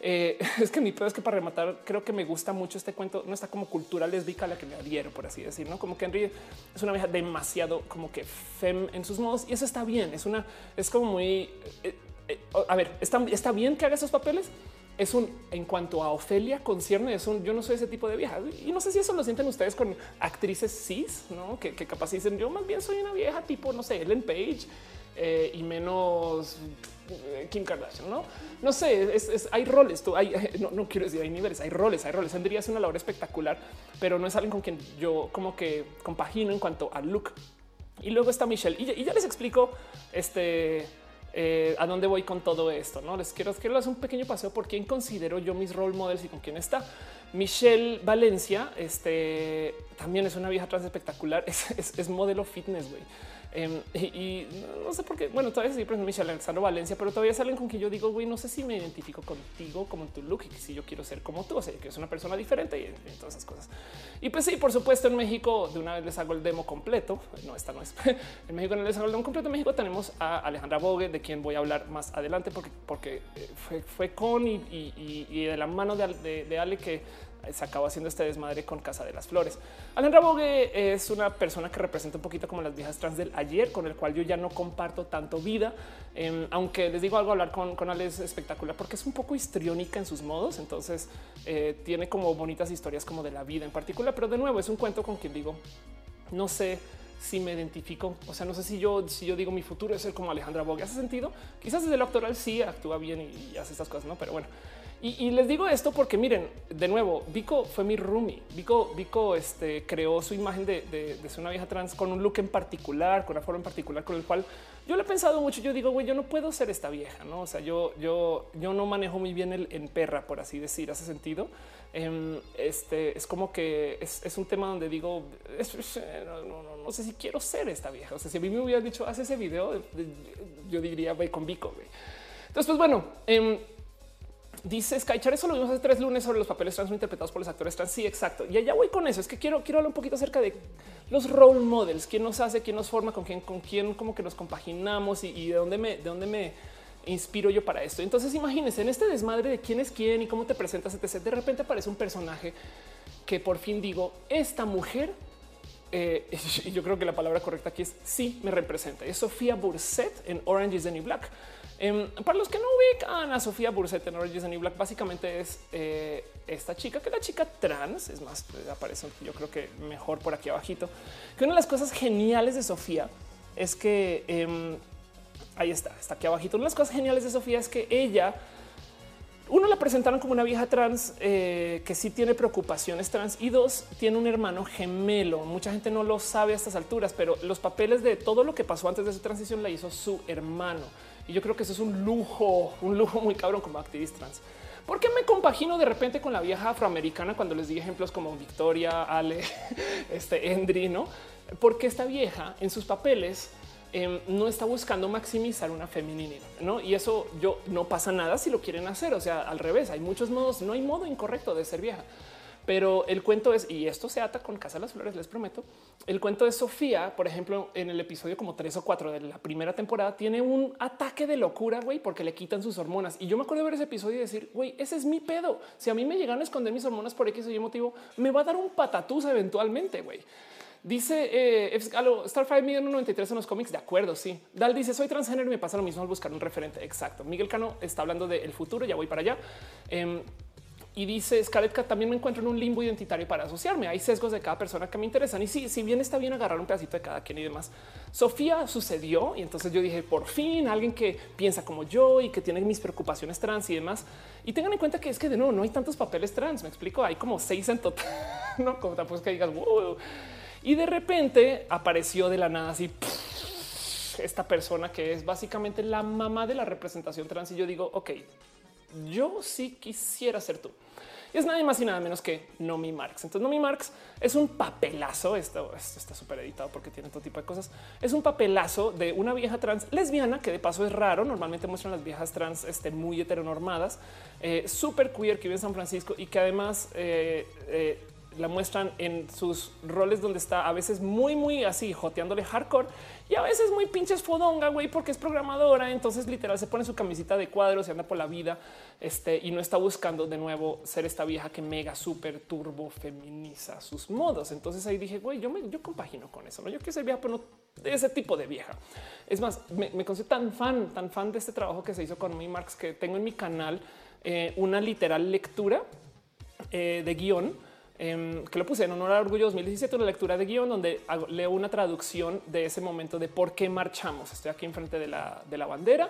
eh, es que mi pedo es que para rematar, creo que me gusta mucho este cuento. No está como cultura lésbica a la que me adhiero, por así decir, no como que Henry es una vieja demasiado como que fem en sus modos y eso está bien. Es una, es como muy, eh, eh, a ver, está, está bien que haga esos papeles. Es un en cuanto a Ofelia concierne, es un yo no soy ese tipo de vieja y no sé si eso lo sienten ustedes con actrices cis, no que, que capaz dicen yo más bien soy una vieja tipo, no sé, Ellen Page y menos Kim Kardashian, no? No sé, hay roles, tú, hay, no, quiero decir hay niveles, hay roles, hay roles. Tendría una labor espectacular, pero no es alguien con quien yo como que compagino en cuanto al look. Y luego está Michelle y, ya les explico este eh, a dónde voy con todo esto. No les quiero, hacer un pequeño paseo por quién considero yo mis role models y con quién está. Michelle Valencia, este también es una vieja trans espectacular, es, es, es modelo fitness. güey. Em, y, no sé por qué, bueno, todavía sí, pero Michelle Alexandro Valencia, pero todavía salen con que yo digo, güey, no sé si me identifico contigo como en tu look y si yo quiero ser como tú, o sea, que es una persona diferente y, todas esas cosas. Y pues sí, por supuesto, en México de una vez les hago el demo completo. No, esta no es. en México no les hago el demo completo. En México tenemos a Alejandra Bogue, de quien voy a hablar más adelante, porque, porque eh, fue, fue con y, de la mano de, de Ale que se acabó haciendo este desmadre con Casa de las Flores. Alejandra Bogue es una persona que representa un poquito como las viejas trans del ayer, con el cual yo ya no comparto tanto vida, em, aunque les digo algo, hablar con, con es espectacular porque es un poco histriónica en sus modos, entonces eh, tiene como bonitas historias como de la vida en particular, pero de nuevo es un cuento con quien digo, no sé si me identifico. O sea, no sé si yo, si yo digo mi futuro es ser como Alejandra Bogue. ¿Hace sentido? Quizás desde el actoral sí actúa bien y, y hace estas cosas, no? Pero bueno, y, les digo esto porque miren, de nuevo, Vico fue mi roomie. Vico, Vico este, creó su imagen de, ser una vieja trans con un look en particular, con una forma en particular con el cual yo le he pensado mucho. Yo digo, güey, yo no puedo ser esta vieja, no? O sea, yo, yo, yo no manejo muy bien el en perra, por así decir, hace sentido. Em, este es como que es, un tema donde digo, no, sé si quiero ser esta vieja. O sea, si a mí me hubieran dicho, haz ese video, yo diría, güey, con Vico. Entonces, pues bueno, em, Dice Skychar, eso lo vimos hace tres lunes sobre los papeles trans interpretados por los actores trans. Sí, exacto. Y allá voy con eso. Es que quiero, quiero hablar un poquito acerca de los role models, quién nos hace, quién nos forma, con quién, con quién como que nos compaginamos y, de dónde me, de dónde me inspiro yo para esto. Entonces imagínense en este desmadre de quién es quién y cómo te presentas, etc. De repente aparece un personaje que por fin digo, esta mujer eh, yo creo que la palabra correcta aquí es sí me representa. Es Sofía Burset en Orange is the New Black. Em, para los que no ubican a Sofía Burset en Orange is Black, básicamente es eh, esta chica que la chica trans es más, pues, aparece yo creo que mejor por aquí abajito. Que una de las cosas geniales de Sofía es que em, ahí está, está aquí abajito. Una de las cosas geniales de Sofía es que ella uno la presentaron como una vieja trans eh, que sí tiene preocupaciones trans y dos tiene un hermano gemelo. Mucha gente no lo sabe a estas alturas, pero los papeles de todo lo que pasó antes de su transición la hizo su hermano. Y yo creo que eso es un lujo, un lujo muy cabrón como activista trans. ¿Por qué me compagino de repente con la vieja afroamericana cuando les di ejemplos como Victoria, Ale, este Endri, no? Porque esta vieja en sus papeles Em, no está buscando maximizar una feminidad, ¿no? Y eso yo no pasa nada si lo quieren hacer, o sea, al revés, hay muchos modos, no hay modo incorrecto de ser vieja. Pero el cuento es, y esto se ata con Casa de las Flores, les prometo, el cuento de Sofía, por ejemplo, en el episodio como tres o cuatro de la primera temporada, tiene un ataque de locura, güey, porque le quitan sus hormonas. Y yo me acuerdo de ver ese episodio y decir, güey, ese es mi pedo. Si a mí me llegan a esconder mis hormonas por X o Y motivo, me va a dar un patatús eventualmente, güey. Dice eh, Starfire Miguel 93 en los cómics. De acuerdo. Sí. Dal dice soy transgénero y me pasa lo mismo al buscar un referente. Exacto. Miguel Cano está hablando del futuro. Ya voy para allá. Em, y dice Scarlett también me encuentro en un limbo identitario para asociarme. Hay sesgos de cada persona que me interesan. Y sí, si bien está bien agarrar un pedacito de cada quien y demás. Sofía sucedió y entonces yo dije por fin alguien que piensa como yo y que tiene mis preocupaciones trans y demás. Y tengan en cuenta que es que de nuevo no hay tantos papeles trans. Me explico. Hay como seis en total, no como tampoco es que digas wow. Y de repente apareció de la nada así esta persona que es básicamente la mamá de la representación trans. Y yo digo, ok, yo sí quisiera ser tú. Y es nada más y nada menos que Nomi Marx. Entonces Nomi Marx es un papelazo. Esto, está súper editado porque tiene todo tipo de cosas. Es un papelazo de una vieja trans lesbiana que de paso es raro. Normalmente muestran las viejas trans este, muy heteronormadas, eh, súper queer que vive en San Francisco y que además eh, eh, la muestran en sus roles donde está a veces muy, muy así joteándole hardcore y a veces muy pinches fodonga, güey, porque es programadora. Entonces, literal, se pone su camisita de cuadros y anda por la vida este, y no está buscando de nuevo ser esta vieja que mega super turbo feminiza sus modos. Entonces ahí dije, güey, yo me yo compagino con eso. ¿no? Yo quiero ser vieja, pero no de ese tipo de vieja. Es más, me, me tan fan, tan fan de este trabajo que se hizo con mi Marx que tengo en mi canal eh, una literal lectura eh, de guion Em, que lo puse en honor a Orgullo 2017, una lectura de guion donde leo una traducción de ese momento de por qué marchamos. Estoy aquí enfrente de la, de la bandera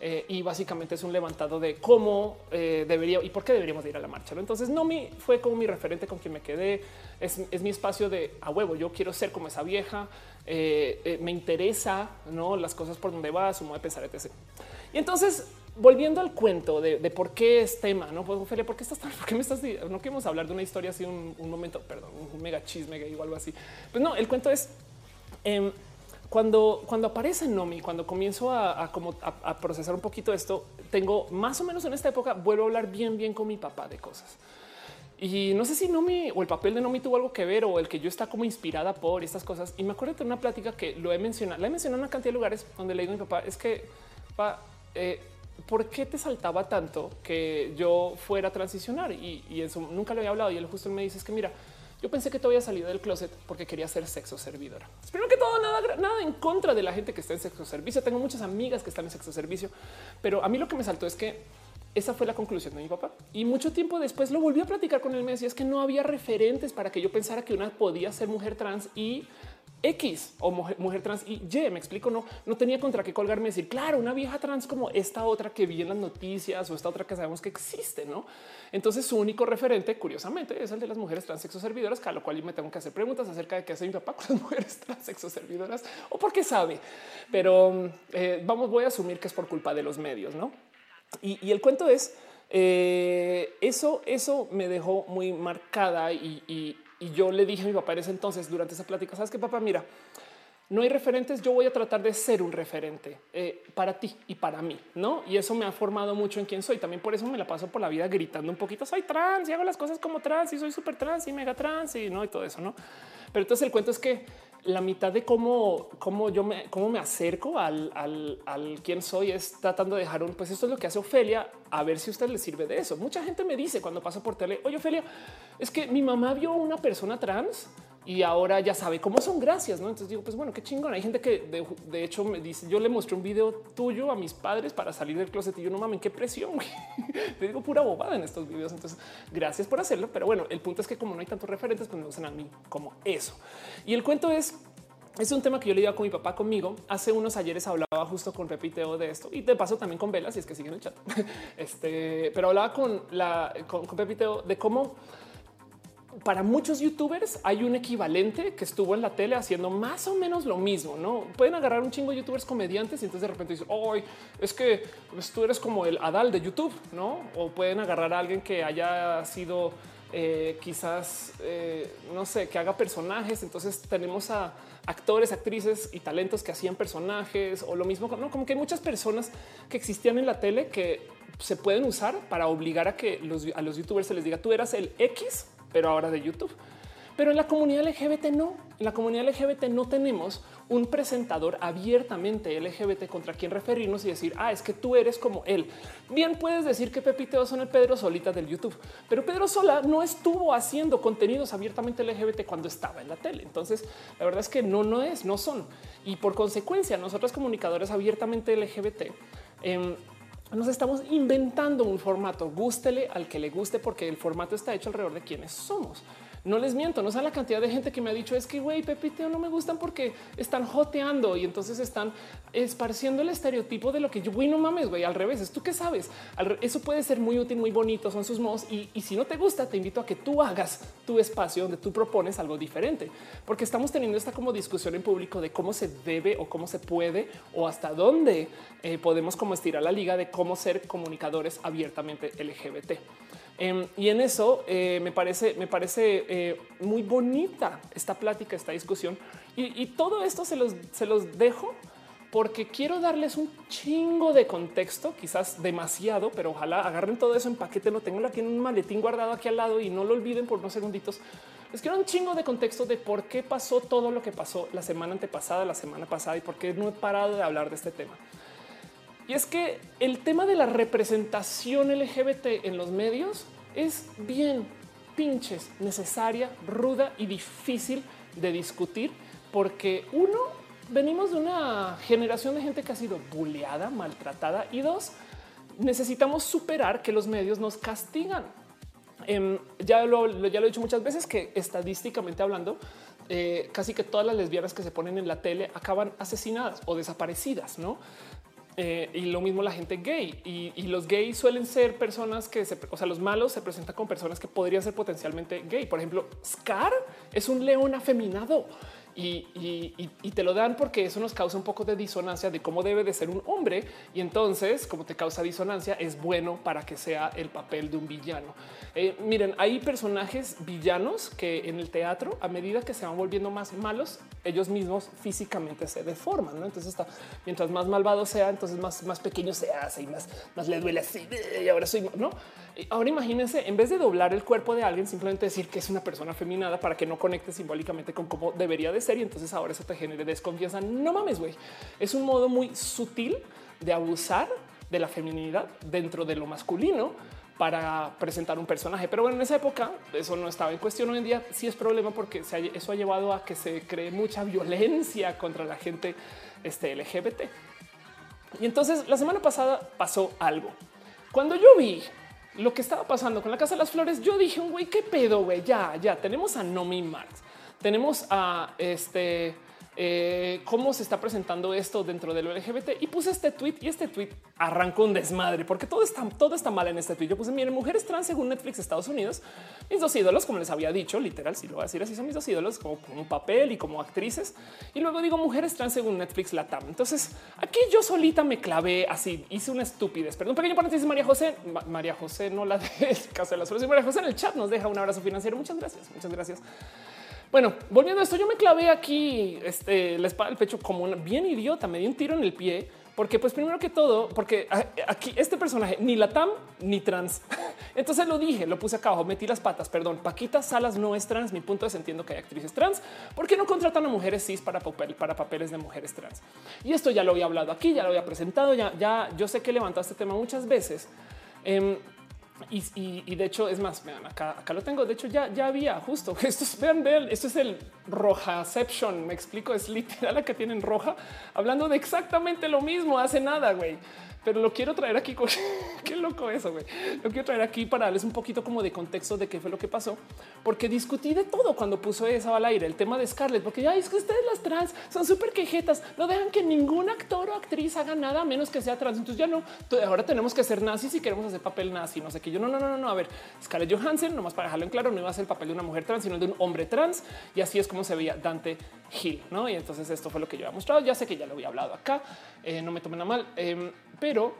eh, y básicamente es un levantado de cómo eh, debería y por qué deberíamos ir a la marcha. Entonces, no me fue como mi referente con quien me quedé. Es, es, mi espacio de a huevo. Yo quiero ser como esa vieja. Eh, me interesa no las cosas por donde va, su modo de pensar, etc. Y entonces volviendo al cuento de, por qué es tema, no pues Ophelia, ¿por qué estás tan, por qué me estás no queremos hablar de una historia así un, momento, perdón, un mega chisme gay o algo así. Pues no, el cuento es em, cuando, cuando aparece Nomi, cuando comienzo a, procesar un poquito esto, tengo más o menos en esta época vuelvo a hablar bien, bien con mi papá de cosas. Y no sé si Nomi o el papel de Nomi tuvo algo que ver o el que yo está como inspirada por estas cosas. Y me acuerdo de una plática que lo he mencionado, la he mencionado en una cantidad de lugares donde le digo a mi papá, es que pa, eh, ¿por qué te saltaba tanto que yo fuera a transicionar? Y, eso nunca lo había hablado. Y él justo me dice que mira, yo pensé que te había salido del closet porque quería ser sexo servidora. Espero que todo nada, nada en contra de la gente que está en sexo servicio. Tengo muchas amigas que están en sexo servicio, pero a mí lo que me saltó es que esa fue la conclusión de mi papá. Y mucho tiempo después lo volví a platicar con él. Me decía es que no había referentes para que yo pensara que una podía ser mujer trans y X o mujer, trans y Y. Me explico, no, no tenía contra qué colgarme y decir, claro, una vieja trans como esta otra que vi en las noticias o esta otra que sabemos que existe, no? Entonces su único referente, curiosamente, es el de las mujeres trans sexo servidoras, a lo cual yo me tengo que hacer preguntas acerca de qué hace mi papá con las mujeres trans sexo servidoras o por qué sabe. Pero eh, vamos, voy a asumir que es por culpa de los medios, no? Y, el cuento es eh, eso, eso me dejó muy marcada y, y yo le dije a mi papá en ese entonces, durante esa plática, sabes que papá, mira, no hay referentes, yo voy a tratar de ser un referente eh, para ti y para mí, ¿no? Y eso me ha formado mucho en quién soy. También por eso me la paso por la vida gritando un poquito, soy trans y hago las cosas como trans y soy súper trans y mega trans y no y todo eso, ¿no? Pero entonces el cuento es que la mitad de cómo, cómo yo me, cómo me acerco al, al, al quién soy es tratando de dejar un, pues esto es lo que hace Ofelia, a ver si a usted le sirve de eso. Mucha gente me dice cuando paso por tele, oye Ofelia, es que mi mamá vio una persona trans y ahora ya sabe cómo son gracias, ¿no? Entonces digo, pues bueno, qué chingón. Hay gente que de, hecho me dice, yo le mostré un video tuyo a mis padres para salir del closet y yo no mames, qué presión. Te digo pura bobada en estos videos. Entonces, gracias por hacerlo. Pero bueno, el punto es que como no hay tantos referentes, pues me usan a mí como eso. Y el cuento es es un tema que yo le iba con mi papá conmigo. Hace unos ayeres hablaba justo con Repiteo de esto y de paso también con Vela, si es que siguen el chat. Este, pero hablaba con la con, con Pepiteo de cómo para muchos youtubers hay un equivalente que estuvo en la tele haciendo más o menos lo mismo. No pueden agarrar un chingo de youtubers comediantes y entonces de repente dicen, hoy es que pues, tú eres como el Adal de YouTube, no? O pueden agarrar a alguien que haya sido eh, quizás, eh, no sé, que haga personajes. Entonces tenemos a actores, actrices y talentos que hacían personajes o lo mismo, ¿no? como que hay muchas personas que existían en la tele que se pueden usar para obligar a que a los youtubers se les diga tú eras el X pero ahora de YouTube. Pero en la comunidad LGBT no. En la comunidad LGBT no tenemos un presentador abiertamente LGBT contra quien referirnos y decir, ah, es que tú eres como él. Bien puedes decir que Pepiteo son el Pedro Solita del YouTube, pero Pedro Sola no estuvo haciendo contenidos abiertamente LGBT cuando estaba en la tele. Entonces, la verdad es que no, no es, no son. Y por consecuencia, nosotros comunicadores abiertamente LGBT, em, nos estamos inventando un formato, gústele al que le guste, porque el formato está hecho alrededor de quienes somos. No les miento, no sé la cantidad de gente que me ha dicho es que güey, Pepiteo no me gustan porque están joteando y entonces están esparciendo el estereotipo de lo que yo, güey, no mames, güey, al revés, es tú que sabes. Eso puede ser muy útil, muy bonito, son sus modos. Y, y si no te gusta, te invito a que tú hagas tu espacio donde tú propones algo diferente, porque estamos teniendo esta como discusión en público de cómo se debe o cómo se puede o hasta dónde eh, podemos como estirar la liga de cómo ser comunicadores abiertamente LGBT. Em, y en eso eh, me parece, me parece eh, muy bonita esta plática, esta discusión. Y, todo esto se los, se los dejo porque quiero darles un chingo de contexto, quizás demasiado, pero ojalá agarren todo eso en paquete, lo tengo aquí en un maletín guardado aquí al lado y no lo olviden por unos segunditos. Les quiero un chingo de contexto de por qué pasó todo lo que pasó la semana antepasada, la semana pasada y por qué no he parado de hablar de este tema. Y es que el tema de la representación LGBT en los medios es bien pinches necesaria, ruda y difícil de discutir porque uno, venimos de una generación de gente que ha sido bulleada, maltratada y dos, necesitamos superar que los medios nos castigan. Em, ya, lo, he dicho muchas veces que estadísticamente hablando, eh, casi que todas las lesbianas que se ponen en la tele acaban asesinadas o desaparecidas, ¿no? Eh, y lo mismo la gente gay y, los gays suelen ser personas que se, o sea, los malos se presentan con personas que podrían ser potencialmente gay. Por ejemplo, Scar es un león afeminado y, te lo dan porque eso nos causa un poco de disonancia de cómo debe de ser un hombre. Y entonces, como te causa disonancia, es bueno para que sea el papel de un villano. Eh, miren, hay personajes villanos que en el teatro, a medida que se van volviendo más malos, ellos mismos físicamente se deforman. ¿no? Entonces, está, mientras más malvado sea, entonces más, más pequeño se hace y más, más le duele así. Y ahora soy no. Ahora imagínense, en vez de doblar el cuerpo de alguien, simplemente decir que es una persona feminada para que no conecte simbólicamente con cómo debería de ser. Y entonces ahora eso te genere desconfianza. No mames, güey. Es un modo muy sutil de abusar de la feminidad dentro de lo masculino para presentar un personaje. Pero bueno, en esa época eso no estaba en cuestión. Hoy en día sí es problema porque eso ha llevado a que se cree mucha violencia contra la gente este, LGBT. Y entonces la semana pasada pasó algo. Cuando yo vi lo que estaba pasando con la Casa de las Flores, yo dije, un güey, qué pedo, güey, ya, ya, tenemos a Nomi Marx, tenemos a este eh, cómo se está presentando esto dentro del LGBT y puse este tweet y este tweet arrancó un desmadre porque todo está, todo está mal en este tweet. Yo puse miren, mujeres trans según Netflix Estados Unidos, mis dos ídolos, como les había dicho, literal, si lo voy a decir así, son mis dos ídolos como, un papel y como actrices. Y luego digo mujeres trans según Netflix Latam. Entonces aquí yo solita me clavé así, hice una estupidez. Perdón, pequeño paréntesis, María José, María José, no la de casa de las flores. María José en el chat nos deja un abrazo financiero. Muchas gracias, muchas gracias. Bueno, volviendo a esto, yo me clavé aquí este, la espada del pecho como una bien idiota, me di un tiro en el pie, porque pues primero que todo, porque aquí este personaje ni la TAM ni trans. Entonces lo dije, lo puse acá abajo, metí las patas, perdón, Paquita Salas no es trans, mi punto es entiendo que hay actrices trans, ¿por qué no contratan a mujeres cis para, papel, para papeles de mujeres trans? Y esto ya lo había hablado aquí, ya lo había presentado, ya, ya yo sé que levantaste este tema muchas veces. Em, y, de hecho, es más, vean, acá, acá lo tengo. De hecho, ya, ya había justo esto. Vean, vean, esto es el rojaception. Me explico, es literal la que tienen roja, hablando de exactamente lo mismo hace nada, güey pero lo quiero traer aquí. Con... qué loco eso, güey. Lo quiero traer aquí para darles un poquito como de contexto de qué fue lo que pasó, porque discutí de todo cuando puso esa al aire el tema de Scarlett, porque ya es que ustedes las trans son súper quejetas, no dejan que ningún actor o actriz haga nada a menos que sea trans. Entonces ya no, ahora tenemos que ser nazis si queremos hacer papel nazi. No sé qué yo no, no, no, no. A ver, Scarlett Johansson, nomás para dejarlo en claro, no iba a ser el papel de una mujer trans, sino de un hombre trans. Y así es como se veía Dante No? Y entonces esto fue lo que yo había mostrado. Ya sé que ya lo había hablado acá, eh, no me tomen a mal. Em, pero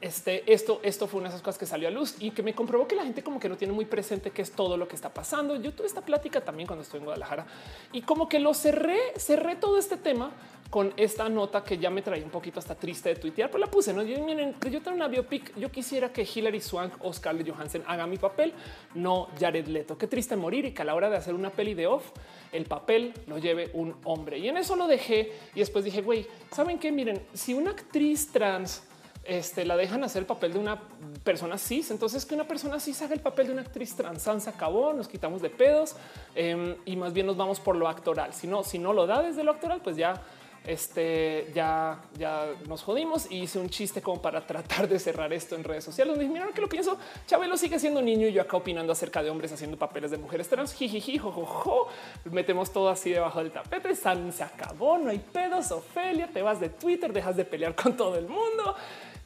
este, esto, esto fue una de esas cosas que salió a luz y que me comprobó que la gente como que no tiene muy presente qué es todo lo que está pasando. Yo tuve esta plática también cuando estoy en Guadalajara y como que lo cerré, cerré todo este tema con esta nota que ya me traía un poquito hasta triste de tuitear, pues la puse. No, yo, miren, yo tengo una biopic. Yo quisiera que Hilary Swank o Scarlett Johansson haga mi papel, no Jared Leto. Qué triste morir y que a la hora de hacer una peli de off, el papel lo lleve un hombre. Y en eso lo dejé y después dije, güey, saben qué? Miren, si una actriz trans este, la dejan hacer el papel de una persona cis. Entonces, que una persona cis haga el papel de una actriz trans, se acabó, nos quitamos de pedos em, y más bien nos vamos por lo actoral. Si no, si no lo da desde lo actoral, pues ya este ya, ya nos jodimos y hice un chiste como para tratar de cerrar esto en redes sociales. Me mira que lo pienso. Chabelo sigue siendo niño y yo acá opinando acerca de hombres haciendo papeles de mujeres trans. Jijiji, jojojo. Metemos todo así debajo del tapete. San se acabó. No hay pedos. Ofelia, te vas de Twitter, dejas de pelear con todo el mundo.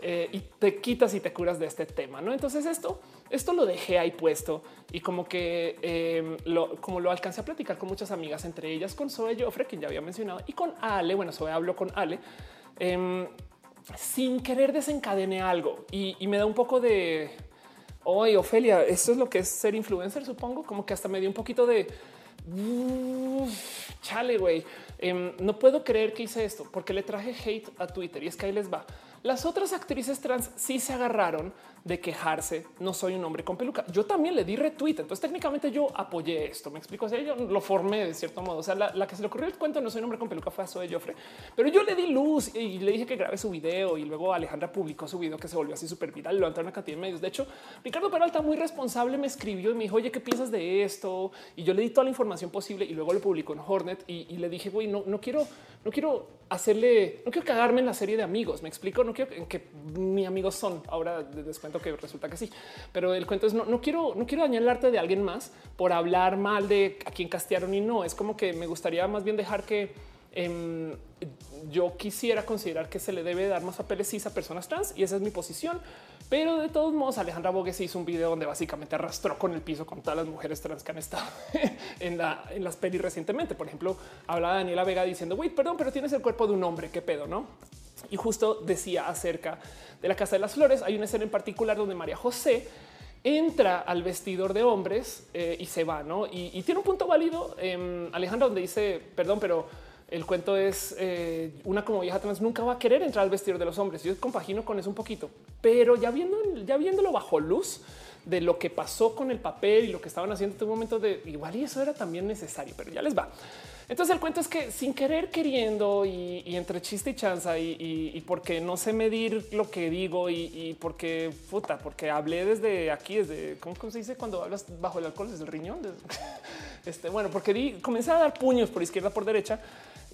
Eh, y te quitas y te curas de este tema. No, entonces esto, esto lo dejé ahí puesto y como que em, lo, como lo alcancé a platicar con muchas amigas, entre ellas con Zoe Joffre, quien ya había mencionado, y con Ale. Bueno, Zoe habló con Ale. Em, sin querer desencadené algo y, me da un poco de hoy, Ofelia. Esto es lo que es ser influencer, supongo, como que hasta me dio un poquito de chale, güey. Em, no puedo creer que hice esto porque le traje hate a Twitter y es que ahí les va. Las otras actrices trans sí se agarraron de quejarse. No soy un hombre con peluca. Yo también le di retweet. Entonces técnicamente yo apoyé esto. Me explico. O sea, yo lo formé de cierto modo. O sea, la, que se le ocurrió el cuento no soy un hombre con peluca fue a Zoe Joffre, pero yo le di luz y le dije que grabe su video y luego Alejandra publicó su video que se volvió así súper viral. Lo entraron una cantidad de medios. De hecho, Ricardo Peralta muy responsable me escribió y me dijo, oye, ¿qué piensas de esto? Y yo le di toda la información posible y luego lo publicó en Hornet y, le dije, güey, no, no quiero, no quiero hacerle, no quiero cagarme en la serie de amigos. Me explico. No quiero que mi amigos son. Ahora les cuento que resulta que sí, pero el cuento es no, no quiero, no quiero dañar el arte de alguien más por hablar mal de a quien castearon y no. Es como que me gustaría más bien dejar que em, yo quisiera considerar que se le debe dar más papeles a personas trans y esa es mi posición. Pero de todos modos, Alejandra Bogues hizo un video donde básicamente arrastró con el piso con todas las mujeres trans que han estado en, en las pelis recientemente. Por ejemplo, hablaba Daniela Vega diciendo, güey, perdón, pero tienes el cuerpo de un hombre, qué pedo, no? Y justo decía acerca de la Casa de las Flores. Hay una escena en particular donde María José entra al vestidor de hombres eh, y se va, ¿no? Y, tiene un punto válido, eh, Alejandra, donde dice, perdón, pero el cuento es eh, una como vieja trans nunca va a querer entrar al vestidor de los hombres. Yo compagino con eso un poquito, pero ya viendo, ya viéndolo bajo luz de lo que pasó con el papel y lo que estaban haciendo en un momento de igual y eso era también necesario, pero ya les va. Entonces el cuento es que sin querer queriendo y, entre chiste y chanza y, porque no sé medir lo que digo y, porque puta, porque hablé desde aquí, desde cómo, se dice cuando hablas bajo el alcohol, desde el riñón. este, bueno, porque di, comencé a dar puños por izquierda, por derecha,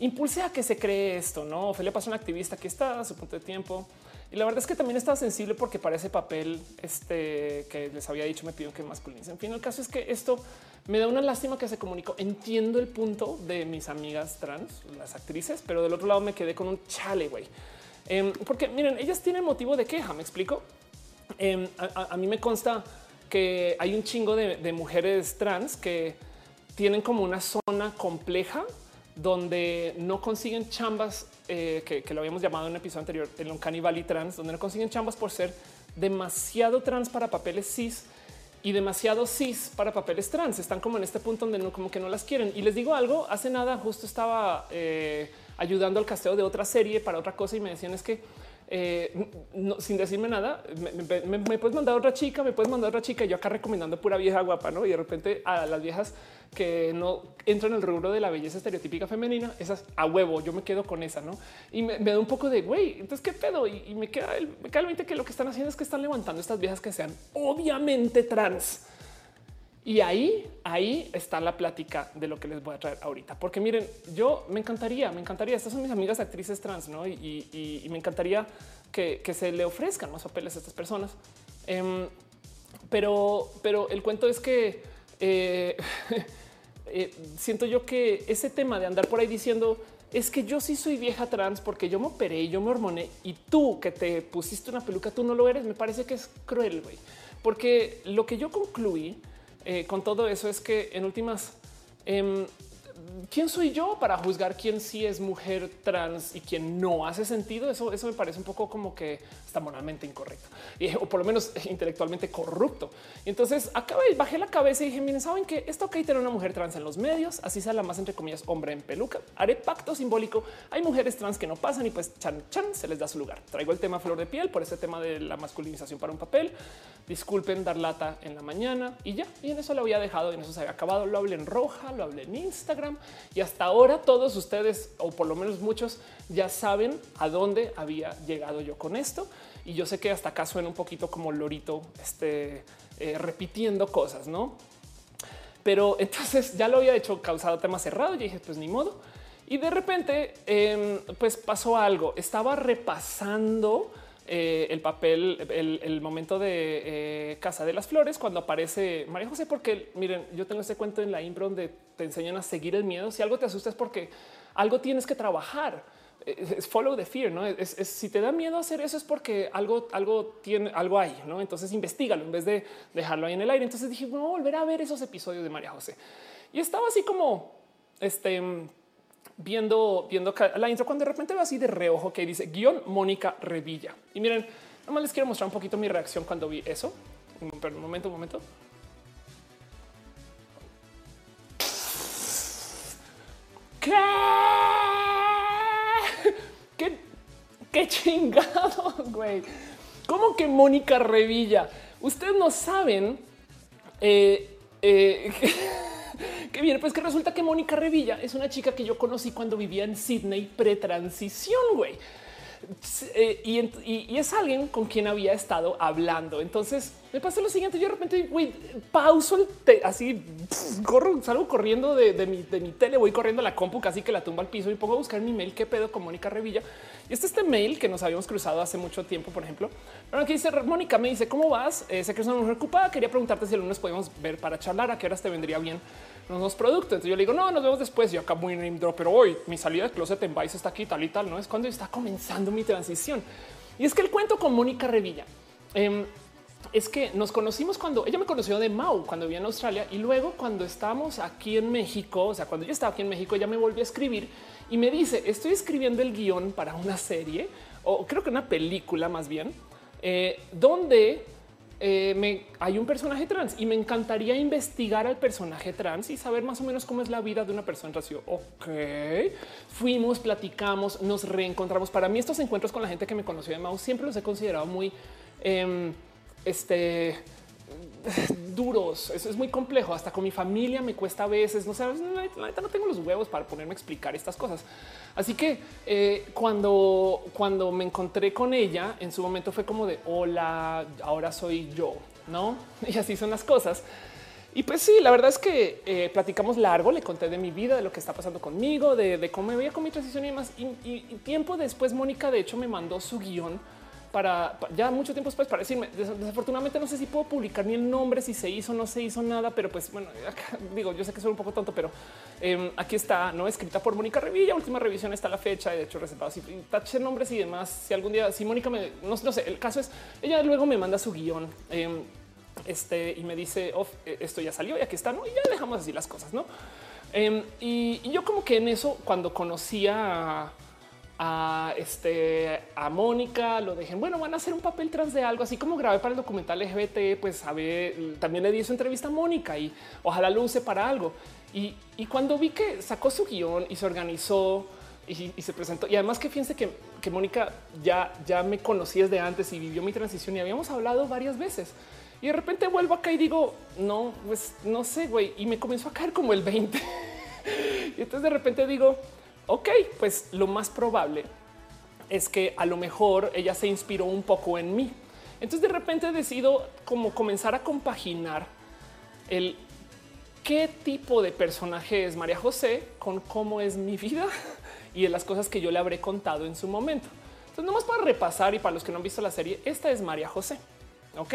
impulsé a que se cree esto. No, Ophelia pasó un activista que está a su punto de tiempo. Y la verdad es que también estaba sensible porque para ese papel este, que les había dicho me pidieron que masculinice. En fin, el caso es que esto me da una lástima que se comunicó. Entiendo el punto de mis amigas trans, las actrices, pero del otro lado me quedé con un chale, güey. Em, porque miren, ellas tienen motivo de queja, me explico. Em, a, mí me consta que hay un chingo de, mujeres trans que tienen como una zona compleja donde no consiguen chambas, eh, que, lo habíamos llamado en un episodio anterior, en un canibal trans, donde no consiguen chambas por ser demasiado trans para papeles cis y demasiado cis para papeles trans. Están como en este punto donde no, como que no las quieren. Y les digo algo, hace nada justo estaba eh, ayudando al casteo de otra serie para otra cosa y me decían es que eh, sin decirme nada, me, puedes mandar otra chica, me puedes mandar otra chica. Yo acá recomendando pura vieja guapa, no? Y de repente a las viejas que no entran en el rubro de la belleza estereotípica femenina, esas a huevo, yo me quedo con esa, no? Y me, da un poco de güey, entonces qué pedo. Y, me queda el, me que lo que están haciendo es que están levantando estas viejas que sean obviamente trans. Y ahí, ahí está la plática de lo que les voy a traer ahorita. Porque miren, yo me encantaría, me encantaría, estas son mis amigas actrices trans, ¿no? Y, me encantaría que, se le ofrezcan más papeles a estas personas. Em, pero, pero el cuento es que eh, eh, siento yo que ese tema de andar por ahí diciendo es que yo sí soy vieja trans porque yo me operé, yo me hormoné y tú que te pusiste una peluca, tú no lo eres. Me parece que es cruel, güey, porque lo que yo concluí eh, con todo eso es que en últimas em, quién soy yo para juzgar quién sí es mujer trans y quién no hace sentido. Eso, eso me parece un poco como que está moralmente incorrecto o por lo menos intelectualmente corrupto. Y entonces acabé, bajé la cabeza y dije, miren, saben que esto ok tener una mujer trans en los medios, así sea la más entre comillas hombre en peluca. Haré pacto simbólico. Hay mujeres trans que no pasan y pues chan chan se les da su lugar. Traigo el tema flor de piel por ese tema de la masculinización para un papel. Disculpen dar lata en la mañana y ya. Y en eso lo había dejado y en eso se había acabado. Lo hablé en roja, lo hablé en Instagram y hasta ahora todos ustedes, o por lo menos muchos, ya saben a dónde había llegado yo con esto. Y yo sé que hasta acá suena un poquito como lorito, este, eh, repitiendo cosas, ¿no? Pero entonces ya lo había hecho causado tema cerrado y dije, pues ni modo. Y de repente, em, pues pasó algo. Estaba repasando eh, el papel, el, momento de eh, Casa de las Flores, cuando aparece María José, porque miren, yo tengo ese cuento en la impro donde te enseñan a seguir el miedo. Si algo te asusta es porque algo tienes que trabajar. Es follow the fear, no es, si te da miedo hacer eso es porque algo, algo tiene algo ahí, no? Entonces investigalo en vez de dejarlo ahí en el aire. Entonces dije, no volver a ver esos episodios de María José y estaba así como este viendo, viendo la intro cuando de repente veo así de reojo que dice guion Mónica Revilla. Y miren, nomás les quiero mostrar un poquito mi reacción cuando vi eso. Pero un momento, un momento. ¿Qué? ¿Qué, qué chingado, güey? ¿Cómo que Mónica Revilla? Ustedes no saben eh, eh, que bien, pues que resulta que Mónica Revilla es una chica que yo conocí cuando vivía en Sydney pretransición, güey. Eh, y, es alguien con quien había estado hablando. Entonces me pasó lo siguiente. Yo de repente güey, pauso el así corro, salgo corriendo de, mi, tele, voy corriendo a la compu, casi que la tumba al piso y pongo a buscar mi mail. Qué pedo con Mónica Revilla. Y este este mail que nos habíamos cruzado hace mucho tiempo, por ejemplo. Pero aquí dice Mónica, me dice cómo vas? Sé que es una mujer ocupada. Quería preguntarte si el lunes podemos ver para charlar. A qué horas te vendría bien los productos. Entonces yo le digo, no, nos vemos después. Yo acá muy name drop, pero hoy mi salida de closet en Vice está aquí, tal y tal. No es cuando está comenzando mi transición. Y es que el cuento con Mónica Revilla em, es que nos conocimos cuando ella me conoció de Mau, cuando vivía en Australia. Y luego cuando estábamos aquí en México, o sea, cuando yo estaba aquí en México, ella me volvió a escribir y me dice, estoy escribiendo el guion para una serie o creo que una película más bien, eh, donde eh, hay un personaje trans y me encantaría investigar al personaje trans y saber más o menos cómo es la vida de una persona trans. ok, fuimos, platicamos, nos reencontramos. Para mí estos encuentros con la gente que me conoció de Mau siempre los he considerado muy em, este, duros. Eso es muy complejo. Hasta con mi familia me cuesta a veces. No sé, la neta no tengo los huevos para ponerme a explicar estas cosas. Así que eh, cuando, cuando me encontré con ella, en su momento fue como de hola, ahora soy yo, no? Y así son las cosas. Y pues sí, la verdad es que eh, platicamos largo, le conté de mi vida, de lo que está pasando conmigo, de, cómo me veía con mi transición y demás. Y, y tiempo después, Mónica, de hecho, me mandó su guion para ya mucho tiempo después para decirme desafortunadamente no sé si puedo publicar ni el nombre, si se hizo, no se hizo nada, pero pues bueno, digo, yo sé que soy un poco tonto, pero em, aquí está, no escrita por Mónica Revilla, última revisión está la fecha, de hecho reservado, si tache nombres y demás, si algún día, si Mónica me, no, sé, el caso es, ella luego me manda su guion. Em, este y me dice oh, esto ya salió y aquí está, no? Y ya dejamos así las cosas, no? Em, y, y, yo, como que en eso, cuando conocía a este a Mónica, lo dejen. Bueno, van a hacer un papel trans de algo, así como grabé para el documental LGBT, pues sabe, también le di su entrevista a Mónica y ojalá lo use para algo. Y, cuando vi que sacó su guion y se organizó y, se presentó, y además que fíjense que, que Mónica ya, ya me conocí desde antes y vivió mi transición y habíamos hablado varias veces. Y de repente vuelvo acá y digo, no, pues no sé, güey. Y me comenzó a caer como el 20. y entonces de repente digo, ok, pues lo más probable es que a lo mejor ella se inspiró un poco en mí. Entonces de repente decido como comenzar a compaginar el qué tipo de personaje es María José con cómo es mi vida y de las cosas que yo le habré contado en su momento. Entonces, nomás para repasar y para los que no han visto la serie, esta es María José. Ok,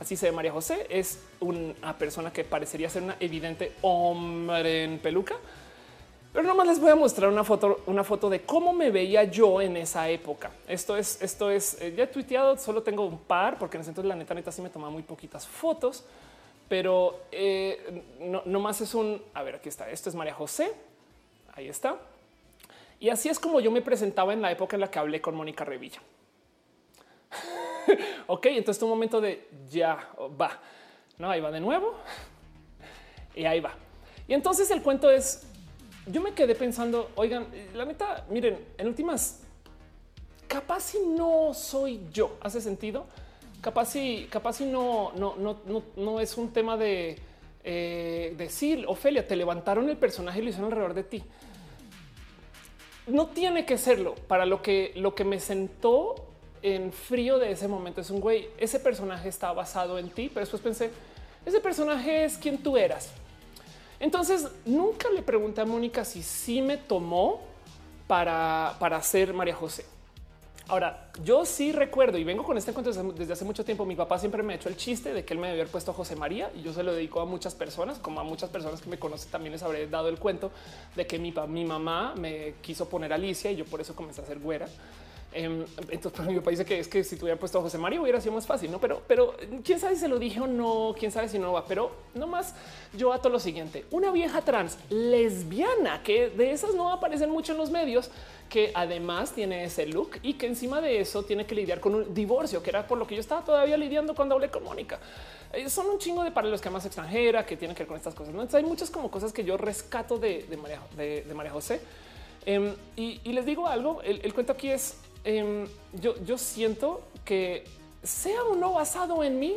así se ve María José. Es una persona que parecería ser una evidente hombre en peluca, pero nomás les voy a mostrar una foto, una foto de cómo me veía yo en esa época. Esto es, esto es, eh, ya he tuiteado, solo tengo un par, porque en ese entonces la neta neta sí me tomaba muy poquitas fotos, pero eh, no, más es un, a ver, aquí está, esto es María José, Ahí está. Y así es como yo me presentaba en la época en la que hablé con Mónica Revilla. ok, entonces un momento de ya va. No, ahí va de nuevo. Y ahí va. Y entonces el cuento es, yo me quedé pensando, oigan, la neta, miren, en últimas, capaz si no soy yo, hace sentido. Capaz si, capaz si no, no, no, no, no es un tema de eh, decir, Ofelia, te levantaron el personaje y lo hicieron alrededor de ti. No tiene que serlo. Para lo que, lo que me sentó en frío de ese momento es un güey, ese personaje está basado en ti, pero después pensé, ese personaje es quien tú eras. Entonces nunca le pregunté a Mónica si sí me tomó para, para ser María José. Ahora, yo sí recuerdo y vengo con este cuento desde hace mucho tiempo. Mi papá siempre me ha hecho el chiste de que él me había puesto José María y yo se lo dedico a muchas personas, como a muchas personas que me conocen también les habré dado el cuento de que mi, mi mamá me quiso poner Alicia y yo por eso comencé a ser güera. Em, entonces, mi papá dice que es que si tuviera puesto a José María hubiera sido más fácil, no? Pero, pero quién sabe si se lo dije o no, quién sabe si no va, pero nomás yo ato lo siguiente: una vieja trans lesbiana que de esas no aparecen mucho en los medios, que además tiene ese look y que encima de eso tiene que lidiar con un divorcio, que era por lo que yo estaba todavía lidiando cuando hablé con Mónica. Eh, son un chingo de paralelos que más extranjera que tienen que ver con estas cosas. ¿no? Entonces, hay muchas como cosas que yo rescato de, María, de, María José. Em, y, les digo algo: el cuento aquí es Em, yo, yo siento que sea o no basado en mí,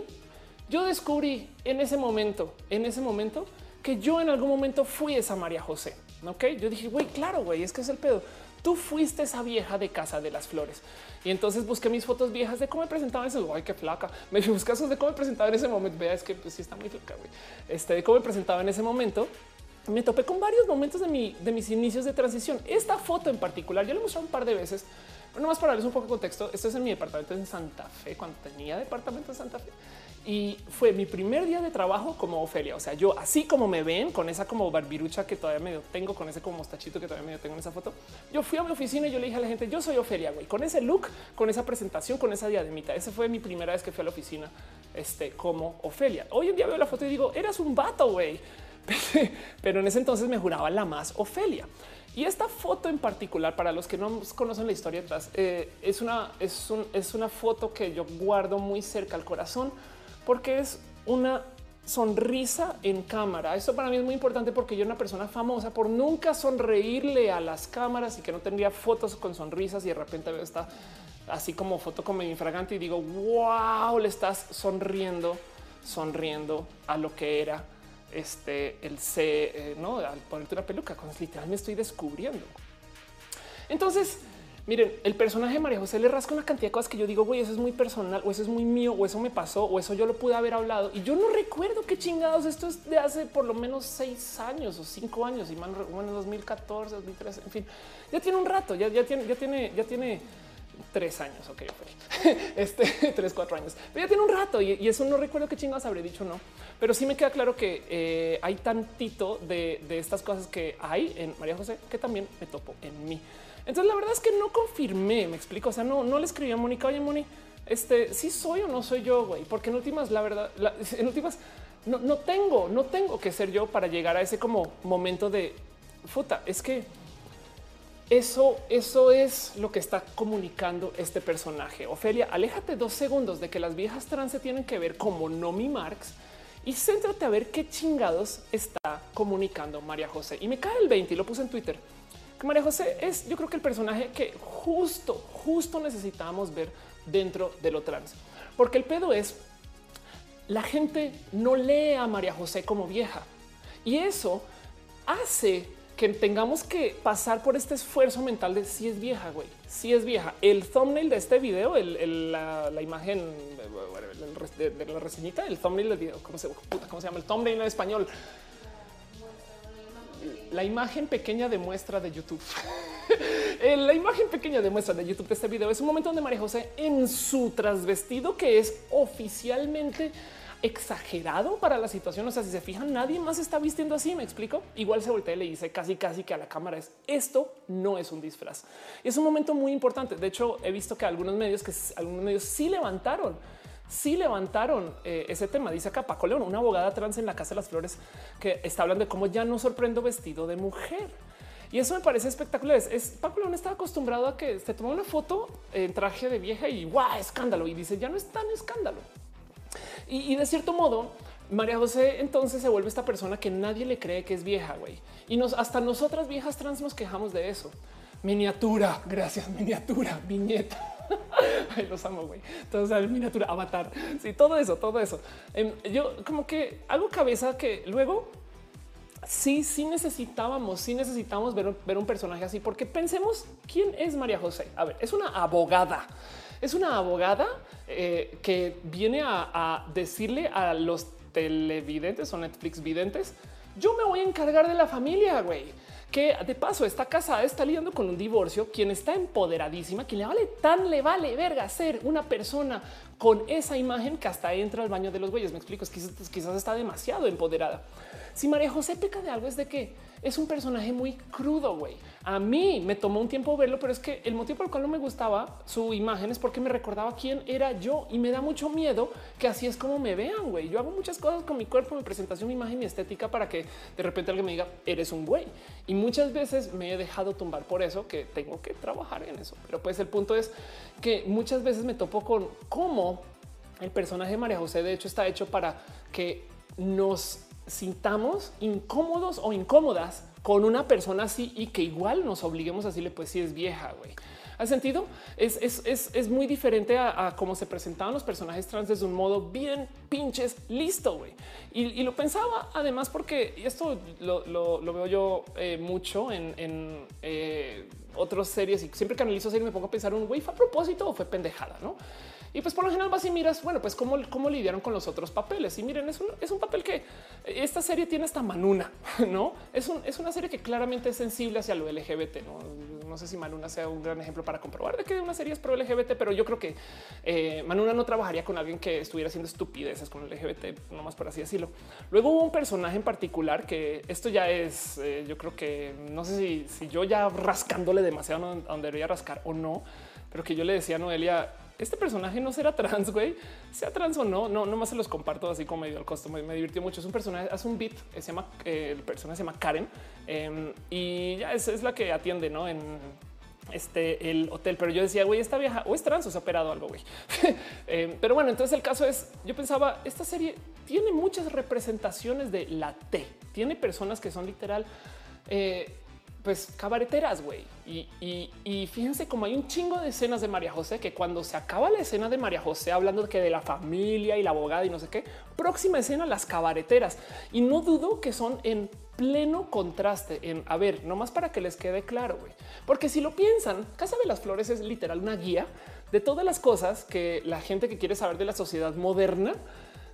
yo descubrí en ese momento, en ese momento, que yo en algún momento fui esa María José. Ok, yo dije, güey, claro, güey, es que es el pedo. Tú fuiste esa vieja de casa de las flores. Y entonces busqué mis fotos viejas de cómo me presentaba eso. Ay, qué flaca. Me busqué de cómo me presentaba en ese momento. Vea, es que pues, sí está muy flaca. Güey. Este de cómo me presentaba en ese momento. Me topé con varios momentos de, mi, de mis inicios de transición. Esta foto en particular, yo la he mostrado un par de veces bueno, más para darles un poco de contexto, esto es en mi departamento en Santa Fe, cuando tenía departamento en Santa Fe. Y fue mi primer día de trabajo como Ofelia. O sea, yo así como me ven con esa como barbirucha que todavía medio tengo, con ese como mostachito que todavía medio tengo en esa foto. Yo fui a mi oficina y yo le dije a la gente, yo soy Ofelia, güey, con ese look, con esa presentación, con esa diademita. Esa fue mi primera vez que fui a la oficina este, como Ofelia. Hoy en día veo la foto y digo, eras un vato, güey. Pero en ese entonces me juraba la más Ofelia. Y esta foto en particular, para los que no conocen la historia detrás, eh, es, una, es, es una foto que yo guardo muy cerca al corazón porque es una sonrisa en cámara. Eso para mí es muy importante porque yo, una persona famosa, por nunca sonreírle a las cámaras y que no tendría fotos con sonrisas y de repente veo esta así como foto con infragante y digo, wow, le estás sonriendo, sonriendo a lo que era este, el C, eh, no al ponerte una peluca, con literal me estoy descubriendo. Entonces, miren, el personaje de María José le rasca una cantidad de cosas que yo digo, güey, eso es muy personal, o eso es muy mío, o eso me pasó, o eso yo lo pude haber hablado. Y yo no recuerdo qué chingados esto es de hace por lo menos seis años o cinco años, y más bueno, 2014, 2013, en fin, ya tiene un rato, ya, ya tiene, ya tiene, ya tiene tres años, ok, este tres, cuatro años, pero ya tiene un rato y, eso no recuerdo qué chingados habré dicho, no, pero sí me queda claro que eh, hay tantito de, estas cosas que hay en María José que también me topo en mí. Entonces, la verdad es que no confirmé, me explico. O sea, no, no le escribí a Mónica, oye, Moni, este sí soy o no soy yo, güey, porque en últimas, la verdad, en últimas, no, no tengo, no tengo que ser yo para llegar a ese como momento de puta. Es que eso, eso es lo que está comunicando este personaje. Ofelia, aléjate dos segundos de que las viejas trans se tienen que ver como Nomi Marx y céntrate a ver qué chingados está comunicando María José. Y me cae el 20 y lo puse en Twitter. Que María José es, yo creo que el personaje que justo, justo necesitábamos ver dentro de lo trans. Porque el pedo es, la gente no lee a María José como vieja. Y eso hace que tengamos que pasar por este esfuerzo mental de si es vieja, güey, si es vieja. El thumbnail de este video, la, imagen de, la reseñita, el thumbnail del video, ¿cómo se, ¿cómo se llama? El thumbnail en español. La imagen pequeña de muestra de YouTube. la imagen pequeña de muestra de YouTube de este video es un momento donde María José en su trasvestido que es oficialmente exagerado para la situación. O sea, si se fijan, nadie más está vistiendo así. Me explico. Igual se voltea y le dice casi, casi que a la cámara es esto no es un disfraz. Y es un momento muy importante. De hecho, he visto que algunos medios que algunos medios sí levantaron sí levantaron eh, ese tema. Dice acá Paco León, una abogada trans en la Casa de las Flores, que está hablando de cómo ya no sorprendo vestido de mujer. Y eso me parece espectacular. Es, Paco León está acostumbrado a que se toma una foto en traje de vieja y guau, escándalo. Y dice ya no es tan escándalo. Y, de cierto modo, María José entonces se vuelve esta persona que nadie le cree que es vieja, güey. Y nos, hasta nosotras viejas trans nos quejamos de eso. Miniatura, gracias, miniatura, viñeta. Ay, los amo, güey. Entonces, miniatura, avatar. Sí, todo eso, todo eso. Em, yo como que hago cabeza que luego sí, sí necesitábamos, sí necesitamos ver un personaje así, porque pensemos quién es María José. A ver, es una abogada. Es una abogada eh, que viene a, decirle a los televidentes o Netflix videntes, yo me voy a encargar de la familia, güey que de paso está casada, está lidiando con un divorcio, quien está empoderadísima, quien le vale tan le vale verga ser una persona con esa imagen que hasta entra al baño de los güeyes. Me explico, es que quizás está demasiado empoderada. Si María José peca de algo es de que es un personaje muy crudo, güey. A mí me tomó un tiempo verlo, pero es que el motivo por el cual no me gustaba su imagen es porque me recordaba quién era yo y me da mucho miedo que así es como me vean, güey. Yo hago muchas cosas con mi cuerpo, mi presentación, mi imagen, mi estética para que de repente alguien me diga, eres un güey. Y muchas veces me he dejado tumbar por eso, que tengo que trabajar en eso. Pero pues el punto es que muchas veces me topo con cómo el personaje de María José de hecho está hecho para que nos sintamos incómodos o incómodas con una persona así y que igual nos obliguemos a decirle, pues si es vieja, güey. ¿Has sentido? Es, es, muy diferente a, cómo se presentaban los personajes trans desde un modo bien pinches listo, güey. Y, lo pensaba además porque esto lo, veo yo eh, mucho en, en eh, otras series y siempre que analizo series me pongo a pensar un güey fue a propósito o fue pendejada, ¿no? Y pues por lo general vas y miras, bueno, pues cómo, cómo lidiaron con los otros papeles. Y miren, es un, es un papel que esta serie tiene esta manuna, no es, un, es una serie que claramente es sensible hacia lo LGBT. No, no sé si Manuna sea un gran ejemplo para comprobar de que una serie es pro LGBT, pero yo creo que eh, Manuna no trabajaría con alguien que estuviera haciendo estupideces con LGBT, nomás por así decirlo. Luego hubo un personaje en particular que esto ya es, eh, yo creo que no sé si, si yo ya rascándole demasiado donde debería rascar o no, pero que yo le decía a Noelia, este personaje no será trans, güey, sea trans o no, no, nomás se los comparto así como medio al costo. Me, divirtió mucho. Es un personaje, hace un beat, se llama, eh, el personaje se llama Karen em, y ya es, es, la que atiende, no en este el hotel. Pero yo decía, güey, esta vieja o es trans o se ha operado algo, güey. Em, pero bueno, entonces el caso es, yo pensaba, esta serie tiene muchas representaciones de la T, tiene personas que son literal. Eh, pues cabareteras, güey. Y, fíjense como hay un chingo de escenas de María José que cuando se acaba la escena de María José hablando que de la familia y la abogada y no sé qué, próxima escena las cabareteras. Y no dudo que son en pleno contraste en a ver, nomás para que les quede claro, güey. Porque si lo piensan, Casa de las Flores es literal una guía de todas las cosas que la gente que quiere saber de la sociedad moderna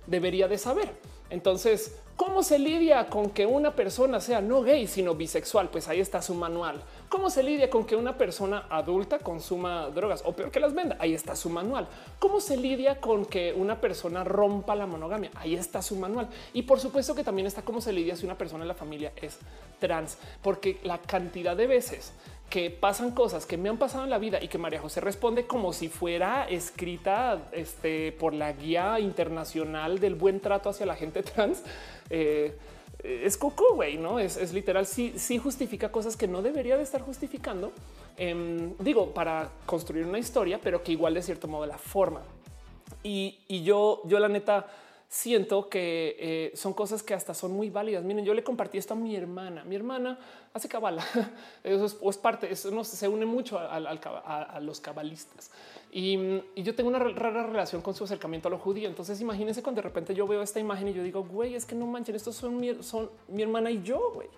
debería de saber. Entonces, ¿cómo se lidia con que una persona sea no gay, sino bisexual? Pues ahí está su manual. ¿Cómo se lidia con que una persona adulta consuma drogas o peor que las venda? Ahí está su manual. ¿Cómo se lidia con que una persona rompa la monogamia? Ahí está su manual. Y por supuesto que también está cómo se lidia si una persona en la familia es trans, porque la cantidad de veces que pasan cosas que me han pasado en la vida y que María José responde como si fuera escrita este, por la guía internacional del buen trato hacia la gente trans. Eh, es coco, güey, no es, literal. Sí, sí justifica cosas que no debería de estar justificando. Em, digo, para construir una historia, pero que igual de cierto modo la forma. Y, y yo, yo la neta, siento que eh, son cosas que hasta son muy válidas. Miren, yo le compartí esto a mi hermana. Mi hermana hace cabala. Eso es, parte, eso no, se une mucho a, los cabalistas. Y, yo tengo una rara relación con su acercamiento a lo judío. Entonces imagínense cuando de repente yo veo esta imagen y yo digo, güey, es que no manchen, estos son mi, son mi hermana y yo, güey.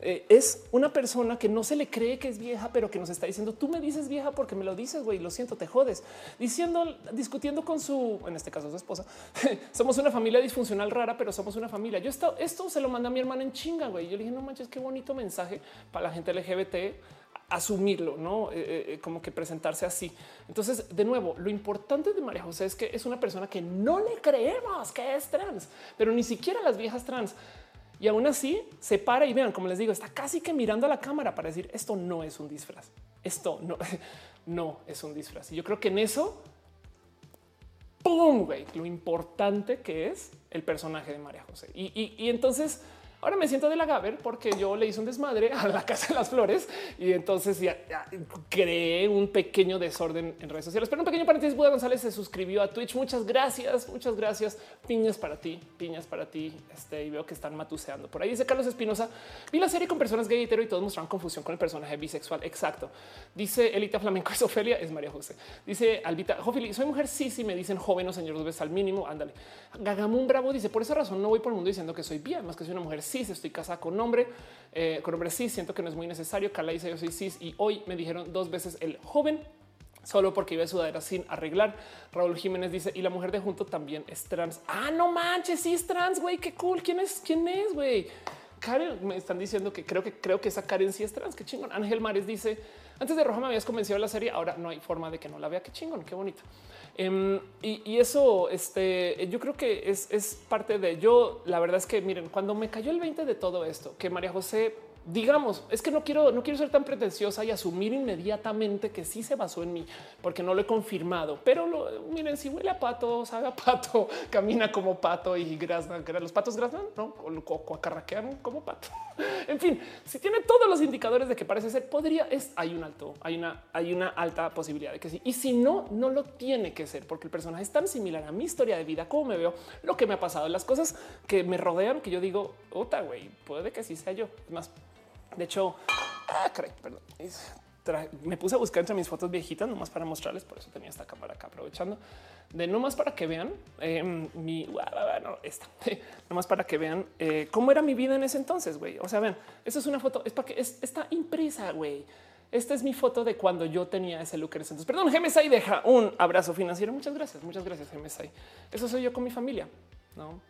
Eh, es una persona que no se le cree que es vieja, pero que nos está diciendo tú me dices vieja porque me lo dices, güey, lo siento, te jodes. Diciendo, discutiendo con su, en este caso su esposa, somos una familia disfuncional rara, pero somos una familia. Yo esto, esto se lo manda a mi hermana en chinga, güey. Yo le dije, no manches, qué bonito mensaje para la gente LGBT asumirlo, no eh, eh, como que presentarse así. Entonces, de nuevo, lo importante de María José es que es una persona que no le creemos que es trans, pero ni siquiera las viejas trans y aún así se para y vean, como les digo, está casi que mirando a la cámara para decir esto no es un disfraz. Esto no, es un disfraz. Y yo creo que en eso, ¡pum! Lo importante que es el personaje de María José. Y, entonces, Ahora me siento de la Gaber porque yo le hice un desmadre a la Casa de las Flores y entonces ya, creé un pequeño desorden en redes sociales. Pero un pequeño paréntesis, Buda González se suscribió a Twitch. Muchas gracias, muchas gracias. Piñas para ti, piñas para ti. Este, y veo que están matuseando. Por ahí dice Carlos Espinosa, vi la serie con personas gay y hetero y todos mostraron confusión con el personaje bisexual. Exacto. Dice Elita Flamenco, es Ofelia, es María José. Dice Albita, Jofili, soy mujer, sí, sí, me dicen joven o señor dos veces al mínimo, ándale. Gagamun Bravo dice, por esa razón no voy por el mundo diciendo que soy bien, más que soy una mujer cis, estoy casada con hombre, eh, con hombre cis, siento que no es muy necesario. Carla dice, yo soy cis y hoy me dijeron dos veces el joven solo porque iba a sudadera sin arreglar. Raúl Jiménez dice y la mujer de junto también es trans. Ah, no manches, sí es trans, güey, qué cool. ¿Quién es? ¿Quién es, güey? Karen me están diciendo que creo que creo que esa Karen sí es trans. Qué chingón. Ángel Mares dice antes de Roja me habías convencido de la serie. Ahora no hay forma de que no la vea. Qué chingón, qué bonito. Em, y, eso, este, yo creo que es, es parte de yo. La verdad es que miren, cuando me cayó el 20 de todo esto, que María José digamos, es que no quiero, no quiero ser tan pretenciosa y asumir inmediatamente que sí se basó en mí, porque no lo he confirmado. Pero miren, si huele a pato, sabe a pato, camina como pato y grasna, los patos grasnan, no o, acarraquean como pato. En fin, si tiene todos los indicadores de que parece ser, podría es hay un alto, hay una, hay una alta posibilidad de que sí. Y si no, no lo tiene que ser, porque el personaje es tan similar a mi historia de vida, como me veo, lo que me ha pasado, las cosas que me rodean, que yo digo, otra güey, puede que sí sea yo. más, de hecho, ah, me puse a buscar entre mis fotos viejitas nomás para mostrarles. Por eso tenía esta cámara acá aprovechando de nomás para que vean em, mi no, esta nomás para que vean eh, cómo era mi vida en ese entonces. Güey, o sea, ven, esta es una foto, es para que está impresa. Güey, esta es mi foto de cuando yo tenía ese look en ese entonces. Perdón, GMSI deja un abrazo financiero. Muchas gracias, muchas gracias, GMSI. Eso soy yo con mi familia, no?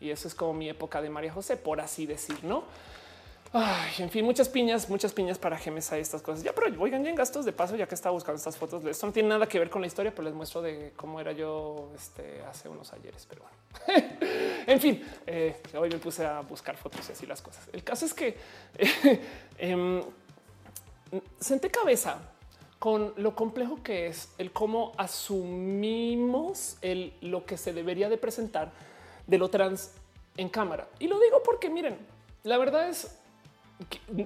Y eso es como mi época de María José, por así decir, no? Ay, en fin, muchas piñas, muchas piñas para GMSA y estas cosas. Ya, pero oigan, ya en gastos de paso, ya que estaba buscando estas fotos, esto no tiene nada que ver con la historia, pero les muestro de cómo era yo este, hace unos ayeres. Pero bueno, en fin, eh, hoy me puse a buscar fotos y así las cosas. El caso es que eh, senté cabeza con lo complejo que es el cómo asumimos el, lo que se debería de presentar de lo trans en cámara. Y lo digo porque miren, la verdad es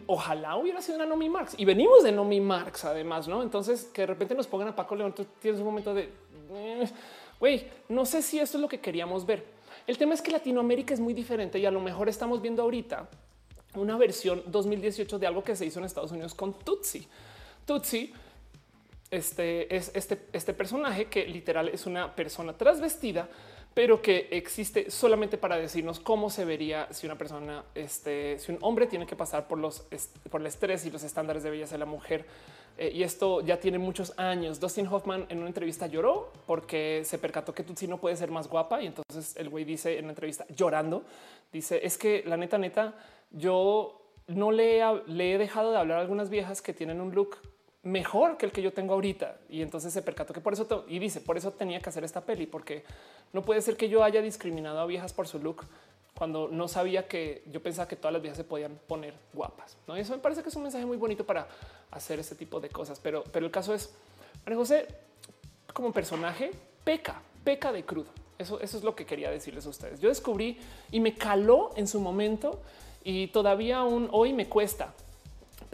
ojalá hubiera sido una Nomi Marx y venimos de Nomi Marx además, no? Entonces que de repente nos pongan a Paco León, tú tienes un momento de eh, güey, no sé si esto es lo que queríamos ver. El tema es que Latinoamérica es muy diferente y a lo mejor estamos viendo ahorita una versión 2018 de algo que se hizo en Estados Unidos con Tutsi. Tutsi este es este, este personaje que literal es una persona trasvestida pero que existe solamente para decirnos cómo se vería si una persona, este, si un hombre tiene que pasar por los por el estrés y los estándares de belleza de la mujer. Eh, y esto ya tiene muchos años. Dustin Hoffman en una entrevista lloró porque se percató que Tutsi no puede ser más guapa. Y entonces el güey dice en una entrevista llorando, dice es que la neta, neta, yo no le, le he dejado de hablar a algunas viejas que tienen un look mejor que el que yo tengo ahorita. Y entonces se percató que por eso y dice por eso tenía que hacer esta peli, porque no puede ser que yo haya discriminado a viejas por su look cuando no sabía que yo pensaba que todas las viejas se podían poner guapas. ¿no? eso me parece que es un mensaje muy bonito para hacer ese tipo de cosas. Pero, pero el caso es María José como personaje peca, peca de crudo. Eso, eso es lo que quería decirles a ustedes. Yo descubrí y me caló en su momento y todavía aún hoy me cuesta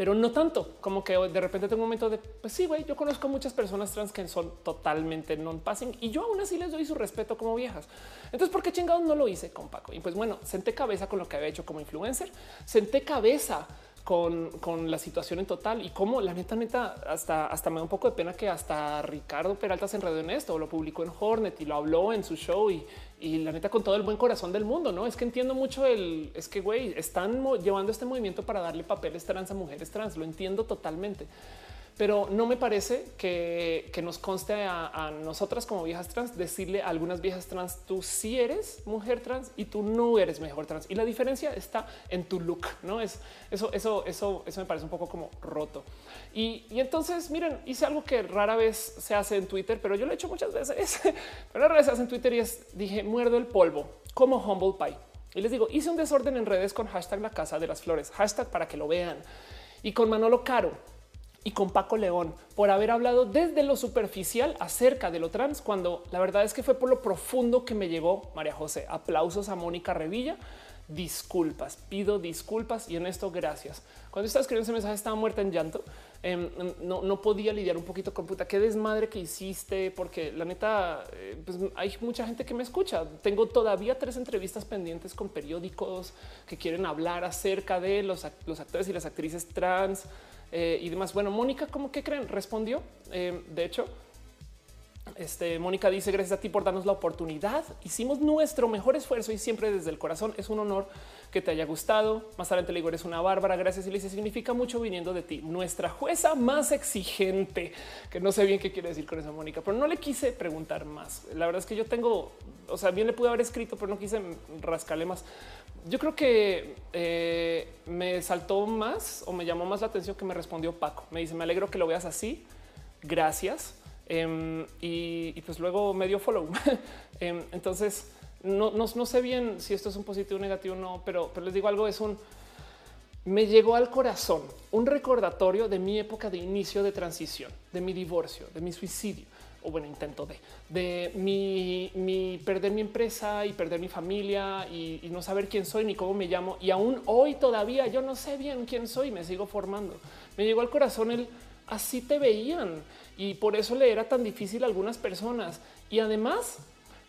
pero no tanto como que de repente tengo un momento de pues sí, güey, yo conozco muchas personas trans que son totalmente non passing y yo aún así les doy su respeto como viejas. Entonces, ¿por qué chingados no lo hice con Paco? Y pues bueno, senté cabeza con lo que había hecho como influencer, senté cabeza con, con, la situación en total y como la neta, neta, hasta, hasta me da un poco de pena que hasta Ricardo Peralta se enredó en esto, lo publicó en Hornet y lo habló en su show y, y la neta con todo el buen corazón del mundo, no es que entiendo mucho el es que güey están llevando este movimiento para darle papeles trans a mujeres trans. Lo entiendo totalmente pero no me parece que, nos conste a, nosotras como viejas trans decirle a algunas viejas trans tú sí eres mujer trans y tú no eres mejor trans. Y la diferencia está en tu look no es eso eso eso eso me parece un poco como roto. Y, entonces miren hice algo que rara vez se hace en Twitter pero yo lo he hecho muchas veces pero rara vez se hace en Twitter y es dije muerdo el polvo como humble pie. Y les digo hice un desorden en redes con hashtag la casa de las flores hashtag para que lo vean. Y con Manolo Caro y con Paco León por haber hablado desde lo superficial acerca de lo trans, cuando la verdad es que fue por lo profundo que me llegó María José. Aplausos a Mónica Revilla disculpas, pido disculpas y en esto gracias. Cuando estaba escribiendo ese mensaje estaba muerta en llanto. Em, no, no, podía lidiar un poquito con puta, qué desmadre que hiciste, porque la neta, eh, pues hay mucha gente que me escucha. Tengo todavía tres entrevistas pendientes con periódicos que quieren hablar acerca de los, los actores y las actrices trans eh, y demás. Bueno, Mónica, ¿cómo que creen? Respondió. Em, de hecho, este Mónica dice gracias a ti por darnos la oportunidad. Hicimos nuestro mejor esfuerzo y siempre desde el corazón es un honor que te haya gustado. Más adelante le digo eres una bárbara. Gracias y le dice significa mucho viniendo de ti. Nuestra jueza más exigente, que no sé bien qué quiere decir con eso, Mónica, pero no le quise preguntar más. La verdad es que yo tengo, o sea, bien le pude haber escrito, pero no quise rascarle más. Yo creo que eh, me saltó más o me llamó más la atención que me respondió Paco. Me dice me alegro que lo veas así. Gracias Em, y, pues luego me dio follow. Em, entonces no, no, sé bien si esto es un positivo o negativo no, pero, pero les digo algo, es un me llegó al corazón un recordatorio de mi época de inicio de transición, de mi divorcio, de mi suicidio o bueno, intento de, de mi, mi, perder mi empresa y perder mi familia y, y, no saber quién soy ni cómo me llamo. Y aún hoy todavía yo no sé bien quién soy, me sigo formando. Me llegó al corazón el así te veían y por eso le era tan difícil a algunas personas. Y además,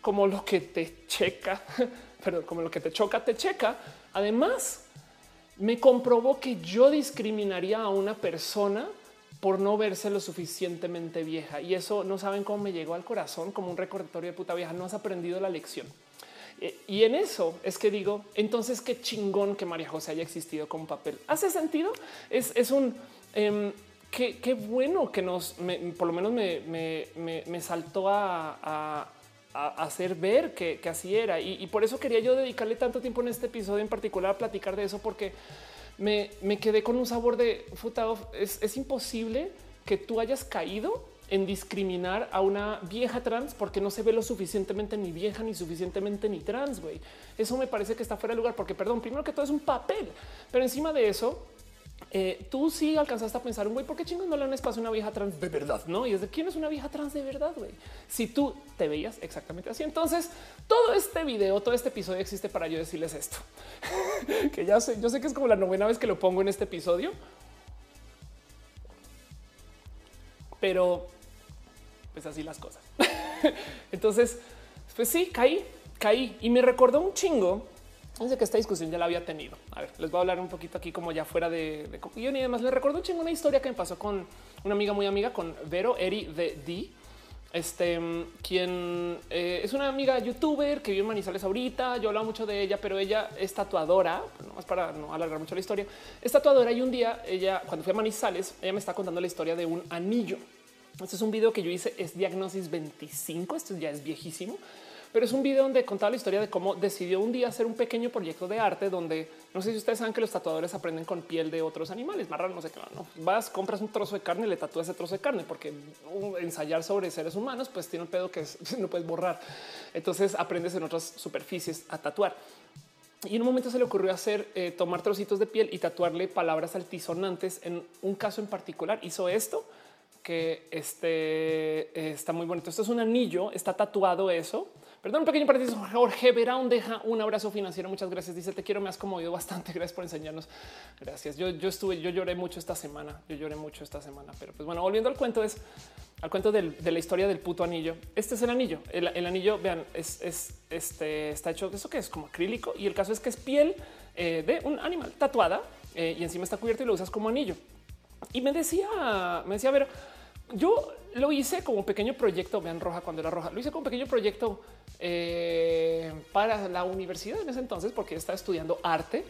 como lo que te checa, pero como lo que te choca, te checa. Además, me comprobó que yo discriminaría a una persona por no verse lo suficientemente vieja. Y eso no saben cómo me llegó al corazón como un recordatorio de puta vieja. No has aprendido la lección. Eh, y en eso es que digo, entonces qué chingón que María José haya existido como papel. ¿Hace sentido? Es, es un... Em, qué, bueno que nos, por lo menos me, saltó a, hacer ver que, así era. Y, por eso quería yo dedicarle tanto tiempo en este episodio en particular a platicar de eso, porque me, quedé con un sabor de puta. Es, es imposible que tú hayas caído en discriminar a una vieja trans porque no se ve lo suficientemente ni vieja ni suficientemente ni trans. güey. Eso me parece que está fuera de lugar porque, perdón, primero que todo es un papel, pero encima de eso, eh, tú sí alcanzaste a pensar, güey, ¿por qué chingos no le dan espacio a una vieja trans de verdad? No, y es de quién es una vieja trans de verdad, güey. Si tú te veías exactamente así, entonces todo este video, todo este episodio existe para yo decirles esto, que ya sé, yo sé que es como la novena vez que lo pongo en este episodio, pero pues así las cosas. entonces, pues sí, caí, caí y me recordó un chingo Dice que esta discusión ya la había tenido. A ver, les voy a hablar un poquito aquí como ya fuera de, de y demás. Les recuerdo un una historia que me pasó con una amiga muy amiga, con Vero Eri de D. Este, quien eh, es una amiga youtuber que vive en Manizales ahorita. Yo hablaba mucho de ella, pero ella es tatuadora, no más para no alargar mucho la historia. Es tatuadora y un día ella, cuando fui a Manizales, ella me está contando la historia de un anillo. Este es un video que yo hice, es Diagnosis 25. Esto ya es viejísimo pero es un video donde contaba la historia de cómo decidió un día hacer un pequeño proyecto de arte donde no sé si ustedes saben que los tatuadores aprenden con piel de otros animales, más no sé qué, no vas, compras un trozo de carne y le tatúas ese trozo de carne, porque ensayar sobre seres humanos, pues tiene un pedo que no puedes borrar. Entonces aprendes en otras superficies a tatuar. Y en un momento se le ocurrió hacer eh, tomar trocitos de piel y tatuarle palabras altisonantes. En un caso en particular hizo esto que este está muy bonito. Esto es un anillo, está tatuado eso Perdón, un pequeño paréntesis. Jorge Verón deja un abrazo financiero. Muchas gracias. Dice te quiero, me has conmovido bastante. Gracias por enseñarnos. Gracias. Yo, yo estuve, yo lloré mucho esta semana. Yo lloré mucho esta semana, pero pues bueno, volviendo al cuento es al cuento de la historia del puto anillo. Este es el anillo. El, anillo, vean, es, este está hecho de eso que es como acrílico y el caso es que es piel eh, de un animal tatuada eh, y encima está cubierto y lo usas como anillo. Y me decía, me decía, a ver, yo lo hice como un pequeño proyecto. Vean roja cuando era roja. Lo hice como un pequeño proyecto eh, para la universidad en ese entonces, porque estaba estudiando arte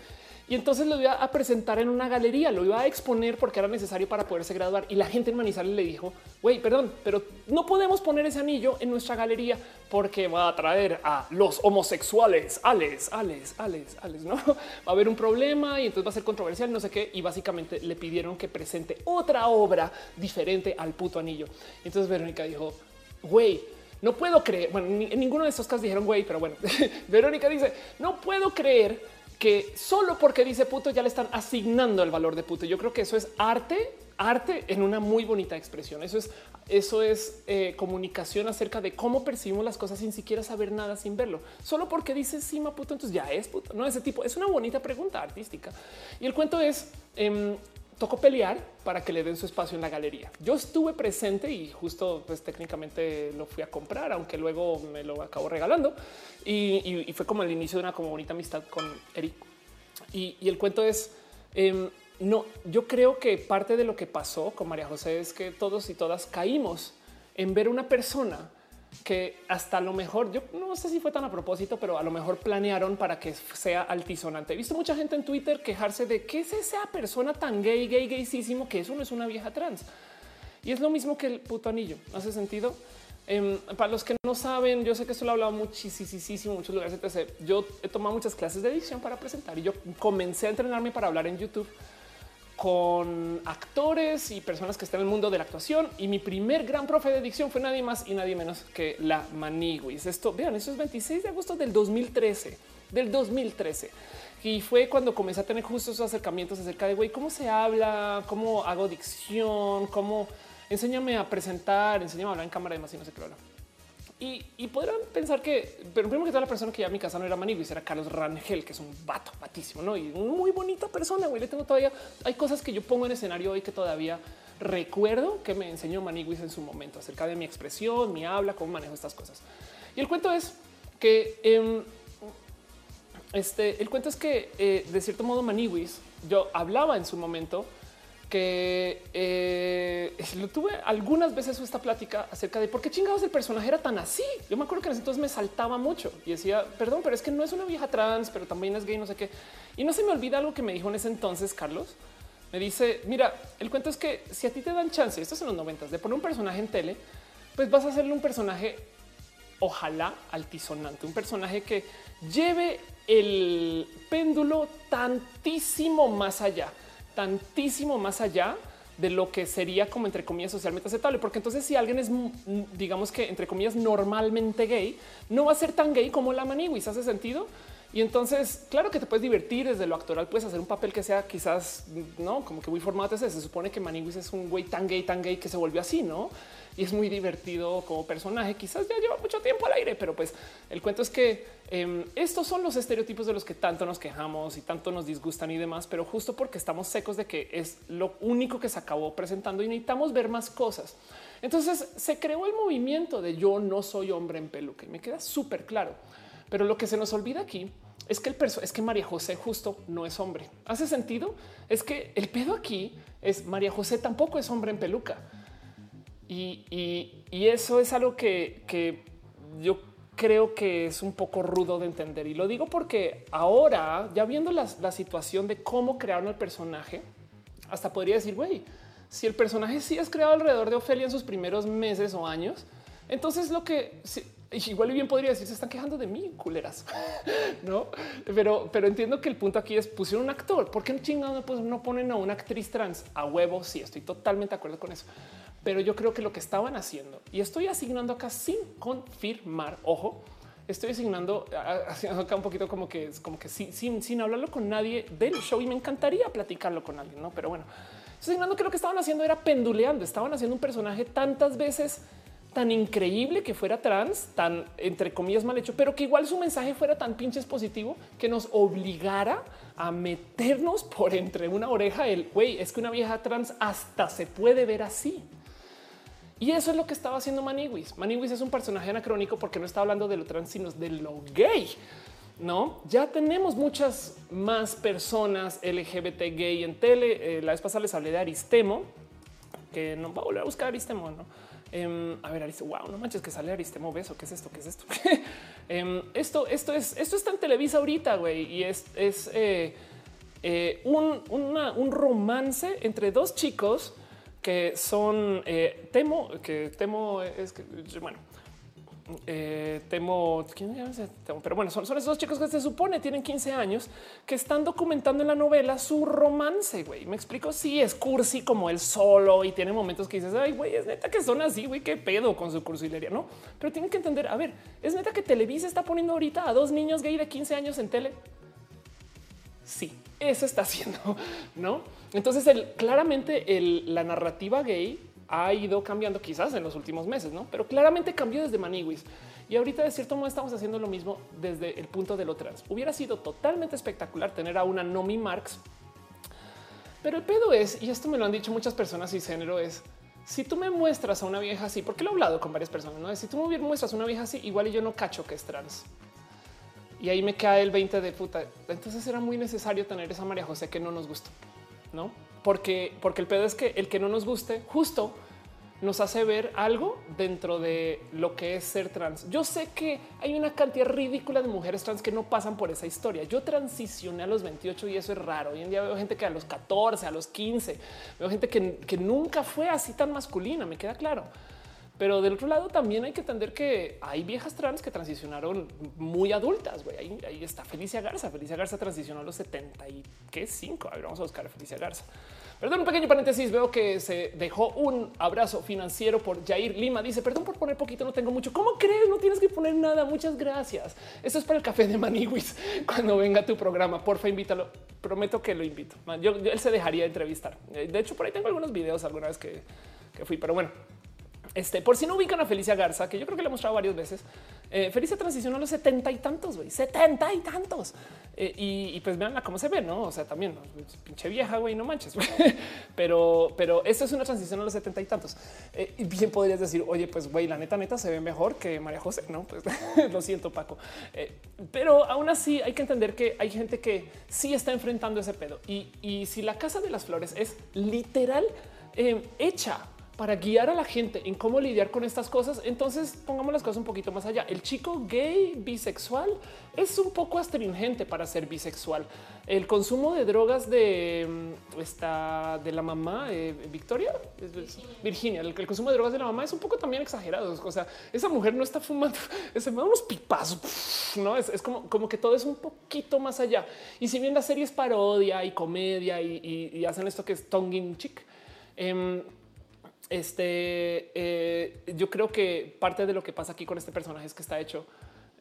y entonces lo iba a presentar en una galería, lo iba a exponer porque era necesario para poderse graduar. Y la gente en Manizales le dijo, güey, perdón, pero no podemos poner ese anillo en nuestra galería porque va a atraer a los homosexuales. Alex, Alex, Alex, Alex, no va a haber un problema y entonces va a ser controversial, no sé qué. Y básicamente le pidieron que presente otra obra diferente al puto anillo. Entonces Verónica dijo, güey, no puedo creer. Bueno, en ninguno de estos casos dijeron güey, pero bueno, Verónica dice no puedo creer que solo porque dice puto ya le están asignando el valor de puto. Yo creo que eso es arte, arte en una muy bonita expresión. Eso es eso es eh, comunicación acerca de cómo percibimos las cosas sin siquiera saber nada, sin verlo. Solo porque dices sí, puto, entonces ya es puto. No, ese tipo es una bonita pregunta artística. Y el cuento es em, tocó pelear para que le den su espacio en la galería. Yo estuve presente y justo pues técnicamente lo fui a comprar, aunque luego me lo acabo regalando y, fue como el inicio de una como bonita amistad con Eric. Y, el cuento es em, no, yo creo que parte de lo que pasó con María José es que todos y todas caímos en ver una persona que hasta lo mejor, yo no sé si fue tan a propósito, pero a lo mejor planearon para que sea altisonante. He visto mucha gente en Twitter quejarse de qué es esa persona tan gay, gay, gaysísimo, que eso no es una vieja trans. Y es lo mismo que el puto anillo. ¿Hace sentido? Em, para los que no saben, yo sé que esto lo he hablado muchísimo muchos lugares. Yo he tomado muchas clases de edición para presentar y yo comencé a entrenarme para hablar en YouTube con actores y personas que están en el mundo de la actuación. Y mi primer gran profe de dicción fue nadie más y nadie menos que la Maniguis. Esto, vean, eso es 26 de agosto del 2013, del 2013. Y fue cuando comencé a tener justo esos acercamientos acerca de, güey, cómo se habla, cómo hago dicción, cómo enséñame a presentar, enséñame a hablar en cámara y demás y no sé qué hablar. Y, podrán pensar que, pero primero que toda la persona que ya a mi casa no era Maniguis, era Carlos Rangel, que es un vato, batísimo, ¿no? Y muy bonita persona, güey. Le tengo todavía, hay cosas que yo pongo en escenario hoy que todavía recuerdo que me enseñó Maniguis en su momento acerca de mi expresión, mi habla, cómo manejo estas cosas. Y el cuento es que, em, este, el cuento es que eh, de cierto modo Maniguis, yo hablaba en su momento que eh, lo tuve algunas veces esta plática acerca de por qué chingados el personaje era tan así. Yo me acuerdo que en ese entonces me saltaba mucho y decía, perdón, pero es que no es una vieja trans, pero también es gay, no sé qué. Y no se me olvida algo que me dijo en ese entonces, Carlos. Me dice, mira, el cuento es que si a ti te dan chance, esto es en los noventas, de poner un personaje en tele, pues vas a hacerle un personaje, ojalá altisonante, un personaje que lleve el péndulo tantísimo más allá tantísimo más allá de lo que sería como entre comillas socialmente aceptable, porque entonces si alguien es, mm, digamos que entre comillas normalmente gay, no va a ser tan gay como la Maniwis, ¿hace sentido? Y entonces, claro que te puedes divertir desde lo actoral, puedes hacer un papel que sea quizás, no, como que muy formado. Se supone que Maniwis es un güey tan gay, tan gay que se volvió así, ¿no? y es muy divertido como personaje. Quizás ya lleva mucho tiempo al aire, pero pues el cuento es que em, estos son los estereotipos de los que tanto nos quejamos y tanto nos disgustan y demás, pero justo porque estamos secos de que es lo único que se acabó presentando y necesitamos ver más cosas. Entonces se creó el movimiento de yo no soy hombre en peluca y me queda súper claro. Pero lo que se nos olvida aquí es que el perso es que María José justo no es hombre. ¿Hace sentido? Es que el pedo aquí es María José tampoco es hombre en peluca. Y, eso es algo que, yo creo que es un poco rudo de entender. Y lo digo porque ahora, ya viendo la, situación de cómo crearon el personaje, hasta podría decir, güey, si el personaje sí es creado alrededor de Ofelia en sus primeros meses o años, entonces lo que igual y bien podría decir se están quejando de mí, culeras, no? Pero, pero entiendo que el punto aquí es pusieron un actor. ¿Por qué chingados pues, no ponen a una actriz trans a huevo? Sí, estoy totalmente de acuerdo con eso pero yo creo que lo que estaban haciendo y estoy asignando acá sin confirmar, ojo, estoy asignando acá un poquito como que es como que sin, sin, sin hablarlo con nadie del show y me encantaría platicarlo con alguien, no? Pero bueno, asignando que lo que estaban haciendo era penduleando, estaban haciendo un personaje tantas veces tan increíble que fuera trans, tan entre comillas mal hecho, pero que igual su mensaje fuera tan pinches positivo que nos obligara a meternos por entre una oreja el güey, es que una vieja trans hasta se puede ver así. Y eso es lo que estaba haciendo Maniwis. Maniwis es un personaje anacrónico porque no está hablando de lo trans, sino de lo gay. No, ya tenemos muchas más personas LGBT gay en tele. Eh, la vez pasada les hablé de Aristemo, que no va a volver a buscar Aristemo. No, em, a ver, Aristemo, wow, no manches que sale Aristemo beso. ¿Qué es esto? ¿Qué es esto? Em, esto, esto es, esto está en Televisa ahorita, güey, y es, es eh, eh, un, un romance entre dos chicos que son eh, temo, que temo es que bueno, eh, temo, ¿quién temo, pero bueno, son, son esos chicos que se supone tienen 15 años que están documentando en la novela su romance. Güey, me explico. Si sí, es cursi como el solo y tiene momentos que dices, ay, güey, es neta que son así, güey, qué pedo con su cursilería, no? Pero tienen que entender. A ver, es neta que Televisa está poniendo ahorita a dos niños gay de 15 años en tele. Sí, eso está haciendo, no? Entonces, claramente la narrativa gay ha ido cambiando quizás en los últimos meses, no? Pero claramente cambió desde Maniwis. Y ahorita de cierto modo estamos haciendo lo mismo desde el punto de lo trans. Hubiera sido totalmente espectacular tener a una Nomi Marx. Pero el pedo es, y esto me lo han dicho muchas personas y género es, si tú me muestras a una vieja así, porque lo he hablado con varias personas, ¿no? Si tú me muestras a una vieja así, igual yo no cacho que es trans. Y ahí me cae el 20 de puta. Entonces era muy necesario tener esa María José que no nos gustó, ¿no? Porque, porque el pedo es que el que no nos guste justo nos hace ver algo dentro de lo que es ser trans. Yo sé que hay una cantidad ridícula de mujeres trans que no pasan por esa historia. Yo transicioné a los 28 y eso es raro. Hoy en día veo gente que a los 14, a los 15, veo gente que, que nunca fue así tan masculina, me queda claro. Pero del otro lado también hay que entender que hay viejas trans que transicionaron muy adultas. Güey. Ahí, está Felicia Garza. Felicia Garza transicionó a los 70 y qué cinco. A ver, vamos a buscar a Felicia Garza. Perdón, un pequeño paréntesis. Veo que se dejó un abrazo financiero por Jair Lima. Dice perdón por poner poquito, no tengo mucho. ¿Cómo crees? No tienes que poner nada. Muchas gracias. Esto es para el café de Maniwis. Cuando venga tu programa, porfa, invítalo. Prometo que lo invito. Yo, él se dejaría entrevistar. De hecho, por ahí tengo algunos videos alguna vez que, que fui, pero bueno, este, por si no ubican a Felicia Garza, que yo creo que le he mostrado varias veces, eh, Felicia transicionó a los setenta y tantos, güey, setenta y tantos. Eh, y, pues veanla cómo se ve, no? O sea, también pinche vieja, güey, no manches. pero, pero esto es una transición a los setenta y tantos. Eh, y bien podrías decir, oye, pues güey, la neta, neta se ve mejor que María José, no? Pues lo siento, Paco. pero aún así hay que entender que hay gente que sí está enfrentando ese pedo. Y, y si la casa de las flores es literal hecha para guiar a la gente en cómo lidiar con estas cosas. Entonces pongamos las cosas un poquito más allá. El chico gay bisexual es un poco astringente para ser bisexual. El consumo de drogas de mm, esta de la mamá eh, Victoria, Virginia, el, consumo de drogas de la mamá es un poco también exagerado. O sea, esa mujer no está fumando, se me da unos pipazos, no es, como, como que todo es un poquito más allá. Y si bien la serie es parodia y comedia y, hacen esto que es tongue in chick, em, este, eh, yo creo que parte de lo que pasa aquí con este personaje es que está hecho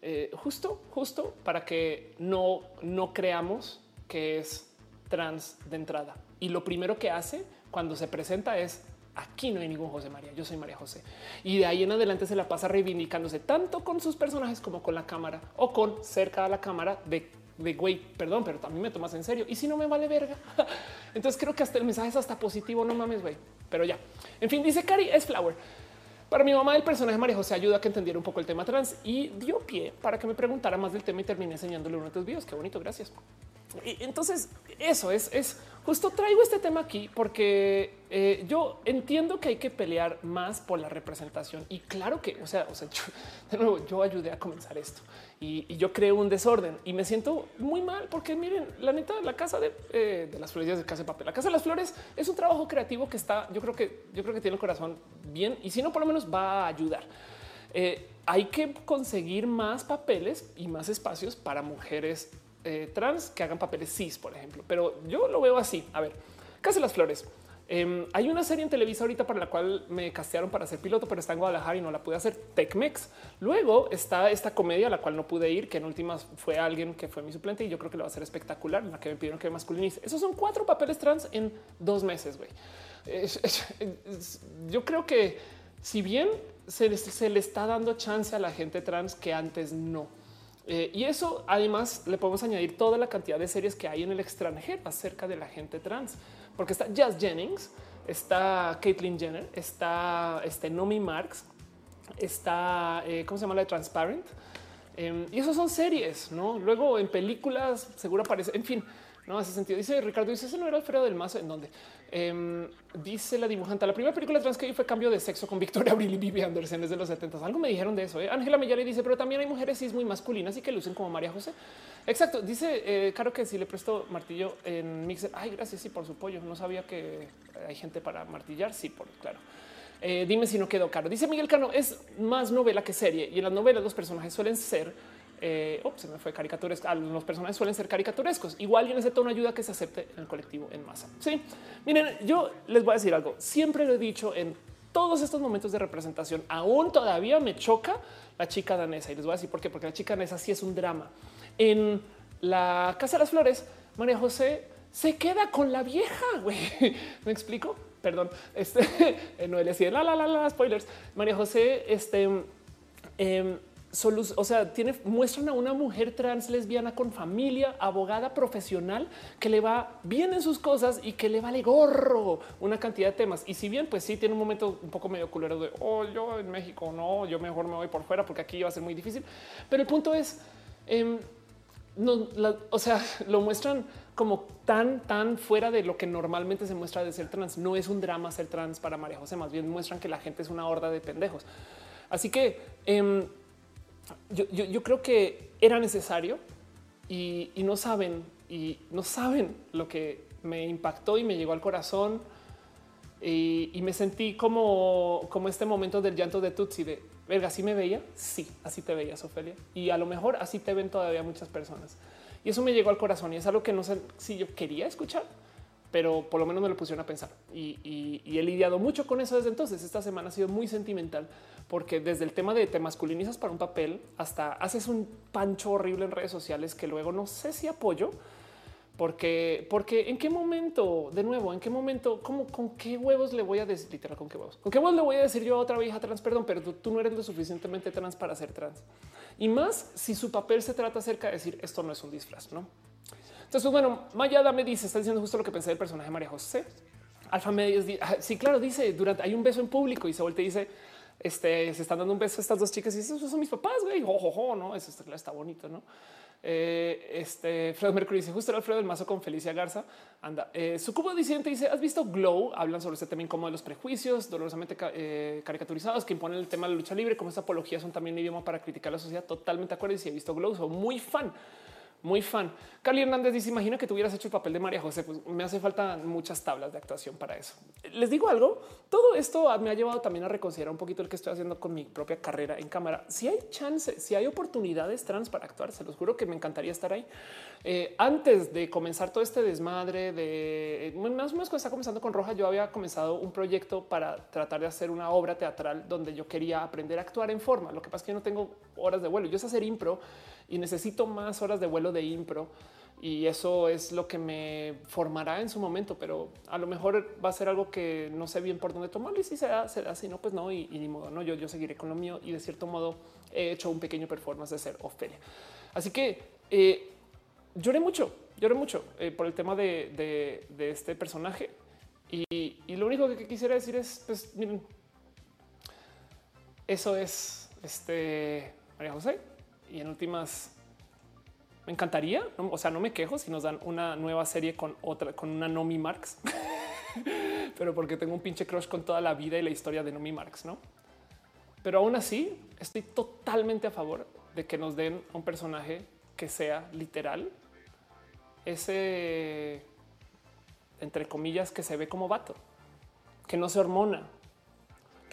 eh, justo, justo para que no, no creamos que es trans de entrada. Y lo primero que hace cuando se presenta es aquí no hay ningún José María, yo soy María José. Y de ahí en adelante se la pasa reivindicándose tanto con sus personajes como con la cámara o con cerca a la cámara de de güey, perdón, pero también me tomas en serio. Y si no me vale verga. Entonces creo que hasta el mensaje es hasta positivo. No mames, güey. Pero ya. En fin, dice Cari es Flower. Para mi mamá, el personaje María José ayuda a que entendiera un poco el tema trans y dio pie para que me preguntara más del tema y terminé enseñándole uno de tus videos. Qué bonito. Gracias. Entonces eso es, es justo traigo este tema aquí porque eh, yo entiendo que hay que pelear más por la representación y claro que, o sea, o sea, de nuevo, yo ayudé a comenzar esto y, yo creo un desorden y me siento muy mal porque miren, la neta, la casa de, eh, de las flores de casa de papel, la casa de las flores es un trabajo creativo que está, yo creo que, yo creo que tiene el corazón bien y si no, por lo menos va a ayudar. Eh, hay que conseguir más papeles y más espacios para mujeres eh, trans que hagan papeles cis, por ejemplo. Pero yo lo veo así. A ver, Casa las Flores. Em, hay una serie en Televisa ahorita para la cual me castearon para ser piloto, pero está en Guadalajara y no la pude hacer. Tecmex. Luego está esta comedia a la cual no pude ir, que en últimas fue alguien que fue mi suplente y yo creo que lo va a ser espectacular, en la que me pidieron que masculinice. Esos son cuatro papeles trans en dos meses. güey. yo creo que si bien se, se le está dando chance a la gente trans que antes no eh, y eso además le podemos añadir toda la cantidad de series que hay en el extranjero acerca de la gente trans, porque está Jazz Jennings, está Caitlyn Jenner, está este Nomi Marks, está, eh, ¿cómo se llama la Transparent? Em, y eso son series, ¿no? Luego en películas seguro aparece, en fin, no hace sentido. Dice Ricardo, dice ese no era Alfredo del Mazo, en donde em, dice la dibujante. La primera película trans que vi fue Cambio de Sexo con Victoria Abril y Vivi Anderson desde los 70. Algo me dijeron de eso. ¿eh? Ángela le dice, pero también hay mujeres cis muy masculinas y que lucen como María José. Exacto. Dice eh, claro que si le presto martillo en Mixer. Ay, gracias. Sí, por su pollo. No sabía que hay gente para martillar. Sí, por claro. Eh, dime si no quedó caro. Dice Miguel Cano es más novela que serie y en las novelas los personajes suelen ser eh, oh, se me fue caricaturesco. Ah, los personajes suelen ser caricaturescos. Igual y en ese tono ayuda que se acepte en el colectivo en masa. Sí, miren, yo les voy a decir algo. Siempre lo he dicho en todos estos momentos de representación. Aún todavía me choca la chica danesa y les voy a decir por qué, porque la chica danesa sí es un drama. En la Casa de las Flores, María José se queda con la vieja. güey. Me explico. perdón, este no le decía la la la la spoilers. María José, este eh, o sea, tiene, muestran a una mujer trans lesbiana con familia, abogada profesional, que le va bien en sus cosas y que le vale gorro una cantidad de temas. Y si bien, pues sí, tiene un momento un poco medio culero de, oh, yo en México, no, yo mejor me voy por fuera porque aquí va a ser muy difícil. Pero el punto es, em, o sea, lo muestran como tan, tan fuera de lo que normalmente se muestra de ser trans. No es un drama ser trans para María José, más bien muestran que la gente es una horda de pendejos. Así que... Em, yo, creo que era necesario y, no saben y no saben lo que me impactó y me llegó al corazón y, me sentí como, como este momento del llanto de Tutsi de verga, así me veía. Sí, así te veías, Ofelia. Y a lo mejor así te ven todavía muchas personas. Y eso me llegó al corazón y es algo que no sé si yo quería escuchar, pero por lo menos me lo pusieron a pensar y, he lidiado mucho con eso desde entonces. Esta semana ha sido muy sentimental porque desde el tema de te masculinizas para un papel hasta haces un pancho horrible en redes sociales que luego no sé si apoyo. Porque, porque en qué momento, de nuevo, en qué momento, cómo, con qué huevos le voy a decir, literal, con qué huevos, con qué huevos le voy a decir yo a otra vieja trans, perdón, pero tú, no eres lo suficientemente trans para ser trans. Y más si su papel se trata acerca de decir esto no es un disfraz, no? Entonces, bueno, Mayada me dice, está diciendo justo lo que pensé del personaje de María José. Alfa Medios, ah, sí, claro, dice durante hay un beso en público y se vuelve y dice este, se están dando un beso a estas dos chicas y esos son mis papás, güey, ojo, no, eso está, está bonito, no? Eh, este Fred Mercury dice justo era Alfredo del Mazo con Felicia Garza. Anda, eh, su cubo disidente dice: Has visto Glow? Hablan sobre este tema como de los prejuicios dolorosamente eh, caricaturizados que imponen el tema de la lucha libre, como esta apología son también idioma para criticar la sociedad. Totalmente de acuerdo. Y si he visto Glow, soy muy fan muy fan. Carly Hernández dice: Imagina que tuvieras hecho el papel de María José. Pues me hace falta muchas tablas de actuación para eso. Les digo algo. Todo esto me ha llevado también a reconsiderar un poquito el que estoy haciendo con mi propia carrera en cámara. Si hay chance, si hay oportunidades trans para actuar, se los juro que me encantaría estar ahí. Eh, antes de comenzar todo este desmadre de más o menos cuando está comenzando con Roja, yo había comenzado un proyecto para tratar de hacer una obra teatral donde yo quería aprender a actuar en forma. Lo que pasa es que yo no tengo horas de vuelo. Yo sé hacer impro y necesito más horas de vuelo de impro y eso es lo que me formará en su momento, pero a lo mejor va a ser algo que no sé bien por dónde tomarlo y si se da, se da, si no, pues no, y, ni modo, no, yo, yo seguiré con lo mío y de cierto modo he hecho un pequeño performance de ser Ofelia. Así que eh, lloré mucho, lloré mucho eh, por el tema de, este personaje y, lo único que quisiera decir es, pues miren, eso es este María José y en últimas me encantaría, o sea, no me quejo si nos dan una nueva serie con otra, con una Nomi Marx, pero porque tengo un pinche crush con toda la vida y la historia de Nomi Marx, ¿no? Pero aún así, estoy totalmente a favor de que nos den un personaje que sea literal, ese, entre comillas, que se ve como vato, que no se hormona.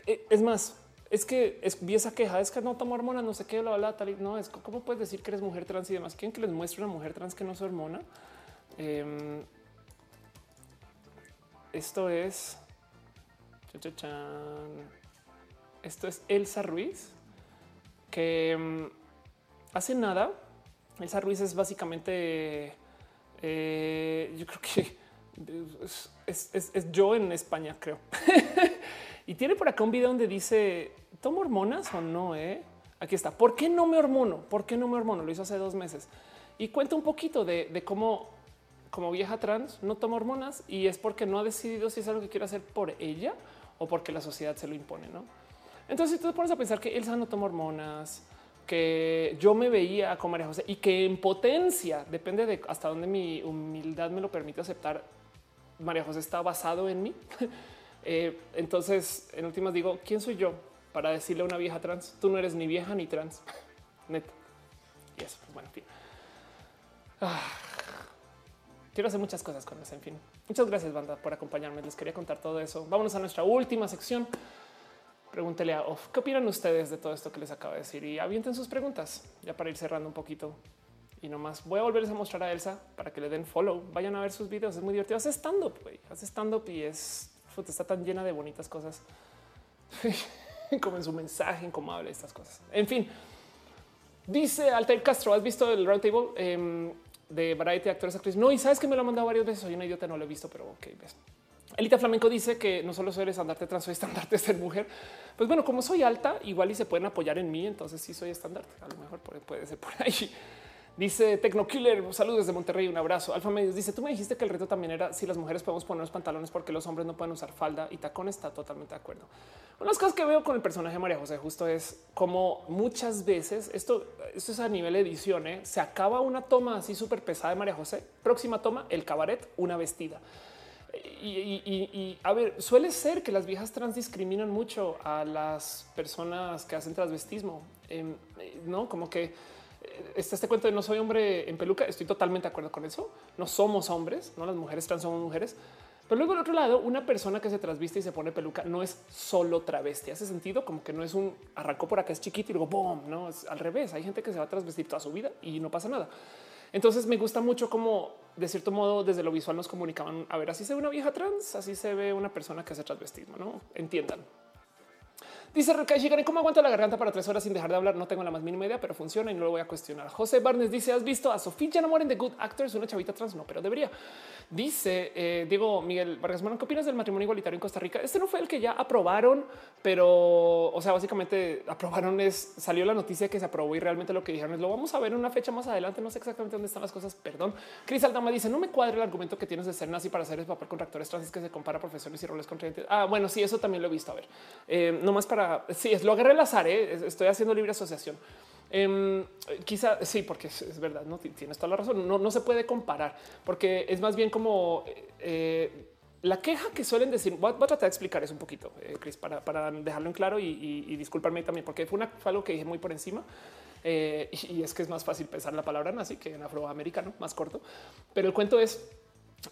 E, es más, es que es, vi esa queja, es que no tomo hormonas, no sé qué, la bla, tal y no es cómo puedes decir que eres mujer trans y demás. ¿Quieren que les muestre una mujer trans que no se hormona? Em, esto es esto es Elsa Ruiz, que em, hace nada. Elsa Ruiz es básicamente, eh, yo creo que es yo en España, creo. Y tiene por acá un video donde dice, ¿tomo hormonas o no? Eh? Aquí está. ¿Por qué no me hormono? ¿Por qué no me hormono? Lo hizo hace dos meses. Y cuenta un poquito de, cómo como vieja trans no toma hormonas y es porque no ha decidido si es algo que quiere hacer por ella o porque la sociedad se lo impone, ¿no? Entonces tú te pones a pensar que Elsa no toma hormonas, que yo me veía con María José y que en potencia, depende de hasta dónde mi humildad me lo permite aceptar, María José está basado en mí. Eh, entonces, en últimas digo, ¿quién soy yo para decirle a una vieja trans? Tú no eres ni vieja ni trans. Neta. Y eso, pues, bueno. Ah, quiero hacer muchas cosas con eso. En fin, muchas gracias, banda, por acompañarme. Les quería contar todo eso. Vámonos a nuestra última sección. Pregúntele a Off, ¿qué opinan ustedes de todo esto que les acabo de decir? Y avienten sus preguntas ya para ir cerrando un poquito. Y nomás voy a volverles a mostrar a Elsa para que le den follow. Vayan a ver sus videos. Es muy divertido. Hace stand up, hace stand up y es está tan llena de bonitas cosas, como en su mensaje, en cómo habla estas cosas. En fin, dice Altair Castro, ¿has visto el roundtable eh, de Variety Actores Actrices? No, y sabes que me lo ha mandado varias veces. Soy una idiota, no lo he visto, pero ok, ves. Elita Flamenco dice que no solo soy el estandarte trans, soy estandarte ser mujer. Pues bueno, como soy alta, igual y se pueden apoyar en mí, entonces sí soy estandarte. A lo mejor puede ser por ahí. Dice Tecnokiller, saludos desde Monterrey, un abrazo. Alfa Medios dice, tú me dijiste que el reto también era si las mujeres podemos poner los pantalones porque los hombres no pueden usar falda y tacón, está totalmente de acuerdo. Una de las cosas que veo con el personaje de María José justo es como muchas veces, esto, esto es a nivel edición, ¿eh? se acaba una toma así súper pesada de María José, próxima toma, el cabaret, una vestida. Y, a ver, suele ser que las viejas trans discriminan mucho a las personas que hacen transvestismo, em, no como que está este cuento de no soy hombre en peluca. Estoy totalmente de acuerdo con eso. No somos hombres, no las mujeres trans somos mujeres. Pero luego, al otro lado, una persona que se transviste y se pone peluca no es solo travesti. Hace sentido como que no es un arrancó por acá, es chiquito y luego boom. No es al revés. Hay gente que se va a transvestir toda su vida y no pasa nada. Entonces me gusta mucho como de cierto modo desde lo visual nos comunicaban. A ver, así se ve una vieja trans, así se ve una persona que hace transvestismo. No entiendan. Dice Rekai ¿cómo aguanto la garganta para tres horas sin dejar de hablar? No tengo la más mínima idea, pero funciona y no lo voy a cuestionar. José Barnes dice, ¿has visto a Sofía Janamor en The Good Actors? Una chavita trans, no, pero debería. Dice eh, Diego Miguel Vargas ¿qué opinas del matrimonio igualitario en Costa Rica? Este no fue el que ya aprobaron, pero, o sea, básicamente aprobaron es, salió la noticia que se aprobó y realmente lo que dijeron es, lo vamos a ver en una fecha más adelante, no sé exactamente dónde están las cosas, perdón. Cris Aldama dice, no me cuadra el argumento que tienes de ser nazi para hacer el papel con actores trans, que se compara profesiones y roles contrayentes. Ah, bueno, sí, eso también lo he visto, a ver. Eh, no más sí, es lo agarré al azar, ¿eh? estoy haciendo libre asociación. Em, quizá sí, porque es, verdad, no tienes toda la razón. No, no se puede comparar porque es más bien como eh, la queja que suelen decir. Voy, a tratar de explicar eso un poquito, eh, Chris, para, para, dejarlo en claro y, y, disculparme también, porque fue, algo que dije muy por encima. y, es que es más fácil pensar la palabra nazi que en afroamericano, más corto. Pero el cuento es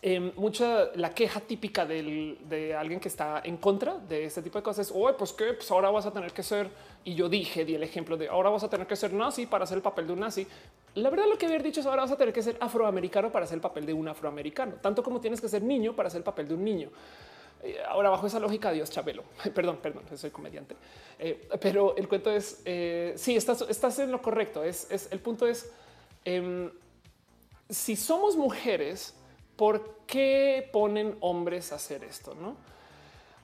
Em, mucha la queja típica de alguien que está en contra de este tipo de cosas. Oye, pues que pues ahora vas a tener que ser. Y yo dije, di el ejemplo de ahora vas a tener que ser nazi para hacer el papel de un nazi. La verdad, lo que había dicho es ahora vas a tener que ser afroamericano para hacer el papel de un afroamericano, tanto como tienes que ser niño para hacer el papel de un niño. Eh, ahora, bajo esa lógica, Dios Chabelo, perdón, perdón, soy comediante, eh, pero el cuento es eh, sí, estás, estás en lo correcto. Es, es el punto es em, si somos mujeres, ¿por qué ponen hombres a hacer esto? No?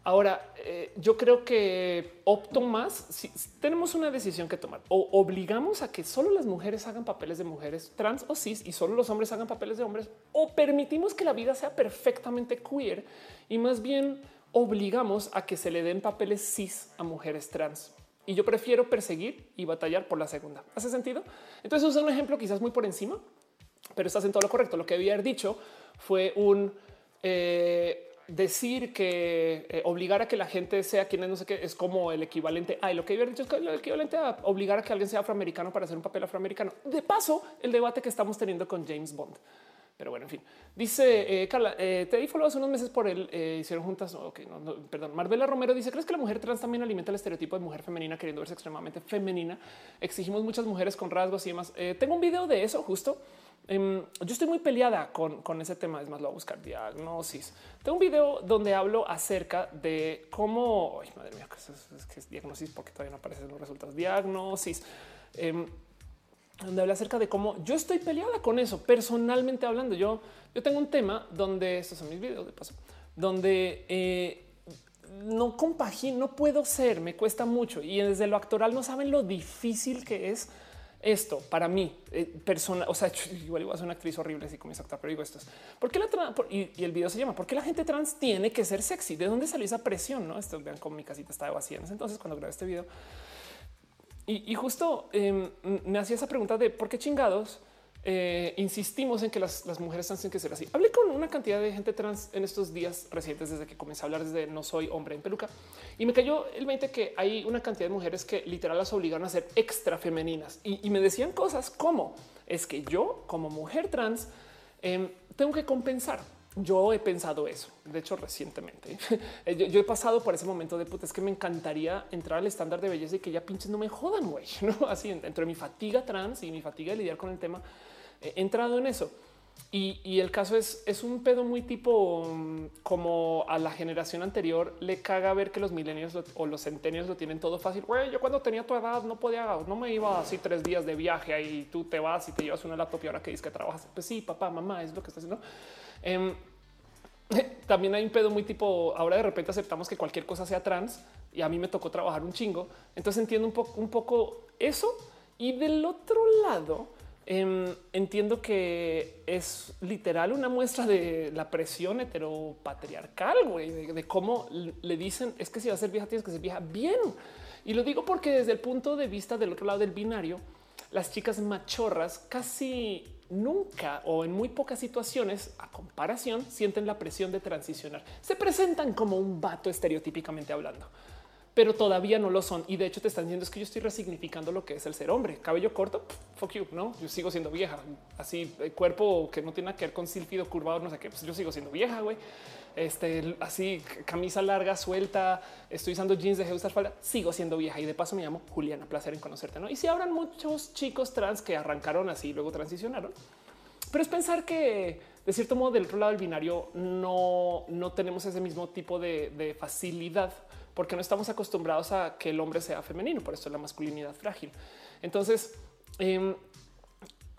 Ahora, eh, yo creo que opto más si tenemos una decisión que tomar o obligamos a que solo las mujeres hagan papeles de mujeres trans o cis y solo los hombres hagan papeles de hombres o permitimos que la vida sea perfectamente queer y más bien obligamos a que se le den papeles cis a mujeres trans. Y yo prefiero perseguir y batallar por la segunda. ¿Hace sentido? Entonces, usa un ejemplo quizás muy por encima, pero estás en todo lo correcto. Lo que había dicho fue un eh, decir que eh, obligar a que la gente sea quien no sé qué es como el equivalente a lo que había dicho es el equivalente a obligar a que alguien sea afroamericano para hacer un papel afroamericano. De paso, el debate que estamos teniendo con James Bond. Pero bueno, en fin, dice eh, Carla, te di follow hace unos meses por él, hicieron juntas. Ok, no, perdón. Marbella Romero dice: ¿Crees que la mujer trans también alimenta el estereotipo de mujer femenina queriendo verse extremadamente femenina? Exigimos muchas mujeres con rasgos y demás. tengo un video de eso justo. Em, yo estoy muy peleada con, ese tema. Es más, lo voy a buscar diagnosis. Tengo un video donde hablo acerca de cómo, ay, madre mía, que es, diagnosis porque todavía no aparecen los resultados. Diagnosis, em, donde habla acerca de cómo yo estoy peleada con eso. Personalmente hablando, yo, yo tengo un tema donde estos son mis videos de paso, donde eh, no compagino, no puedo ser, me cuesta mucho y desde lo actoral no saben lo difícil que es esto para mí, eh, persona, o sea, igual iba a ser una actriz horrible si comienzo a actuar, pero digo esto es porque la y, y, el video se llama ¿Por qué la gente trans tiene que ser sexy? ¿De dónde salió esa presión? No, esto vean cómo mi casita estaba vacía. Entonces, cuando grabé este video y, justo em, me hacía esa pregunta de por qué chingados eh, insistimos en que las, mujeres tienen que ser así. Hablé con una cantidad de gente trans en estos días recientes desde que comencé a hablar desde no soy hombre en peluca y me cayó el 20 que hay una cantidad de mujeres que literal las obligaron a ser extra femeninas y, me decían cosas como es que yo como mujer trans em, tengo que compensar. Yo he pensado eso. De hecho, recientemente yo, he pasado por ese momento de puta. Es que me encantaría entrar al estándar de belleza y que ya pinches no me jodan, güey. No así entre mi fatiga trans y mi fatiga de lidiar con el tema entrado en eso. Y, el caso es, es un pedo muy tipo mm, como a la generación anterior le caga ver que los milenios o los centenios lo tienen todo fácil. Güey, yo cuando tenía tu edad no podía, no me iba así tres días de viaje y tú te vas y te llevas una laptop y ahora que dices que trabajas. Pues sí, papá, mamá, es lo que está haciendo. Em, también hay un pedo muy tipo ahora de repente aceptamos que cualquier cosa sea trans y a mí me tocó trabajar un chingo. Entonces entiendo un poco, un poco eso. Y del otro lado, em, entiendo que es literal una muestra de la presión heteropatriarcal, güey, de, de, cómo le dicen es que si va a ser vieja, tienes que ser vieja bien. Y lo digo porque desde el punto de vista del otro lado del binario, las chicas machorras casi nunca o en muy pocas situaciones a comparación sienten la presión de transicionar. Se presentan como un vato estereotípicamente hablando, pero todavía no lo son. Y de hecho te están diciendo es que yo estoy resignificando lo que es el ser hombre. Cabello corto, fuck you, no? Yo sigo siendo vieja. Así cuerpo que no tiene nada que ver con sílfido curvado, no sé qué. Pues yo sigo siendo vieja, güey este, así camisa larga, suelta, estoy usando jeans, de usar falda, sigo siendo vieja y de paso me llamo Juliana, placer en conocerte. ¿no? Y si habrán muchos chicos trans que arrancaron así y luego transicionaron, pero es pensar que de cierto modo del otro lado del binario no, no tenemos ese mismo tipo de, facilidad porque no estamos acostumbrados a que el hombre sea femenino, por eso es la masculinidad frágil. Entonces, em,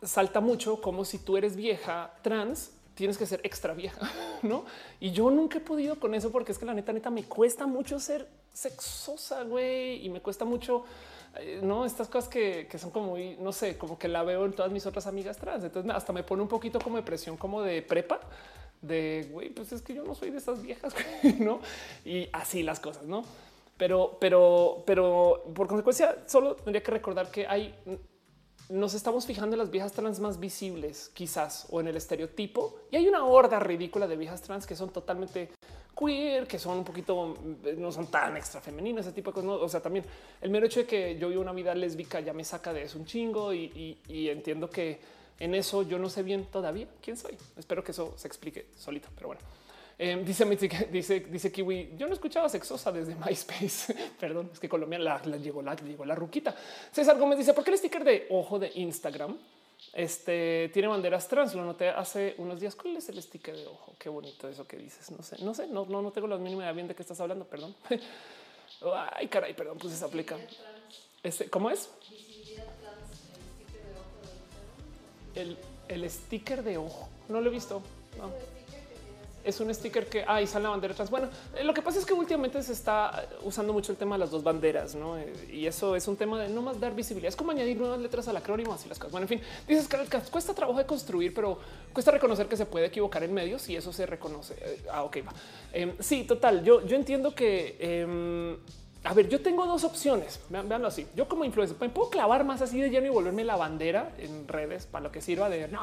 salta mucho como si tú eres vieja trans, tienes que ser extra vieja, ¿no? Y yo nunca he podido con eso porque es que la neta, neta, me cuesta mucho ser sexosa, güey, y me cuesta mucho, eh, ¿no? Estas cosas que, son como, no sé, como que la veo en todas mis otras amigas trans. Entonces hasta me pone un poquito como de presión, como de prepa, de, güey, pues es que yo no soy de esas viejas, ¿no? Y así las cosas, ¿no? Pero, pero, pero por consecuencia, solo tendría que recordar que hay nos estamos fijando en las viejas trans más visibles, quizás, o en el estereotipo. Y hay una horda ridícula de viejas trans que son totalmente queer, que son un poquito, no son tan extra femeninas, ese tipo de cosas. O sea, también el mero hecho de que yo vivo una vida lésbica ya me saca de eso un chingo y entiendo que en eso yo no sé bien todavía quién soy. Espero que eso se explique solito, pero bueno. Em, dice, dice, dice Kiwi, yo no escuchaba sexosa desde MySpace. Perdón, es que Colombia la, llegó, la, llegó la ruquita. César Gómez dice, ¿por qué el sticker de ojo de Instagram este tiene banderas trans? Lo noté hace unos días. ¿Cuál es el sticker de ojo? Qué bonito eso que dices. No sé, no sé, no, no, no tengo la mínima idea bien de qué estás hablando. Perdón. Ay, caray, perdón, pues se aplica. Este, ¿Cómo es? El, sticker de ojo. No lo he visto. Es un sticker que ahí sale la bandera atrás. Bueno, eh, lo que pasa es que últimamente se está usando mucho el tema de las dos banderas, ¿no? Eh, y eso es un tema de no más dar visibilidad. Es como añadir nuevas letras al acrónimo, así las cosas. Bueno, en fin, dices que cuesta trabajo de construir, pero cuesta reconocer que se puede equivocar en medios y eso se reconoce. Eh, ah, ok, va. Em, sí, total. Yo, yo entiendo que em, a ver, yo tengo dos opciones. Veanlo así. Yo como influencer puedo clavar más así de lleno y volverme la bandera en redes para lo que sirva de no,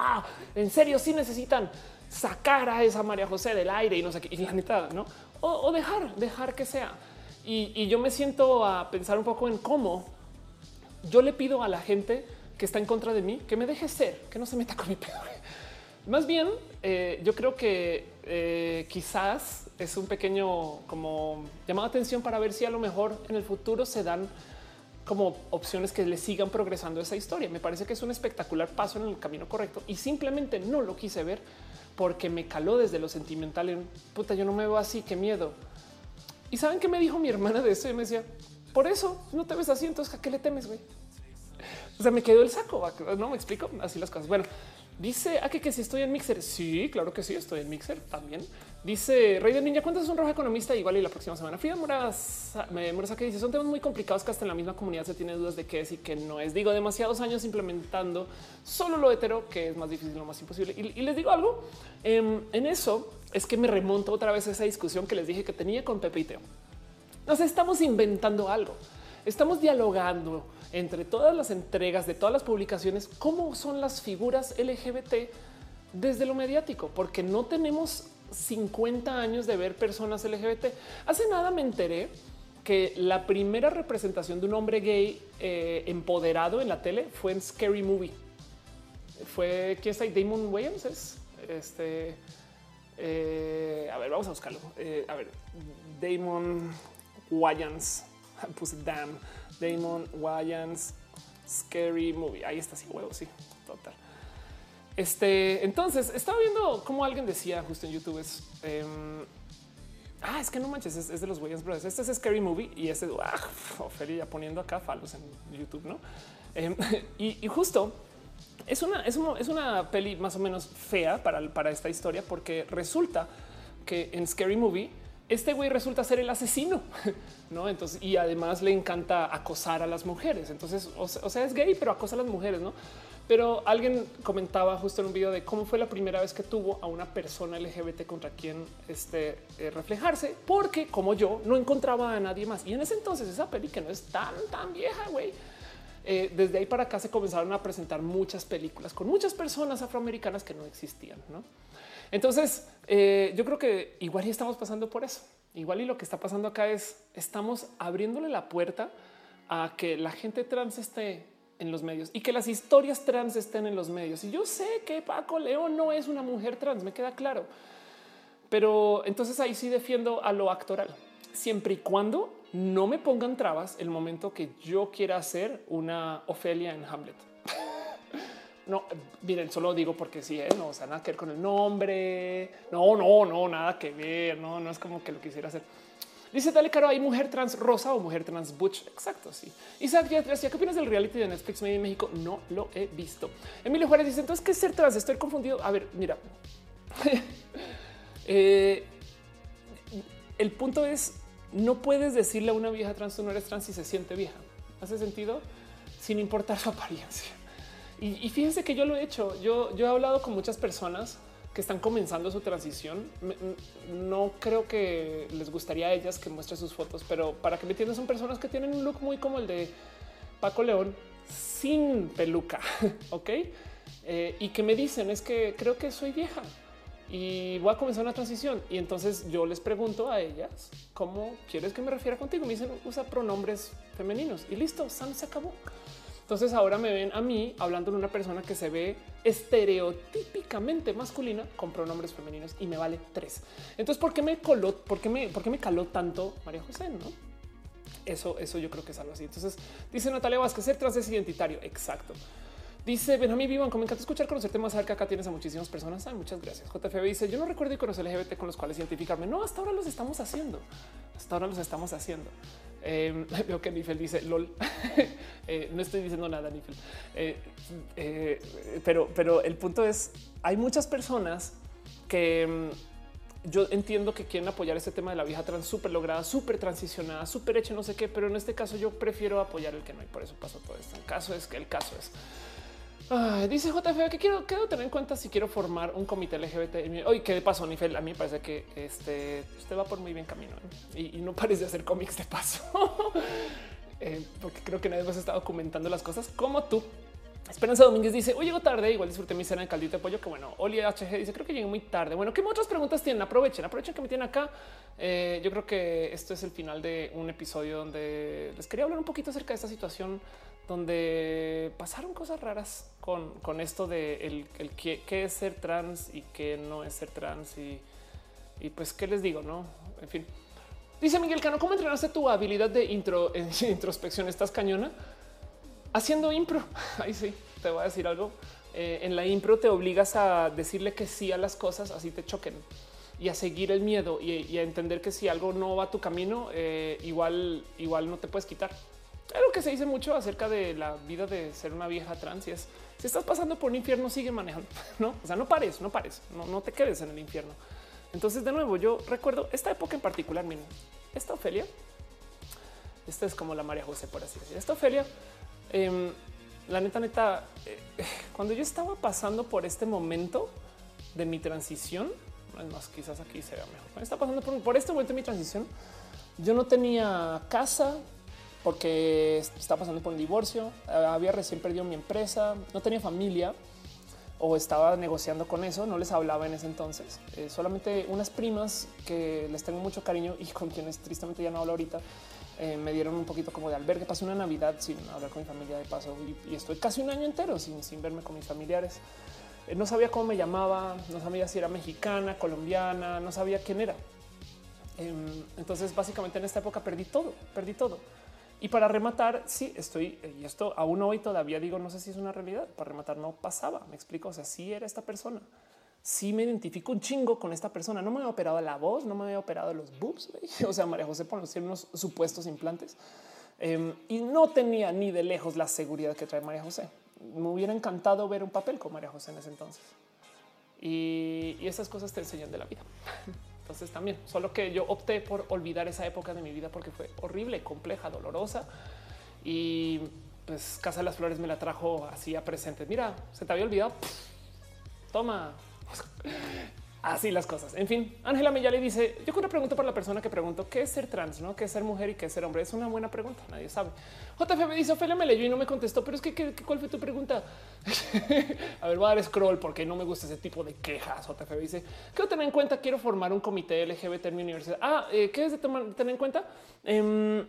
en serio, sí necesitan sacar a esa María José del aire y no sé qué, y la neta, no? O, dejar, dejar que sea. Y, yo me siento a pensar un poco en cómo yo le pido a la gente que está en contra de mí que me deje ser, que no se meta con mi pedo. Más bien, eh, yo creo que eh, quizás es un pequeño como llamado atención para ver si a lo mejor en el futuro se dan como opciones que le sigan progresando esa historia. Me parece que es un espectacular paso en el camino correcto y simplemente no lo quise ver porque me caló desde lo sentimental en puta, yo no me veo así, qué miedo. Y saben qué me dijo mi hermana de eso y me decía, por eso no te ves así, entonces a qué le temes, güey. O sea, me quedó el saco, no me explico así las cosas. Bueno, Dice a ah, que, si estoy en Mixer. Sí, claro que sí, estoy en Mixer también. Dice Rey de Niña, ¿cuánto es un rojo economista? Igual y la próxima semana. Frida Moras, Moras que dice son temas muy complicados que hasta en la misma comunidad se tiene dudas de qué es y qué no es. Digo, demasiados años implementando solo lo hetero, que es más difícil, lo más imposible. Y, les digo algo em, en eso es que me remonto otra vez a esa discusión que les dije que tenía con Pepe y Teo. Nos estamos inventando algo, estamos dialogando entre todas las entregas de todas las publicaciones, cómo son las figuras LGBT desde lo mediático, porque no tenemos 50 años de ver personas LGBT. Hace nada me enteré que la primera representación de un hombre gay eh, empoderado en la tele fue en Scary Movie. Fue quién está Damon Wayans es este. Eh, a ver, vamos a buscarlo. Eh, a ver, Damon Wayans. Puse damn. Damon Wayans Scary Movie. Ahí está, sí, huevo, sí, total. Este, entonces estaba viendo cómo alguien decía justo en YouTube es em, ah, es que no manches, es, de los Wayans Brothers. Este es Scary Movie y este ah, poniendo acá falos en YouTube, no? Em, y, justo es una, es, una peli más o menos fea para, para esta historia porque resulta que en Scary Movie este güey resulta ser el asesino, no? Entonces, y además le encanta acosar a las mujeres. Entonces, o, sea, es gay, pero acosa a las mujeres, no? Pero alguien comentaba justo en un video de cómo fue la primera vez que tuvo a una persona LGBT contra quien este, eh, reflejarse, porque como yo no encontraba a nadie más. Y en ese entonces esa peli que no es tan, tan vieja, güey. Eh, desde ahí para acá se comenzaron a presentar muchas películas con muchas personas afroamericanas que no existían. ¿no? Entonces, eh, yo creo que igual y estamos pasando por eso. Igual y lo que está pasando acá es estamos abriéndole la puerta a que la gente trans esté en los medios y que las historias trans estén en los medios. Y yo sé que Paco León no es una mujer trans, me queda claro. Pero entonces ahí sí defiendo a lo actoral, siempre y cuando no me pongan trabas el momento que yo quiera hacer una Ofelia en Hamlet. no, miren, solo digo porque sí, ¿eh? no, o sea, nada que ver con el nombre. No, no, no, nada que ver. No, no es como que lo quisiera hacer. Dice Dale Caro, hay mujer trans rosa o mujer trans butch. Exacto. Sí. Isaac ¿qué opinas del reality de Netflix Made in México? No lo he visto. Emilio Juárez dice entonces qué es ser trans. Estoy confundido. A ver, mira, eh, el punto es no puedes decirle a una vieja trans tú no eres trans y se siente vieja. Hace sentido sin importar su apariencia. Y, y fíjense que yo lo he hecho. Yo, yo he hablado con muchas personas que están comenzando su transición. No creo que les gustaría a ellas que muestre sus fotos, pero para que me entiendan, son personas que tienen un look muy como el de Paco León sin peluca. Ok. Eh, y que me dicen es que creo que soy vieja y voy a comenzar una transición. Y entonces yo les pregunto a ellas cómo quieres que me refiera contigo. Me dicen usa pronombres femeninos y listo. Sam se acabó. Entonces ahora me ven a mí hablando de una persona que se ve estereotípicamente masculina con pronombres femeninos y me vale tres. Entonces, ¿por qué me coló? ¿Por qué me, por qué me caló tanto María José? No, eso, eso yo creo que es algo así. Entonces dice Natalia Vázquez, ser trans identitario. Exacto. Dice Benjamín Vivan, como me encanta escuchar, conocerte más cerca. Acá tienes a muchísimas personas. Muchas gracias. JFB dice: Yo no recuerdo conocer LGBT con los cuales identificarme. No, hasta ahora los estamos haciendo. Hasta ahora los estamos haciendo. Em, veo que Nifel dice lol. Eh, no estoy diciendo nada, Nifel. Eh, eh, pero, pero el punto es: hay muchas personas que em, yo entiendo que quieren apoyar este tema de la vieja trans súper lograda, súper transicionada, súper hecha, no sé qué, pero en este caso yo prefiero apoyar el que no hay. Por eso pasó todo esto. El caso es que el caso es dice JF que quiero, quiero tener en cuenta si quiero formar un comité LGBT. Hoy, que de paso, Nifel, a mí me parece que este usted va por muy bien camino ¿eh? y, no parece hacer cómics de paso, eh, porque creo que nadie más está documentando las cosas como tú. Esperanza Domínguez dice: Hoy llego tarde, igual disfruté mi cena de caldito de pollo. Que bueno, Oli HG dice: Creo que llegué muy tarde. Bueno, ¿qué otras preguntas tienen? Aprovechen, aprovechen que me tienen acá. Eh, yo creo que esto es el final de un episodio donde les quería hablar un poquito acerca de esta situación donde pasaron cosas raras con, esto de el, el qué, es ser trans y qué no es ser trans y, y pues qué les digo, no? En fin. Dice Miguel Cano, ¿cómo entrenaste tu habilidad de intro, introspección? ¿Estás cañona? Haciendo impro. Ahí sí, te voy a decir algo. Eh, en la impro te obligas a decirle que sí a las cosas, así te choquen y a seguir el miedo y, a entender que si algo no va tu camino, eh, igual, igual no te puedes quitar. Algo que se dice mucho acerca de la vida de ser una vieja trans y es si estás pasando por un infierno, sigue manejando, no? O sea, no pares, no pares, no, no te quedes en el infierno. Entonces, de nuevo, yo recuerdo esta época en particular. Miren, esta Ofelia, esta es como la María José, por así decir. Esta Ofelia, em, la neta, neta, eh, cuando yo estaba pasando por este momento de mi transición, más quizás aquí se vea mejor. Cuando estaba pasando por, por este momento de mi transición, yo no tenía casa, porque estaba pasando por un divorcio, había recién perdido mi empresa, no tenía familia o estaba negociando con eso, no les hablaba en ese entonces. Eh, solamente unas primas que les tengo mucho cariño y con quienes tristemente ya no hablo ahorita, eh, me dieron un poquito como de albergue. Pasé una Navidad sin hablar con mi familia de paso y, estoy casi un año entero sin, sin verme con mis familiares. Eh, no sabía cómo me llamaba, no sabía si era mexicana, colombiana, no sabía quién era. Em, entonces, básicamente en esta época perdí todo, perdí todo. Y para rematar, sí, estoy, y esto aún hoy todavía digo, no sé si es una realidad, para rematar no pasaba, me explico, o sea, sí era esta persona, sí me identifico un chingo con esta persona, no me había operado la voz, no me había operado los boobs, o sea, María José por unos supuestos implantes, em, y no tenía ni de lejos la seguridad que trae María José. Me hubiera encantado ver un papel con María José en ese entonces. Y, y esas cosas te enseñan de la vida. Entonces también, solo que yo opté por olvidar esa época de mi vida porque fue horrible, compleja, dolorosa y pues Casa de las Flores me la trajo así a presente. Mira, se te había olvidado. Toma. Así las cosas. En fin, Ángela Mellali dice: Yo una pregunta para la persona que pregunto qué es ser trans, no qué es ser mujer y qué es ser hombre. Es una buena pregunta. Nadie sabe. JF me dice: Ophelia me leyó y no me contestó, pero es que ¿cuál fue tu pregunta? a ver, voy a dar scroll porque no me gusta ese tipo de quejas. JF dice: Quiero tener en cuenta, quiero formar un comité LGBT en mi universidad. Ah, eh, ¿qué es de tener en cuenta? Eh,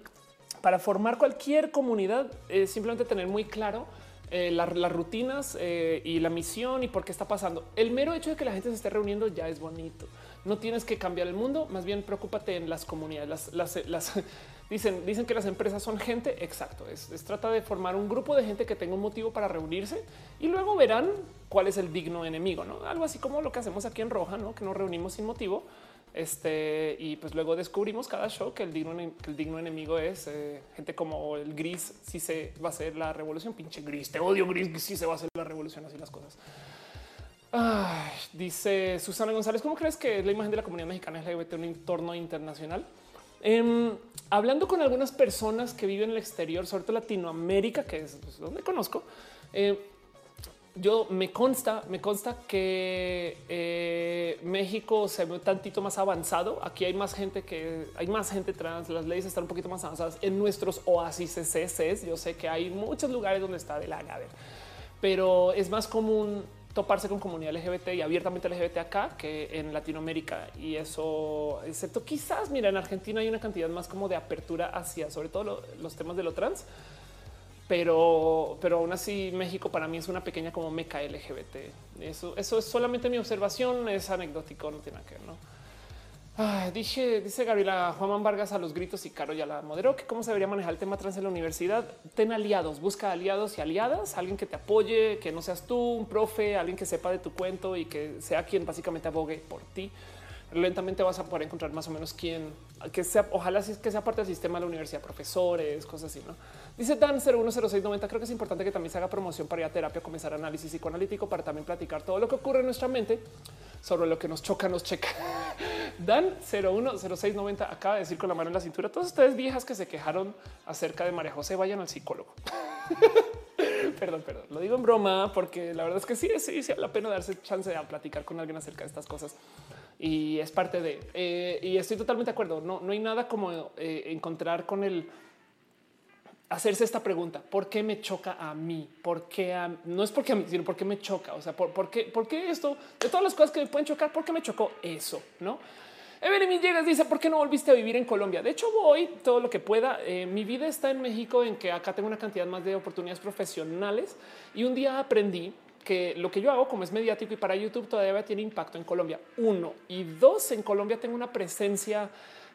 para formar cualquier comunidad, es simplemente tener muy claro eh, las rutinas eh, y la misión y por qué está pasando. El mero hecho de que la gente se esté reuniendo ya es bonito. No tienes que cambiar el mundo, más bien preocúpate en las comunidades. Las, dicen, dicen que las empresas son gente. Exacto. Es, trata de formar un grupo de gente que tenga un motivo para reunirse y luego verán cuál es el digno enemigo. ¿no? Algo así como lo que hacemos aquí en Roja, ¿no? que nos reunimos sin motivo este, y pues luego descubrimos cada show que el digno, el digno enemigo es eh, gente como el gris. Si se va a hacer la revolución, pinche gris, te odio gris, si se va a hacer la revolución, así las cosas. dice Susana González, ¿cómo crees que es la imagen de la comunidad mexicana LGBT en un entorno internacional? Em, hablando con algunas personas que viven en el exterior, sobre todo Latinoamérica, que es pues, donde conozco, eh, yo me consta, me consta que eh, México se ve un tantito más avanzado. Aquí hay más gente que hay más gente trans. Las leyes están un poquito más avanzadas en nuestros oasis. Yo sé que hay muchos lugares donde está de la pero es más común toparse con comunidad LGBT y abiertamente LGBT acá que en Latinoamérica. Y eso, excepto quizás, mira, en Argentina hay una cantidad más como de apertura hacia sobre todo los temas de lo trans pero, pero aún así México para mí es una pequeña como meca LGBT. Eso, eso es solamente mi observación, es anecdótico, no tiene nada que ver, ¿no? dije, dice Gabriela Juan Vargas a los gritos y Caro ya la moderó que cómo se debería manejar el tema trans en la universidad. Ten aliados, busca aliados y aliadas, alguien que te apoye, que no seas tú, un profe, alguien que sepa de tu cuento y que sea quien básicamente abogue por ti lentamente vas a poder encontrar más o menos quién, que sea, ojalá que sea parte del sistema de la universidad, profesores, cosas así, ¿no? Dice Dan 010690, creo que es importante que también se haga promoción para ir a terapia, comenzar análisis psicoanalítico para también platicar todo lo que ocurre en nuestra mente sobre lo que nos choca, nos checa. Dan 010690 acaba de decir con la mano en la cintura, todas ustedes viejas que se quejaron acerca de María José, vayan al psicólogo. perdón, perdón, lo digo en broma porque la verdad es que sí, sí, sí, la pena darse chance de platicar con alguien acerca de estas cosas y es parte de eh, y estoy totalmente de acuerdo. No, no hay nada como eh, encontrar con el hacerse esta pregunta: ¿por qué me choca a mí? ¿Por qué no es porque a mí, sino porque me choca? O sea, ¿por, por, qué, ¿por qué esto de todas las cosas que me pueden chocar? ¿Por qué me chocó eso? No? Evelyn llegas dice por qué no volviste a vivir en Colombia. De hecho, voy todo lo que pueda. Eh, mi vida está en México, en que acá tengo una cantidad más de oportunidades profesionales y un día aprendí que lo que yo hago como es mediático y para YouTube todavía tiene impacto en Colombia. Uno y dos, en Colombia tengo una presencia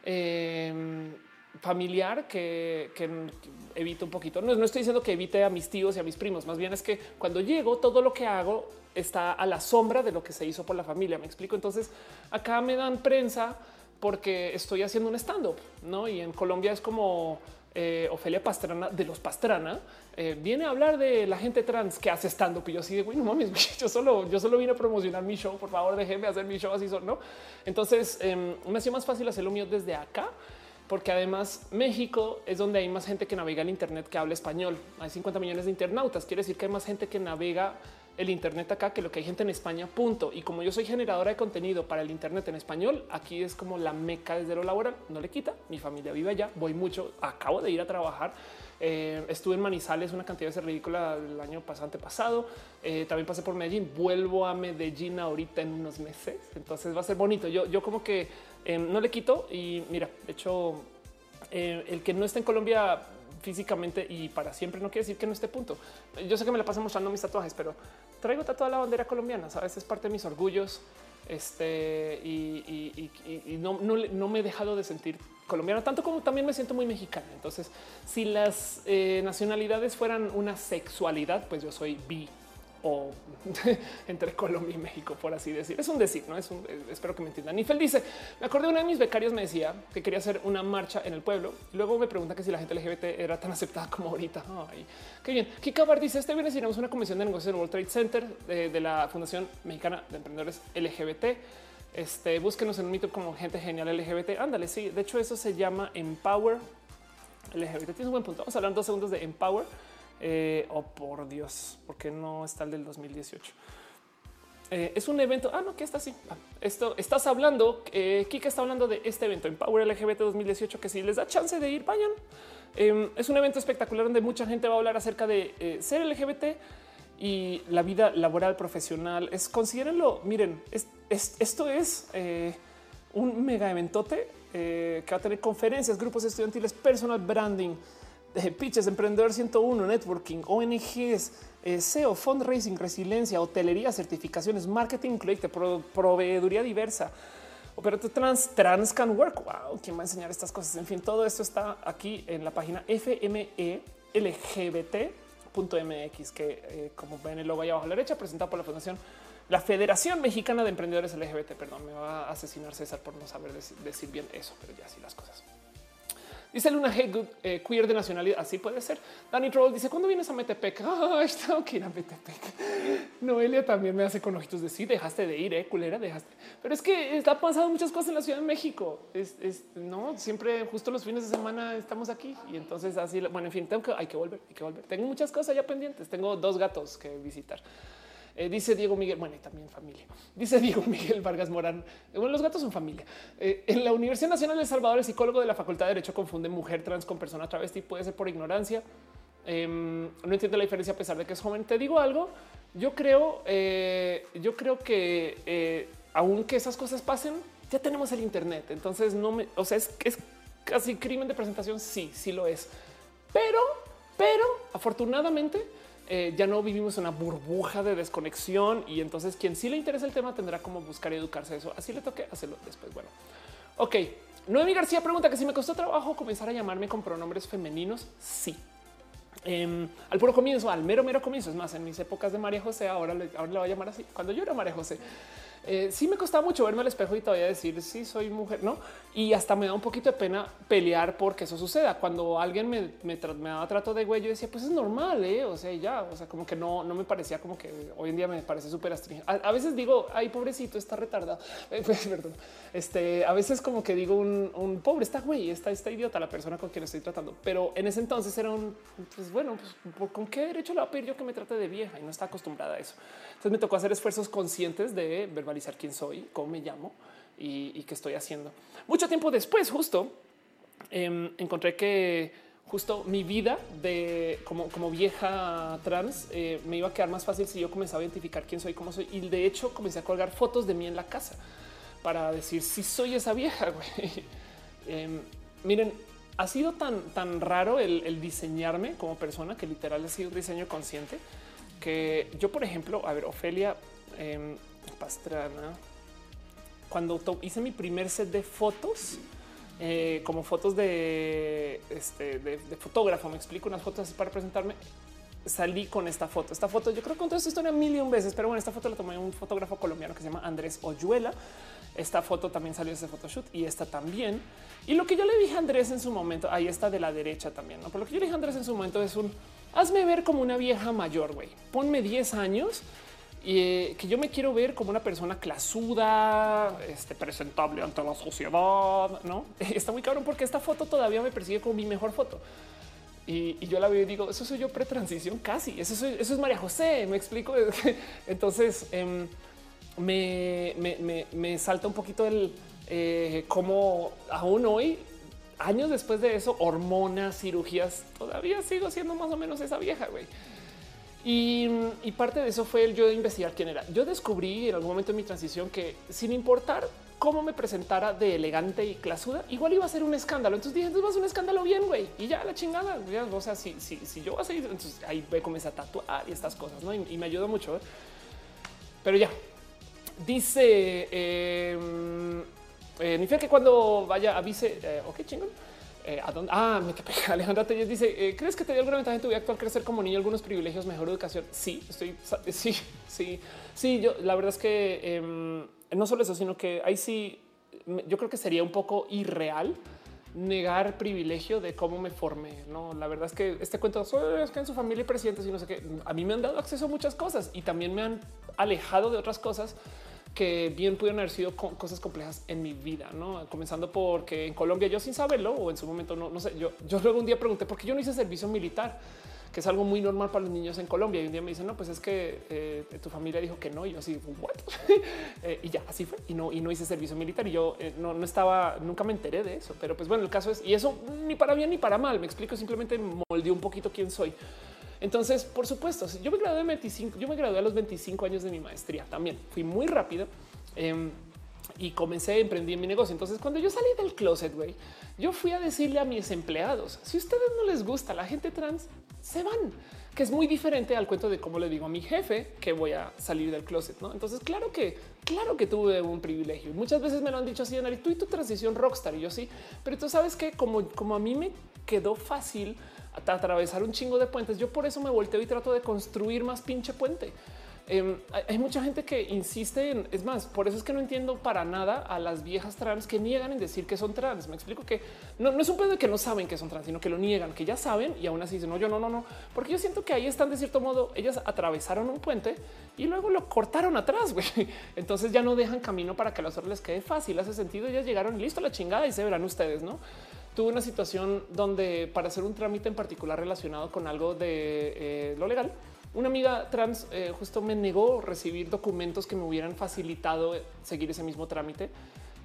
em, familiar que, evito un poquito. No, no estoy diciendo que evite a mis tíos y a mis primos, más bien es que cuando llego todo lo que hago está a la sombra de lo que se hizo por la familia. Me explico. Entonces acá me dan prensa porque estoy haciendo un stand up, no? Y en Colombia es como eh, Ofelia Pastrana de los Pastrana eh, viene a hablar de la gente trans que hace stand up y yo así de güey, no mames, yo solo, yo solo vine a promocionar mi show. Por favor, déjeme hacer mi show así, no? Entonces em, me hacía más fácil hacer lo mío desde acá porque además México es donde hay más gente que navega el Internet que habla español. Hay 50 millones de internautas. Quiere decir que hay más gente que navega el Internet acá que lo que hay gente en España. Punto. Y como yo soy generadora de contenido para el Internet en español, aquí es como la meca desde lo laboral. No le quita. Mi familia vive allá. Voy mucho. Acabo de ir a trabajar. Eh, estuve en Manizales una cantidad de ridícula el año pasado, pasado. Eh, también pasé por Medellín. Vuelvo a Medellín ahorita en unos meses. Entonces va a ser bonito. Yo, yo como que em, no le quito. Y mira, de hecho, eh, el que no esté en Colombia físicamente y para siempre no quiere decir que no esté punto. Yo sé que me la paso mostrando mis tatuajes, pero traigo tatuada la bandera colombiana, sabes, es parte de mis orgullos. Este y, no, no, me he dejado de sentir colombiana, tanto como también me siento muy mexicana. Entonces, si las eh, nacionalidades fueran una sexualidad, pues yo soy bi o entre Colombia y México, por así decir. Es un decir, no es un, eh, espero que me entiendan. Nifel dice: Me acordé, uno de mis becarios me decía que quería hacer una marcha en el pueblo. Luego me pregunta que si la gente LGBT era tan aceptada como ahorita. Ay, qué bien. Kika Bar dice: Este viernes iremos a una convención de negocios en World Trade Center de, la Fundación Mexicana de Emprendedores LGBT. Este, búsquenos en un mito como gente genial LGBT. Ándale, sí. De hecho, eso se llama Empower LGBT. Tienes un buen punto. Vamos a hablar dos segundos de Empower. Eh, oh, por Dios, porque no está el del 2018. Eh, es un evento. Ah, no, que está así. Ah, esto estás hablando. Eh, Kika está hablando de este evento Empower LGBT 2018, que si les da chance de ir, vayan. Em, es un evento espectacular donde mucha gente va a hablar acerca de ser LGBT y la vida laboral profesional. Es considérenlo. Miren, esto es un mega eventote que va a tener conferencias, grupos estudiantiles, personal branding, pitches, emprendedor 101, networking, ONGs, eh, SEO, fundraising, resiliencia, hotelería, certificaciones, marketing, cliente, proveeduría diversa, operator trans, trans can work. Wow, quién va a enseñar estas cosas. En fin, todo esto está aquí en la página fmelgbt.mx, que eh, como ven el logo ahí abajo a la derecha, presentado por la Fundación la Federación Mexicana de Emprendedores LGBT. Perdón, me va a asesinar César por no saber decir bien eso, pero ya así las cosas. Dice Luna Hey Good eh, queer de nacionalidad. Así puede ser. Danny Troll dice: ¿Cuándo vienes a Metepec? Ah, tengo que ir a Metepec. Noelia también me hace con ojitos de sí, dejaste de ir, eh, culera, dejaste. Pero es que está pasando muchas cosas en la Ciudad de México. Es, no siempre, justo los fines de semana estamos aquí y entonces así. Bueno, en fin, tengo que hay que volver, hay que volver. Tengo muchas cosas ya pendientes. Tengo dos gatos que visitar. Eh, dice Diego Miguel, bueno, y también familia. Dice Diego Miguel Vargas Morán. Eh, bueno, los gatos son familia. Eh, en la Universidad Nacional de Salvador, el psicólogo de la Facultad de Derecho confunde mujer trans con persona travesti. Puede ser por ignorancia. Em, no entiende la diferencia a pesar de que es joven. Te digo algo. Yo creo, yo creo que aunque esas cosas pasen, ya tenemos el Internet. Entonces no me, o sea, es, es casi crimen de presentación. Sí, sí lo es. Pero, pero afortunadamente eh, ya no vivimos una burbuja de desconexión y entonces quien sí le interesa el tema tendrá como buscar y educarse eso. Así le toque hacerlo después. Bueno, ok. Noemi García pregunta que si me costó trabajo comenzar a llamarme con pronombres femeninos. Sí. Em, al puro comienzo, al mero, mero comienzo. Es más, en mis épocas de María José, ahora le, ahora le voy a llamar así. Cuando yo era María José, eh, sí me costaba mucho verme al espejo y todavía decir sí soy mujer, no? Y hasta me da un poquito de pena pelear porque eso suceda. Cuando alguien me, me, daba trato de güey, yo decía, pues es normal, ¿eh? o sea, ya, o sea, como que no, no me parecía como que hoy en día me parece súper astringente. A, veces digo, ay, pobrecito, está retardado. Eh, pues, perdón. Este, a veces como que digo un, pobre, está güey, está, está idiota la persona con quien estoy tratando. Pero en ese entonces era un, pues bueno, pues con qué derecho le va a pedir yo que me trate de vieja y no está acostumbrada a eso. Entonces me tocó hacer esfuerzos conscientes de verbalizar quién soy, cómo me llamo y, qué estoy haciendo. Mucho tiempo después, justo em, encontré que justo mi vida de como, vieja trans eh, me iba a quedar más fácil si yo comenzaba a identificar quién soy, cómo soy. Y de hecho comencé a colgar fotos de mí en la casa para decir si soy esa vieja. Em, miren, ha sido tan, tan raro el, el, diseñarme como persona que literal ha sido un diseño consciente que yo, por ejemplo, a ver, Ofelia em, Pastrana, cuando hice mi primer set de fotos, eh, como fotos de, este, de, fotógrafo, me explico unas fotos para presentarme. Salí con esta foto. Esta foto, yo creo que conté esta historia mil y un veces, pero bueno, esta foto la tomé un fotógrafo colombiano que se llama Andrés Oyuela. Esta foto también salió de ese photoshoot y esta también. Y lo que yo le dije a Andrés en su momento, ahí está de la derecha también, ¿no? Pero lo que yo le dije a Andrés en su momento es un hazme ver como una vieja mayor, güey. Ponme 10 años y eh, que yo me quiero ver como una persona clasuda, este, presentable ante la sociedad. No está muy cabrón porque esta foto todavía me persigue como mi mejor foto. Y, yo la veo y digo, eso soy yo pretransición casi. Eso, eso es María José. Me explico. Entonces em, me, me, salta un poquito el eh, cómo aún hoy años después de eso, hormonas, cirugías, todavía sigo siendo más o menos esa vieja, güey. Y, parte de eso fue el yo investigar quién era. Yo descubrí en algún momento en mi transición que sin importar cómo me presentara de elegante y clasuda, igual iba a ser un escándalo. Entonces dije, entonces va a un escándalo bien, güey. Y ya la chingada. o sea, si, si, si, yo voy a seguir, entonces ahí me comienza a tatuar y estas cosas, ¿no? Y, me ayudó mucho. ¿eh? Pero ya, dice... Eh, eh, fe que cuando vaya avise, eh, ok, chingón. Eh, ¿a dónde? Ah, me pega. Alejandra Telles dice: eh, ¿Crees que te dio alguna ventaja en tu vida actual crecer como niño? Algunos privilegios, mejor educación. Sí, estoy. Sí, sí, sí. Yo la verdad es que em, no solo eso, sino que ahí sí, yo creo que sería un poco irreal negar privilegio de cómo me formé. No, la verdad es que este cuento es que en su familia y presidentes y no sé qué. A mí me han dado acceso a muchas cosas y también me han alejado de otras cosas que bien pudieron haber sido cosas complejas en mi vida, no comenzando porque en Colombia yo sin saberlo o en su momento no, no sé. Yo, yo luego un día pregunté por qué yo no hice servicio militar que es algo muy normal para los niños en Colombia. Y un día me dicen, no, pues es que eh, tu familia dijo que no. Y yo así, what? Eh, y ya así fue. Y no, y no hice servicio militar. Y yo eh, no, no, estaba, nunca me enteré de eso. Pero pues bueno, el caso es, y eso ni para bien ni para mal. Me explico, simplemente moldeó un poquito quién soy. Entonces, por supuesto, yo me gradué de 25, yo me gradué a los 25 años de mi maestría también. Fui muy rápido. Em, y comencé a emprender mi negocio. Entonces, cuando yo salí del closet, güey, yo fui a decirle a mis empleados, si a ustedes no les gusta la gente trans, se van, que es muy diferente al cuento de cómo le digo a mi jefe que voy a salir del closet. ¿no? Entonces, claro que, claro que tuve un privilegio. Muchas veces me lo han dicho así, Nari, tú y tu transición rockstar y yo sí, pero tú sabes que como, como a mí me quedó fácil atravesar un chingo de puentes, yo por eso me volteo y trato de construir más pinche puente. Em, hay mucha gente que insiste en, es más, por eso es que no entiendo para nada a las viejas trans que niegan en decir que son trans. Me explico que no, no es un pedo de que no saben que son trans, sino que lo niegan, que ya saben y aún así dicen, no, yo no, no, no, porque yo siento que ahí están de cierto modo, ellas atravesaron un puente y luego lo cortaron atrás, güey. Entonces ya no dejan camino para que a los otros les quede fácil, hace sentido, ellas llegaron listo la chingada y se verán ustedes, ¿no? Tuve una situación donde para hacer un trámite en particular relacionado con algo de eh, lo legal, una amiga trans eh, justo me negó recibir documentos que me hubieran facilitado seguir ese mismo trámite.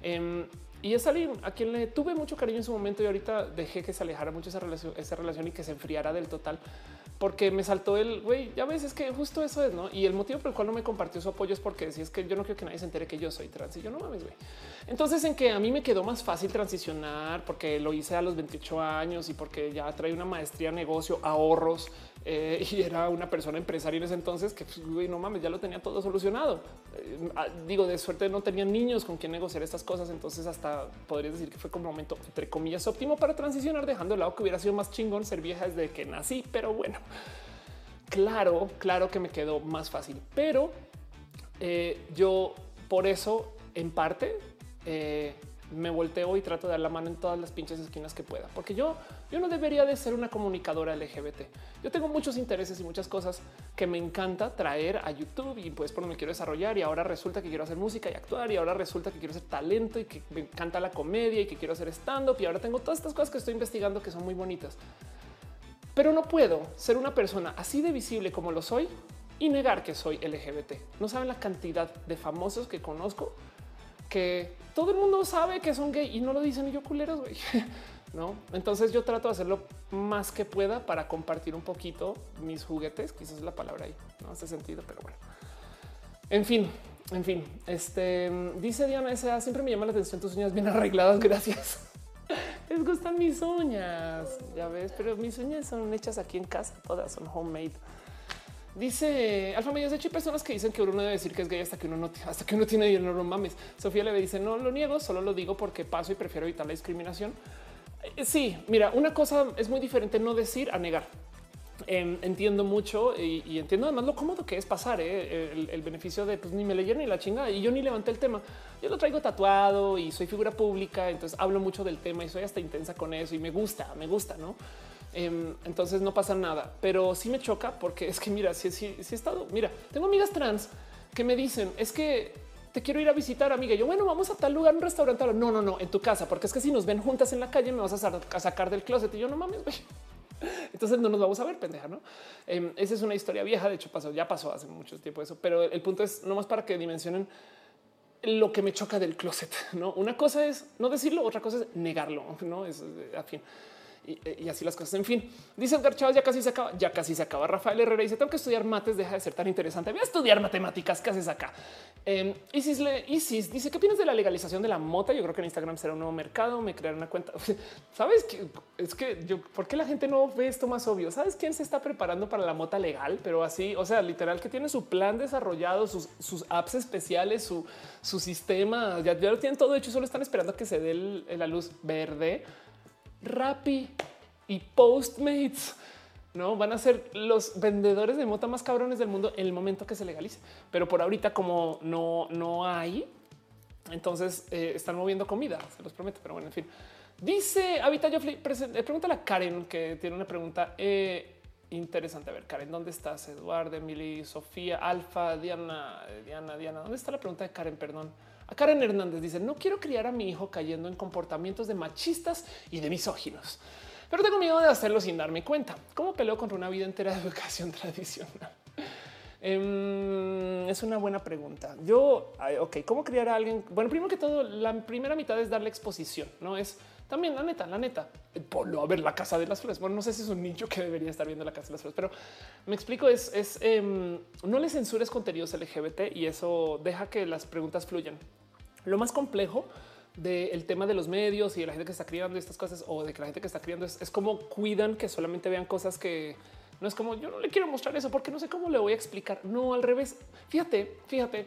Em, y es alguien a quien le tuve mucho cariño en su momento y ahorita dejé que se alejara mucho esa relación, esa relación y que se enfriara del total porque me saltó el güey. Ya ves, es que justo eso es no. Y el motivo por el cual no me compartió su apoyo es porque si es que yo no quiero que nadie se entere que yo soy trans y yo no mames, güey. Entonces, en que a mí me quedó más fácil transicionar porque lo hice a los 28 años y porque ya trae una maestría, negocio, ahorros, eh, y era una persona empresaria en ese entonces que pues, no mames, ya lo tenía todo solucionado. Eh, ah, digo, de suerte no tenía niños con quien negociar estas cosas. Entonces, hasta podría decir que fue como un momento entre comillas óptimo para transicionar, dejando de lado que hubiera sido más chingón ser vieja desde que nací. Pero bueno, claro, claro que me quedó más fácil, pero eh, yo por eso en parte me volteo y trato de dar la mano en todas las pinches esquinas que pueda, porque yo, yo no debería de ser una comunicadora LGBT. Yo tengo muchos intereses y muchas cosas que me encanta traer a YouTube y pues por me quiero desarrollar y ahora resulta que quiero hacer música y actuar y ahora resulta que quiero hacer talento y que me encanta la comedia y que quiero hacer stand up y ahora tengo todas estas cosas que estoy investigando que son muy bonitas. Pero no puedo ser una persona así de visible como lo soy y negar que soy LGBT. No saben la cantidad de famosos que conozco que todo el mundo sabe que son gay y no lo dicen y yo culeros, güey. No, entonces yo trato de hacerlo más que pueda para compartir un poquito mis juguetes, quizás la palabra ahí, no hace sentido, pero bueno. En fin, en fin, este dice Diana S.A. Siempre me llama la atención tus uñas bien arregladas. Gracias. Les gustan mis uñas, ya ves, pero mis uñas son hechas aquí en casa, todas son homemade. Dice Alfa Medios, de hecho hay personas que dicen que uno debe decir que es gay hasta que uno no, hasta que uno tiene dinero, no mames. Sofía le dice, no lo niego, solo lo digo porque paso y prefiero evitar la discriminación. Eh, sí, mira, una cosa es muy diferente no decir a negar. Em, entiendo mucho y, entiendo además lo cómodo que es pasar eh, el, beneficio de pues ni me leyeron ni la chingada y yo ni levanté el tema. Yo lo traigo tatuado y soy figura pública, entonces hablo mucho del tema y soy hasta intensa con eso y me gusta, me gusta, no? Em, entonces no pasa nada, pero sí me choca porque es que mira, si, si, he estado, mira, tengo amigas trans que me dicen es que te quiero ir a visitar, amiga. Yo, bueno, vamos a tal lugar, un restaurante. No, no, no, en tu casa, porque es que si nos ven juntas en la calle, me vas a, sacar del closet. Y yo, no mames, güey. Entonces no nos vamos a ver, pendeja, ¿no? Em, esa es una historia vieja, de hecho pasó, ya pasó hace mucho tiempo eso, pero el punto es no más para que dimensionen lo que me choca del closet, ¿no? Una cosa es no decirlo, otra cosa es negarlo, ¿no? Es, a fin y, así las cosas. En fin, dice Edgar Chávez, ya casi se acaba, ya casi se acaba. Rafael Herrera dice, tengo que estudiar mates, deja de ser tan interesante. Voy a estudiar matemáticas, ¿qué haces acá? Eh, Isis, le, Isis dice, ¿qué opinas de la legalización de la mota? Yo creo que en Instagram será un nuevo mercado, me crearé una cuenta. Sabes que es que yo, ¿por qué la gente no ve esto más obvio? ¿Sabes quién se está preparando para la mota legal? Pero así, o sea, literal que tiene su plan desarrollado, sus, apps especiales, su, sistema, ya, lo tienen todo hecho, solo están esperando que se dé la luz verde Rappi y Postmates no van a ser los vendedores de mota más cabrones del mundo en el momento que se legalice. Pero por ahorita, como no, no hay, entonces eh, están moviendo comida, se los prometo. Pero bueno, en fin, dice Habita eh, pregúntale a Karen que tiene una pregunta. Eh, interesante. A ver, Karen, ¿dónde estás? Eduardo, Emily, Sofía, Alfa, Diana, Diana, Diana. ¿Dónde está la pregunta de Karen? Perdón. A Karen Hernández dice: No quiero criar a mi hijo cayendo en comportamientos de machistas y de misóginos, pero tengo miedo de hacerlo sin darme cuenta. ¿Cómo peleo contra una vida entera de educación tradicional? Em, es una buena pregunta. Yo, ok, ¿cómo criar a alguien? Bueno, primero que todo, la primera mitad es darle exposición, no es también la neta, la neta, ponlo a ver la casa de las flores. Bueno, no sé si es un nicho que debería estar viendo la casa de las flores, pero me explico. Es, es em, no le censures contenidos LGBT y eso deja que las preguntas fluyan. Lo más complejo del tema de los medios y de la gente que está criando estas cosas o de que la gente que está criando es, es cómo cuidan que solamente vean cosas que no es como yo no le quiero mostrar eso porque no sé cómo le voy a explicar. No, al revés. Fíjate, fíjate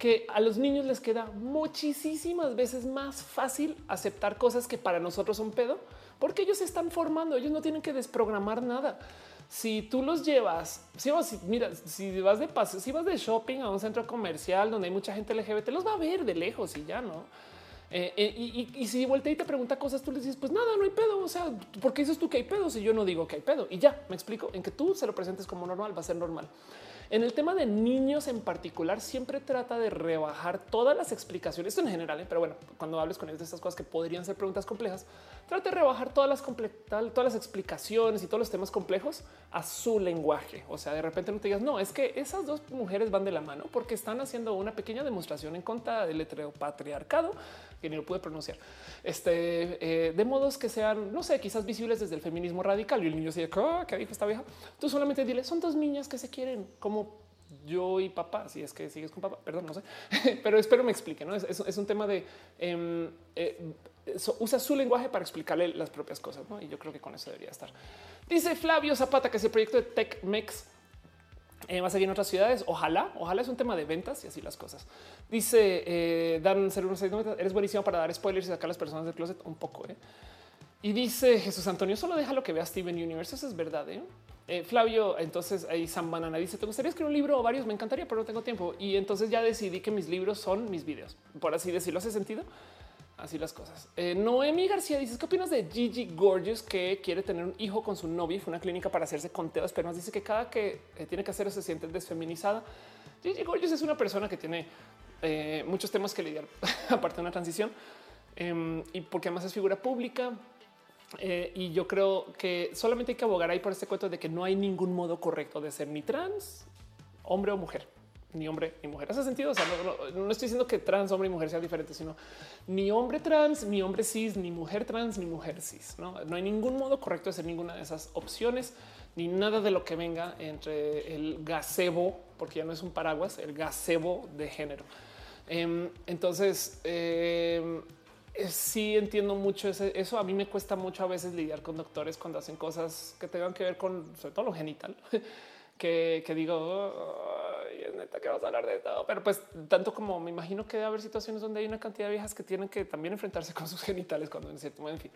que a los niños les queda muchísimas veces más fácil aceptar cosas que para nosotros son pedo, porque ellos se están formando, ellos no tienen que desprogramar nada. Si tú los llevas, si vas, si vas de paso, si vas de shopping a un centro comercial donde hay mucha gente LGBT, los va a ver de lejos y ya no. Eh, eh, y, si vuelta y te pregunta cosas, tú le dices, pues nada, no hay pedo. O sea, ¿por qué dices tú que hay pedo si yo no digo que hay pedo? Y ya me explico en que tú se lo presentes como normal, va a ser normal. En el tema de niños en particular, siempre trata de rebajar todas las explicaciones, en general, ¿eh? pero bueno, cuando hables con ellos de estas cosas que podrían ser preguntas complejas, trata de rebajar todas las, todas las explicaciones y todos los temas complejos a su lenguaje. O sea, de repente no te digas, no, es que esas dos mujeres van de la mano porque están haciendo una pequeña demostración en contra del heteropatriarcado, que ni lo pude pronunciar, este, eh, de modos que sean, no sé, quizás visibles desde el feminismo radical. Y el niño dice, ¿qué dijo esta vieja? Tú solamente dile, son dos niñas que se quieren, como yo y papá, si es que sigues con papá, perdón, no sé, pero espero me explique. ¿no? Es, un tema de em, eh, usa su lenguaje para explicarle las propias cosas. ¿no? Y yo creo que con eso debería estar. Dice Flavio Zapata que ese proyecto de TechMex eh, va a seguir en otras ciudades. Ojalá, ojalá es un tema de ventas y así las cosas. Dice eh, Dan eres buenísimo para dar spoilers y sacar a las personas del closet un poco. ¿eh? Y dice Jesús Antonio, solo deja lo que vea Steven Universe. Eso es verdad. ¿eh? Eh, Flavio, entonces ahí San Banana dice: ¿Te gustaría escribir un libro o varios? Me encantaría, pero no tengo tiempo. Y entonces ya decidí que mis libros son mis videos, por así decirlo. ¿Hace sentido? Así las cosas. Eh, Noemi García dice: ¿Qué opinas de Gigi Gorgeous que quiere tener un hijo con su novia? Fue una clínica para hacerse conteos, pero nos dice que cada que eh, tiene que hacer se siente desfeminizada. Gigi Gorgeous es una persona que tiene muchos temas que lidiar, aparte de una transición em, y porque además es figura pública eh, y yo creo que solamente hay que abogar ahí por este cuento de que no hay ningún modo correcto de ser ni trans, hombre o mujer, ni hombre ni mujer. Hace sentido. O sea, no, estoy diciendo que trans, hombre y mujer sean diferentes, sino ni hombre trans, ni hombre cis, ni mujer trans, ni mujer cis. No, no hay ningún modo correcto de ser ninguna de esas opciones, ni nada de lo que venga entre el gazebo, porque ya no es un paraguas, el gazebo de género. Em, entonces, eh, eh, sí entiendo mucho eso. A mí me cuesta mucho a veces lidiar con doctores cuando hacen cosas que tengan que ver con sobre todo lo genital, que, digo, neta que vas a hablar de todo. Pero pues tanto como me imagino que debe haber situaciones donde hay una cantidad de viejas que tienen que también enfrentarse con sus genitales cuando en cierto modo, en fin.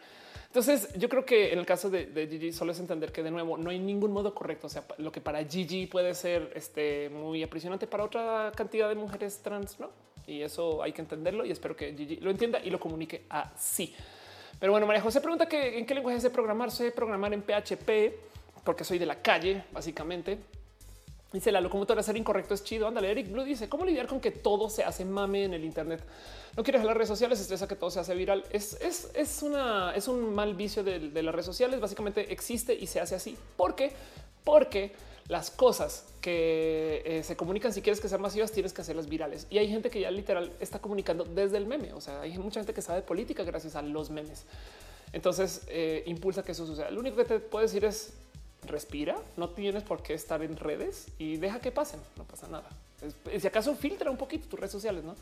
Entonces yo creo que en el caso de, de, Gigi solo es entender que de nuevo no hay ningún modo correcto. O sea, lo que para Gigi puede ser este, muy aprisionante para otra cantidad de mujeres trans, no? y eso hay que entenderlo y espero que Gigi lo entienda y lo comunique así. Pero bueno, María José pregunta que en qué lenguaje sé programar. Sé programar en PHP porque soy de la calle, básicamente. Dice la locomotora ser incorrecto es chido. Ándale, Eric Blue dice cómo lidiar con que todo se hace mame en el Internet. No quieres las redes sociales, estresa que todo se hace viral. Es, es, es, una, es un mal vicio de, las redes sociales. Básicamente existe y se hace así. ¿Por qué? Porque las cosas que eh, se comunican, si quieres que sean masivas, tienes que hacerlas virales. Y hay gente que ya literal está comunicando desde el meme. O sea, hay mucha gente que sabe política gracias a los memes. Entonces eh, impulsa que eso suceda. Lo único que te puedo decir es respira, no tienes por qué estar en redes y deja que pasen. No pasa nada. si acaso filtra un poquito tus redes sociales, no?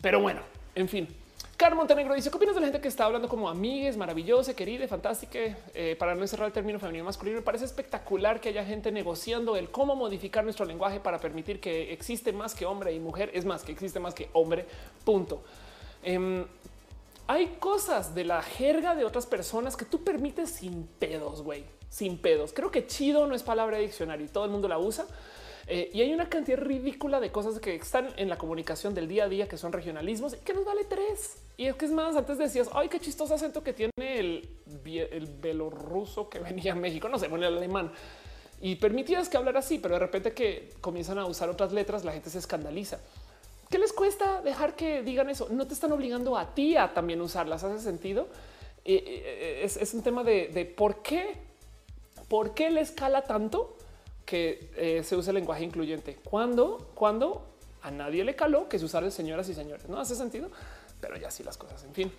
Pero bueno, en fin, Carmen Montenegro dice: ¿Qué opinas de la gente que está hablando como amigues, maravillosa, querida, fantástica? Eh, para no encerrar el término femenino masculino, me parece espectacular que haya gente negociando el cómo modificar nuestro lenguaje para permitir que existe más que hombre y mujer. Es más, que existe más que hombre. Punto. Em, hay cosas de la jerga de otras personas que tú permites sin pedos, güey, sin pedos. Creo que chido no es palabra de diccionario y todo el mundo la usa eh, y hay una cantidad ridícula de cosas que están en la comunicación del día a día que son regionalismos y que nos vale tres. Y es que es más, antes decías, ay, qué chistoso acento que tiene el, el belorruso que venía a México, no sé, bueno, el alemán. y permitías que hablar así, pero de repente que comienzan a usar otras letras, la gente se escandaliza. ¿Qué les cuesta dejar que digan eso? No te están obligando a ti a también usarlas. ¿Hace sentido? Eh, eh, es, un tema de, por qué, por qué le escala tanto que eh, se usa el lenguaje incluyente. Cuando, a nadie le caló que se usara señoras y señores. No hace sentido, pero ya sí las cosas. En fin,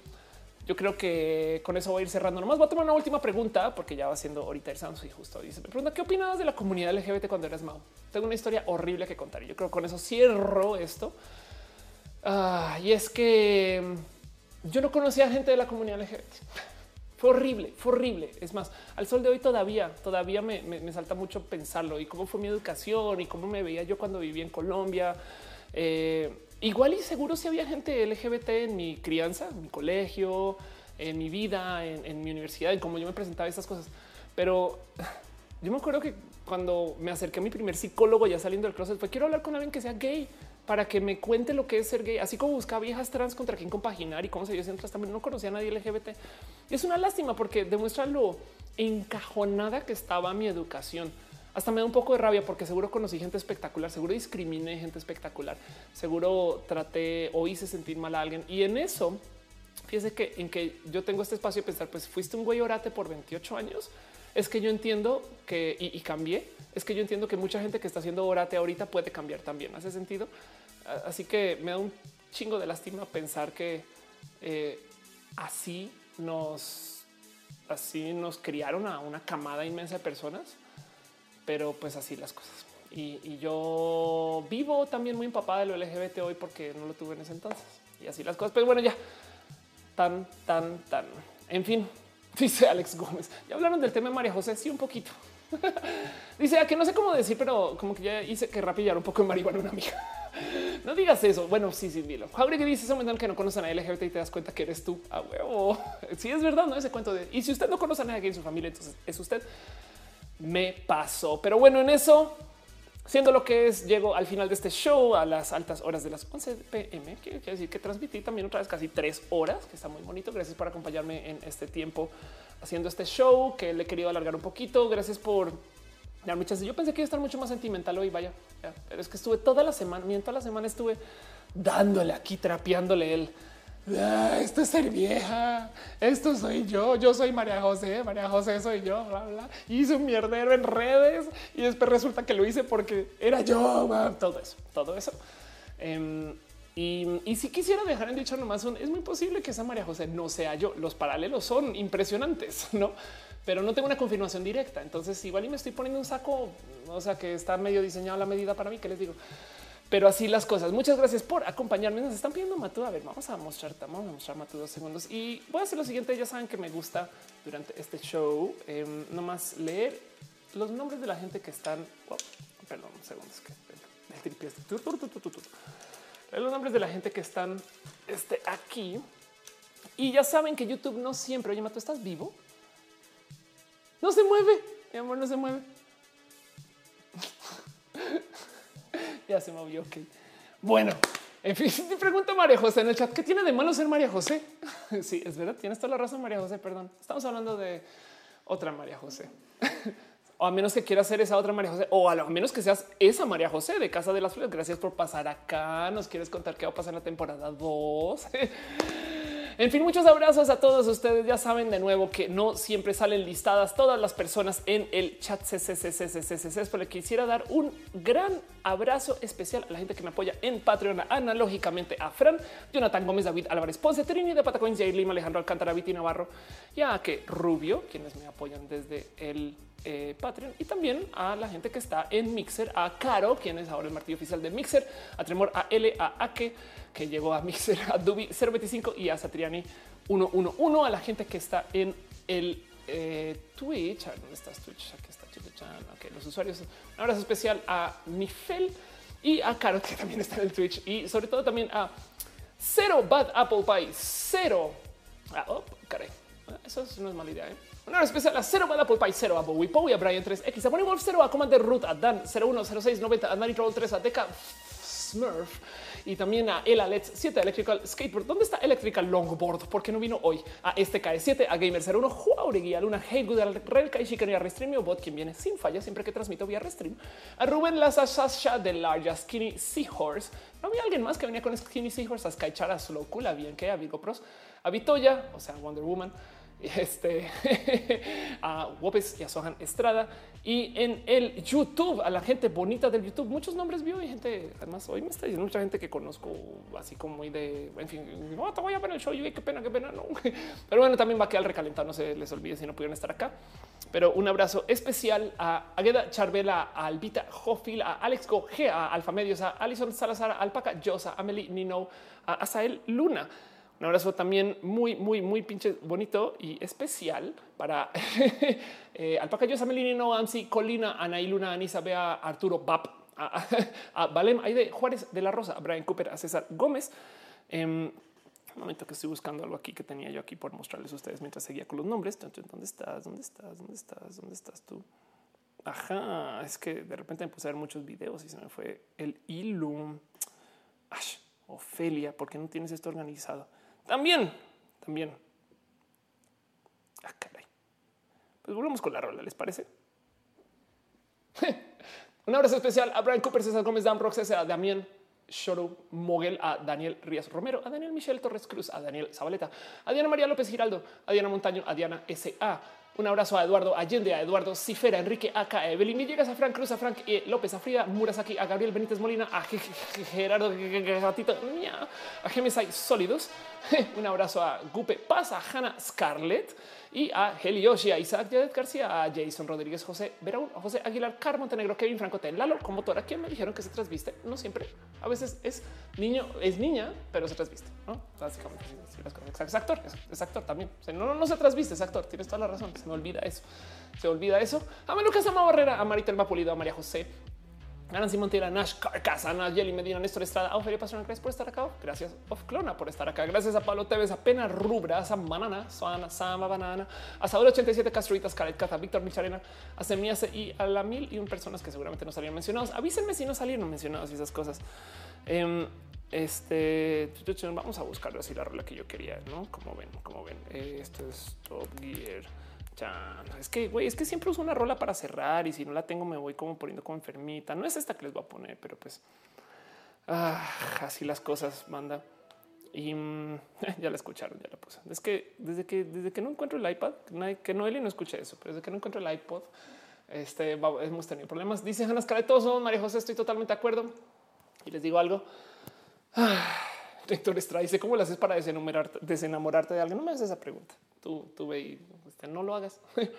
yo creo que con eso voy a ir cerrando. Nomás voy a tomar una última pregunta porque ya va siendo ahorita el Samsung y justo dice me pregunta qué opinabas de la comunidad LGBT cuando eras Mao. Tengo una historia horrible que contar y yo creo que con eso cierro esto. Ah, y es que mm, yo no conocía gente de la comunidad LGBT. Fue horrible, fue horrible. Es más, al sol de hoy todavía, todavía me, salta mucho pensarlo y cómo fue mi educación y cómo me veía yo cuando vivía en Colombia. Eh, igual y seguro si había gente LGBT en mi crianza, en mi colegio, en mi vida, en, mi universidad, y como yo me presentaba estas cosas. Pero yo me acuerdo que cuando me acerqué a mi primer psicólogo ya saliendo del closet fue quiero hablar con alguien que sea gay para que me cuente lo que es ser gay, así como buscaba viejas trans contra quien compaginar y cómo se dio trans también no conocía a nadie LGBT. Es una lástima porque demuestra lo encajonada que estaba mi educación hasta me da un poco de rabia porque seguro conocí gente espectacular, seguro discriminé gente espectacular, seguro traté o hice sentir mal a alguien. Y en eso, fíjese que en que yo tengo este espacio de pensar, pues fuiste un güey orate por 28 años. Es que yo entiendo que y, cambié. Es que yo entiendo que mucha gente que está haciendo orate ahorita puede cambiar también. Hace sentido. Así que me da un chingo de lástima pensar que eh, así nos, así nos criaron a una camada inmensa de personas pero pues así las cosas. Y, yo vivo también muy empapada de lo LGBT hoy porque no lo tuve en ese entonces. Y así las cosas. Pero bueno, ya tan, tan, tan. En fin, dice Alex Gómez. Ya hablaron del tema de María José. Sí, un poquito. dice a que no sé cómo decir, pero como que ya hice que rapillar un poco de marihuana una amiga. no digas eso. Bueno, sí, sí, dilo. que dice eso que no conocen a LGBT y te das cuenta que eres tú a huevo. Sí, es verdad, no ese cuento de y si usted no conoce a nadie en su familia, entonces es usted me pasó. Pero bueno, en eso, siendo lo que es, llego al final de este show a las altas horas de las 11 pm. Quiere decir que transmití también otra vez casi tres horas, que está muy bonito. Gracias por acompañarme en este tiempo haciendo este show que le he querido alargar un poquito. Gracias por dar muchas. Yo pensé que iba a estar mucho más sentimental hoy. Vaya, pero es que estuve toda la semana, mientras la semana estuve dándole aquí, trapeándole el Ah, esto es ser vieja, esto soy yo, yo soy María José, María José soy yo, bla, bla. Hice un mierdero en redes y después resulta que lo hice porque era yo, todo eso, todo eso. Em, y, si quisiera dejar en dicho nomás, es muy posible que esa María José no sea yo. Los paralelos son impresionantes, no? Pero no tengo una confirmación directa. Entonces, igual y me estoy poniendo un saco, o sea, que está medio diseñado a la medida para mí. que les digo? Pero así las cosas. Muchas gracias por acompañarme. Nos están pidiendo Matú. A ver, vamos a mostrar, vamos a mostrar Matú dos segundos y voy a hacer lo siguiente. Ya saben que me gusta durante este show eh, nomás leer los nombres de la gente que están. perdón, un segundo. Es que el los nombres de la gente que están este, aquí. Y ya saben que YouTube no siempre. Oye, Matú, ¿estás vivo? No se mueve. Mi amor, no se mueve. ya se movió. Ok. Bueno, en fin, te pregunto María José en el chat, ¿qué tiene de malo ser María José? sí, es verdad, tienes toda la razón, María José, perdón. Estamos hablando de otra María José. o a menos que quieras ser esa otra María José, o a lo menos que seas esa María José de Casa de las Flores. Gracias por pasar acá. Nos quieres contar qué va a pasar en la temporada 2. En fin, muchos abrazos a todos ustedes. Ya saben de nuevo que no siempre salen listadas todas las personas en el chat pero le quisiera dar un gran abrazo especial a la gente que me apoya en Patreon, analógicamente a Fran, Jonathan Gómez, David Álvarez Ponce, Trini de Patacoins, Jair Lima, Alejandro Alcántara, Viti Navarro, ya que Rubio, quienes me apoyan desde el eh, Patreon y también a la gente que está en Mixer, a Caro, quien es ahora el martillo oficial de Mixer, a Tremor, a L, a Ake, que llegó a Mixer, a Dubi 025 y a Satriani 111, a la gente que está en el eh, Twitch. A ver, ¿dónde estás Twitch? Aquí está Ok, los usuarios. Un abrazo especial a Mifel y a Caro, que también está en el Twitch y sobre todo también a Cero Bad Apple Pie, Cero. Ah, oh, caray. Ah, eso no es mala idea. ¿eh? Una especial a Cero Bad Apple Pie, Cero a Bowie Powie, a Brian 3X, a Bonnie Wolf, Cero a Commander Root, a Dan 010690, a Nari Troll 3, a Deca Smurf y también a Ela Let's 7 Electrical Skateboard. ¿Dónde está Electrical Longboard? ¿Por qué no vino hoy? A este KE7, a Gamer 01, Juauregui, a Luna, Hey Good, al Relka y Shikari, a Restream o Bot, quien viene sin falla siempre que transmito vía Restream, a Rubén Lazasha de Large, Skinny Seahorse. No había alguien más que venía con Skinny Seahorse a Skychar a Slowcula, bien que a Vigo Pros, a Vitoya, o sea, Wonder Woman este, a Wopes y a Sohan Estrada y en el YouTube a la gente bonita del YouTube. Muchos nombres vio y gente. Además, hoy me está diciendo mucha gente que conozco, así como muy de en fin, no te voy a ver el show. Y qué pena, qué pena. No, pero bueno, también va a quedar recalentado. No se les olvide si no pudieron estar acá. Pero un abrazo especial a Agueda Charvela, a Albita Hoffil, a Alex G, a Alfa Medios, a Alison Salazar, a Alpaca Josa, a Amelie Nino, a Asael Luna. Un abrazo también muy, muy, muy pinche bonito y especial para eh, Alpaca Yosa Melini, Amsi, Colina, Ana y Luna, Anisa, Bea, Arturo, Bap, a, Valem, Aide Juárez de la Rosa, a Brian Cooper, a César Gómez. Em, un momento que estoy buscando algo aquí que tenía yo aquí por mostrarles a ustedes mientras seguía con los nombres. ¿Dónde estás? ¿Dónde estás? ¿Dónde estás? ¿Dónde estás tú? Ajá, es que de repente me puse a ver muchos videos y se me fue el hilo. Ofelia, ¿por qué no tienes esto organizado? También, también. Ah, caray. Pues volvemos con la rola, ¿les parece? Un abrazo especial a Brian Cooper, César Gómez, Dan Rox, a Damián Shoro Moguel, a Daniel Rías Romero, a Daniel Michel Torres Cruz, a Daniel Zabaleta, a Diana María López Giraldo, a Diana Montaño, a Diana S.A., un abrazo a Eduardo Allende, a Eduardo Cifera, Enrique Aka, a Evelyn Villegas, a Frank Cruz, a Frank e. López, a Frida Murasaki, a Gabriel Benítez Molina, a Gerardo Gatito, a Gemesai Sólidos. Un abrazo a Gupe Paz, a Hannah Scarlett y a Helioshi, a Isaac Yadet García, a Jason Rodríguez, José Verón, a José Aguilar, Car Montenegro, Kevin Franco, Lalo, como toda quien me dijeron que se trasviste. No siempre, a veces es niño, es niña, pero se trasviste. ¿no? Básicamente, es actor, es, actor también. no, no, se trasviste, es actor. Tienes toda la razón. Se me olvida eso. Se olvida eso. A Lucas Ama Barrera, a Marita El Pulido, a María José, Nancy Montera, Nash Carcas, Ana Yeli Medina, Néstor Estrada, Ofelia Pastrana, gracias por estar acá. Gracias, Of Clona, por estar acá. Gracias a Pablo Tevez, a Pena Rubra, a Manana, Suana, Sama Banana, a Saúl 87, Castruitas, Caret Cata, Víctor Micharena, a Semiase y a la mil y un personas que seguramente no salieron mencionados. Avísenme si no salieron mencionados y esas cosas. Um, este vamos a buscar así la rola que yo quería, no? Como ven, como ven, esto es Top Gear. Es que, güey, es que siempre uso una rola para cerrar y si no la tengo me voy como poniendo como enfermita. No es esta que les voy a poner, pero pues ah, así las cosas, manda. Y mm, ya la escucharon, ya la puse. Es que desde que desde que no encuentro el iPad, que Noeli no escucha eso, pero desde que no encuentro el iPod, este hemos tenido problemas. Dice Ana todos María José, estoy totalmente de acuerdo. Y les digo algo. Ah, Héctor cómo lo haces para desenamorarte de alguien. No me haces esa pregunta. Tú, tú ve y este, no lo hagas.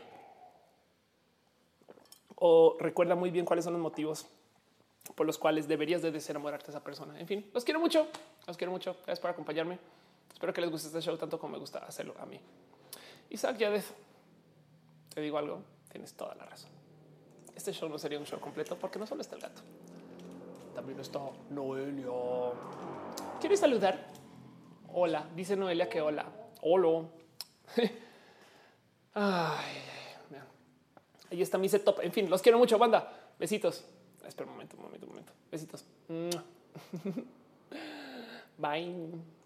o recuerda muy bien cuáles son los motivos por los cuales deberías de desenamorarte de esa persona. En fin, los quiero mucho. Los quiero mucho. Gracias por acompañarme. Espero que les guste este show tanto como me gusta hacerlo a mí. Isaac Yadez, te digo algo. Tienes toda la razón. Este show no sería un show completo porque no solo está el gato, también está Noelia. ¿Quieres saludar? Hola, dice Noelia que hola. Hola. Ahí está mi setup. En fin, los quiero mucho, banda. Besitos. Espera un momento, un momento, un momento. Besitos. Bye.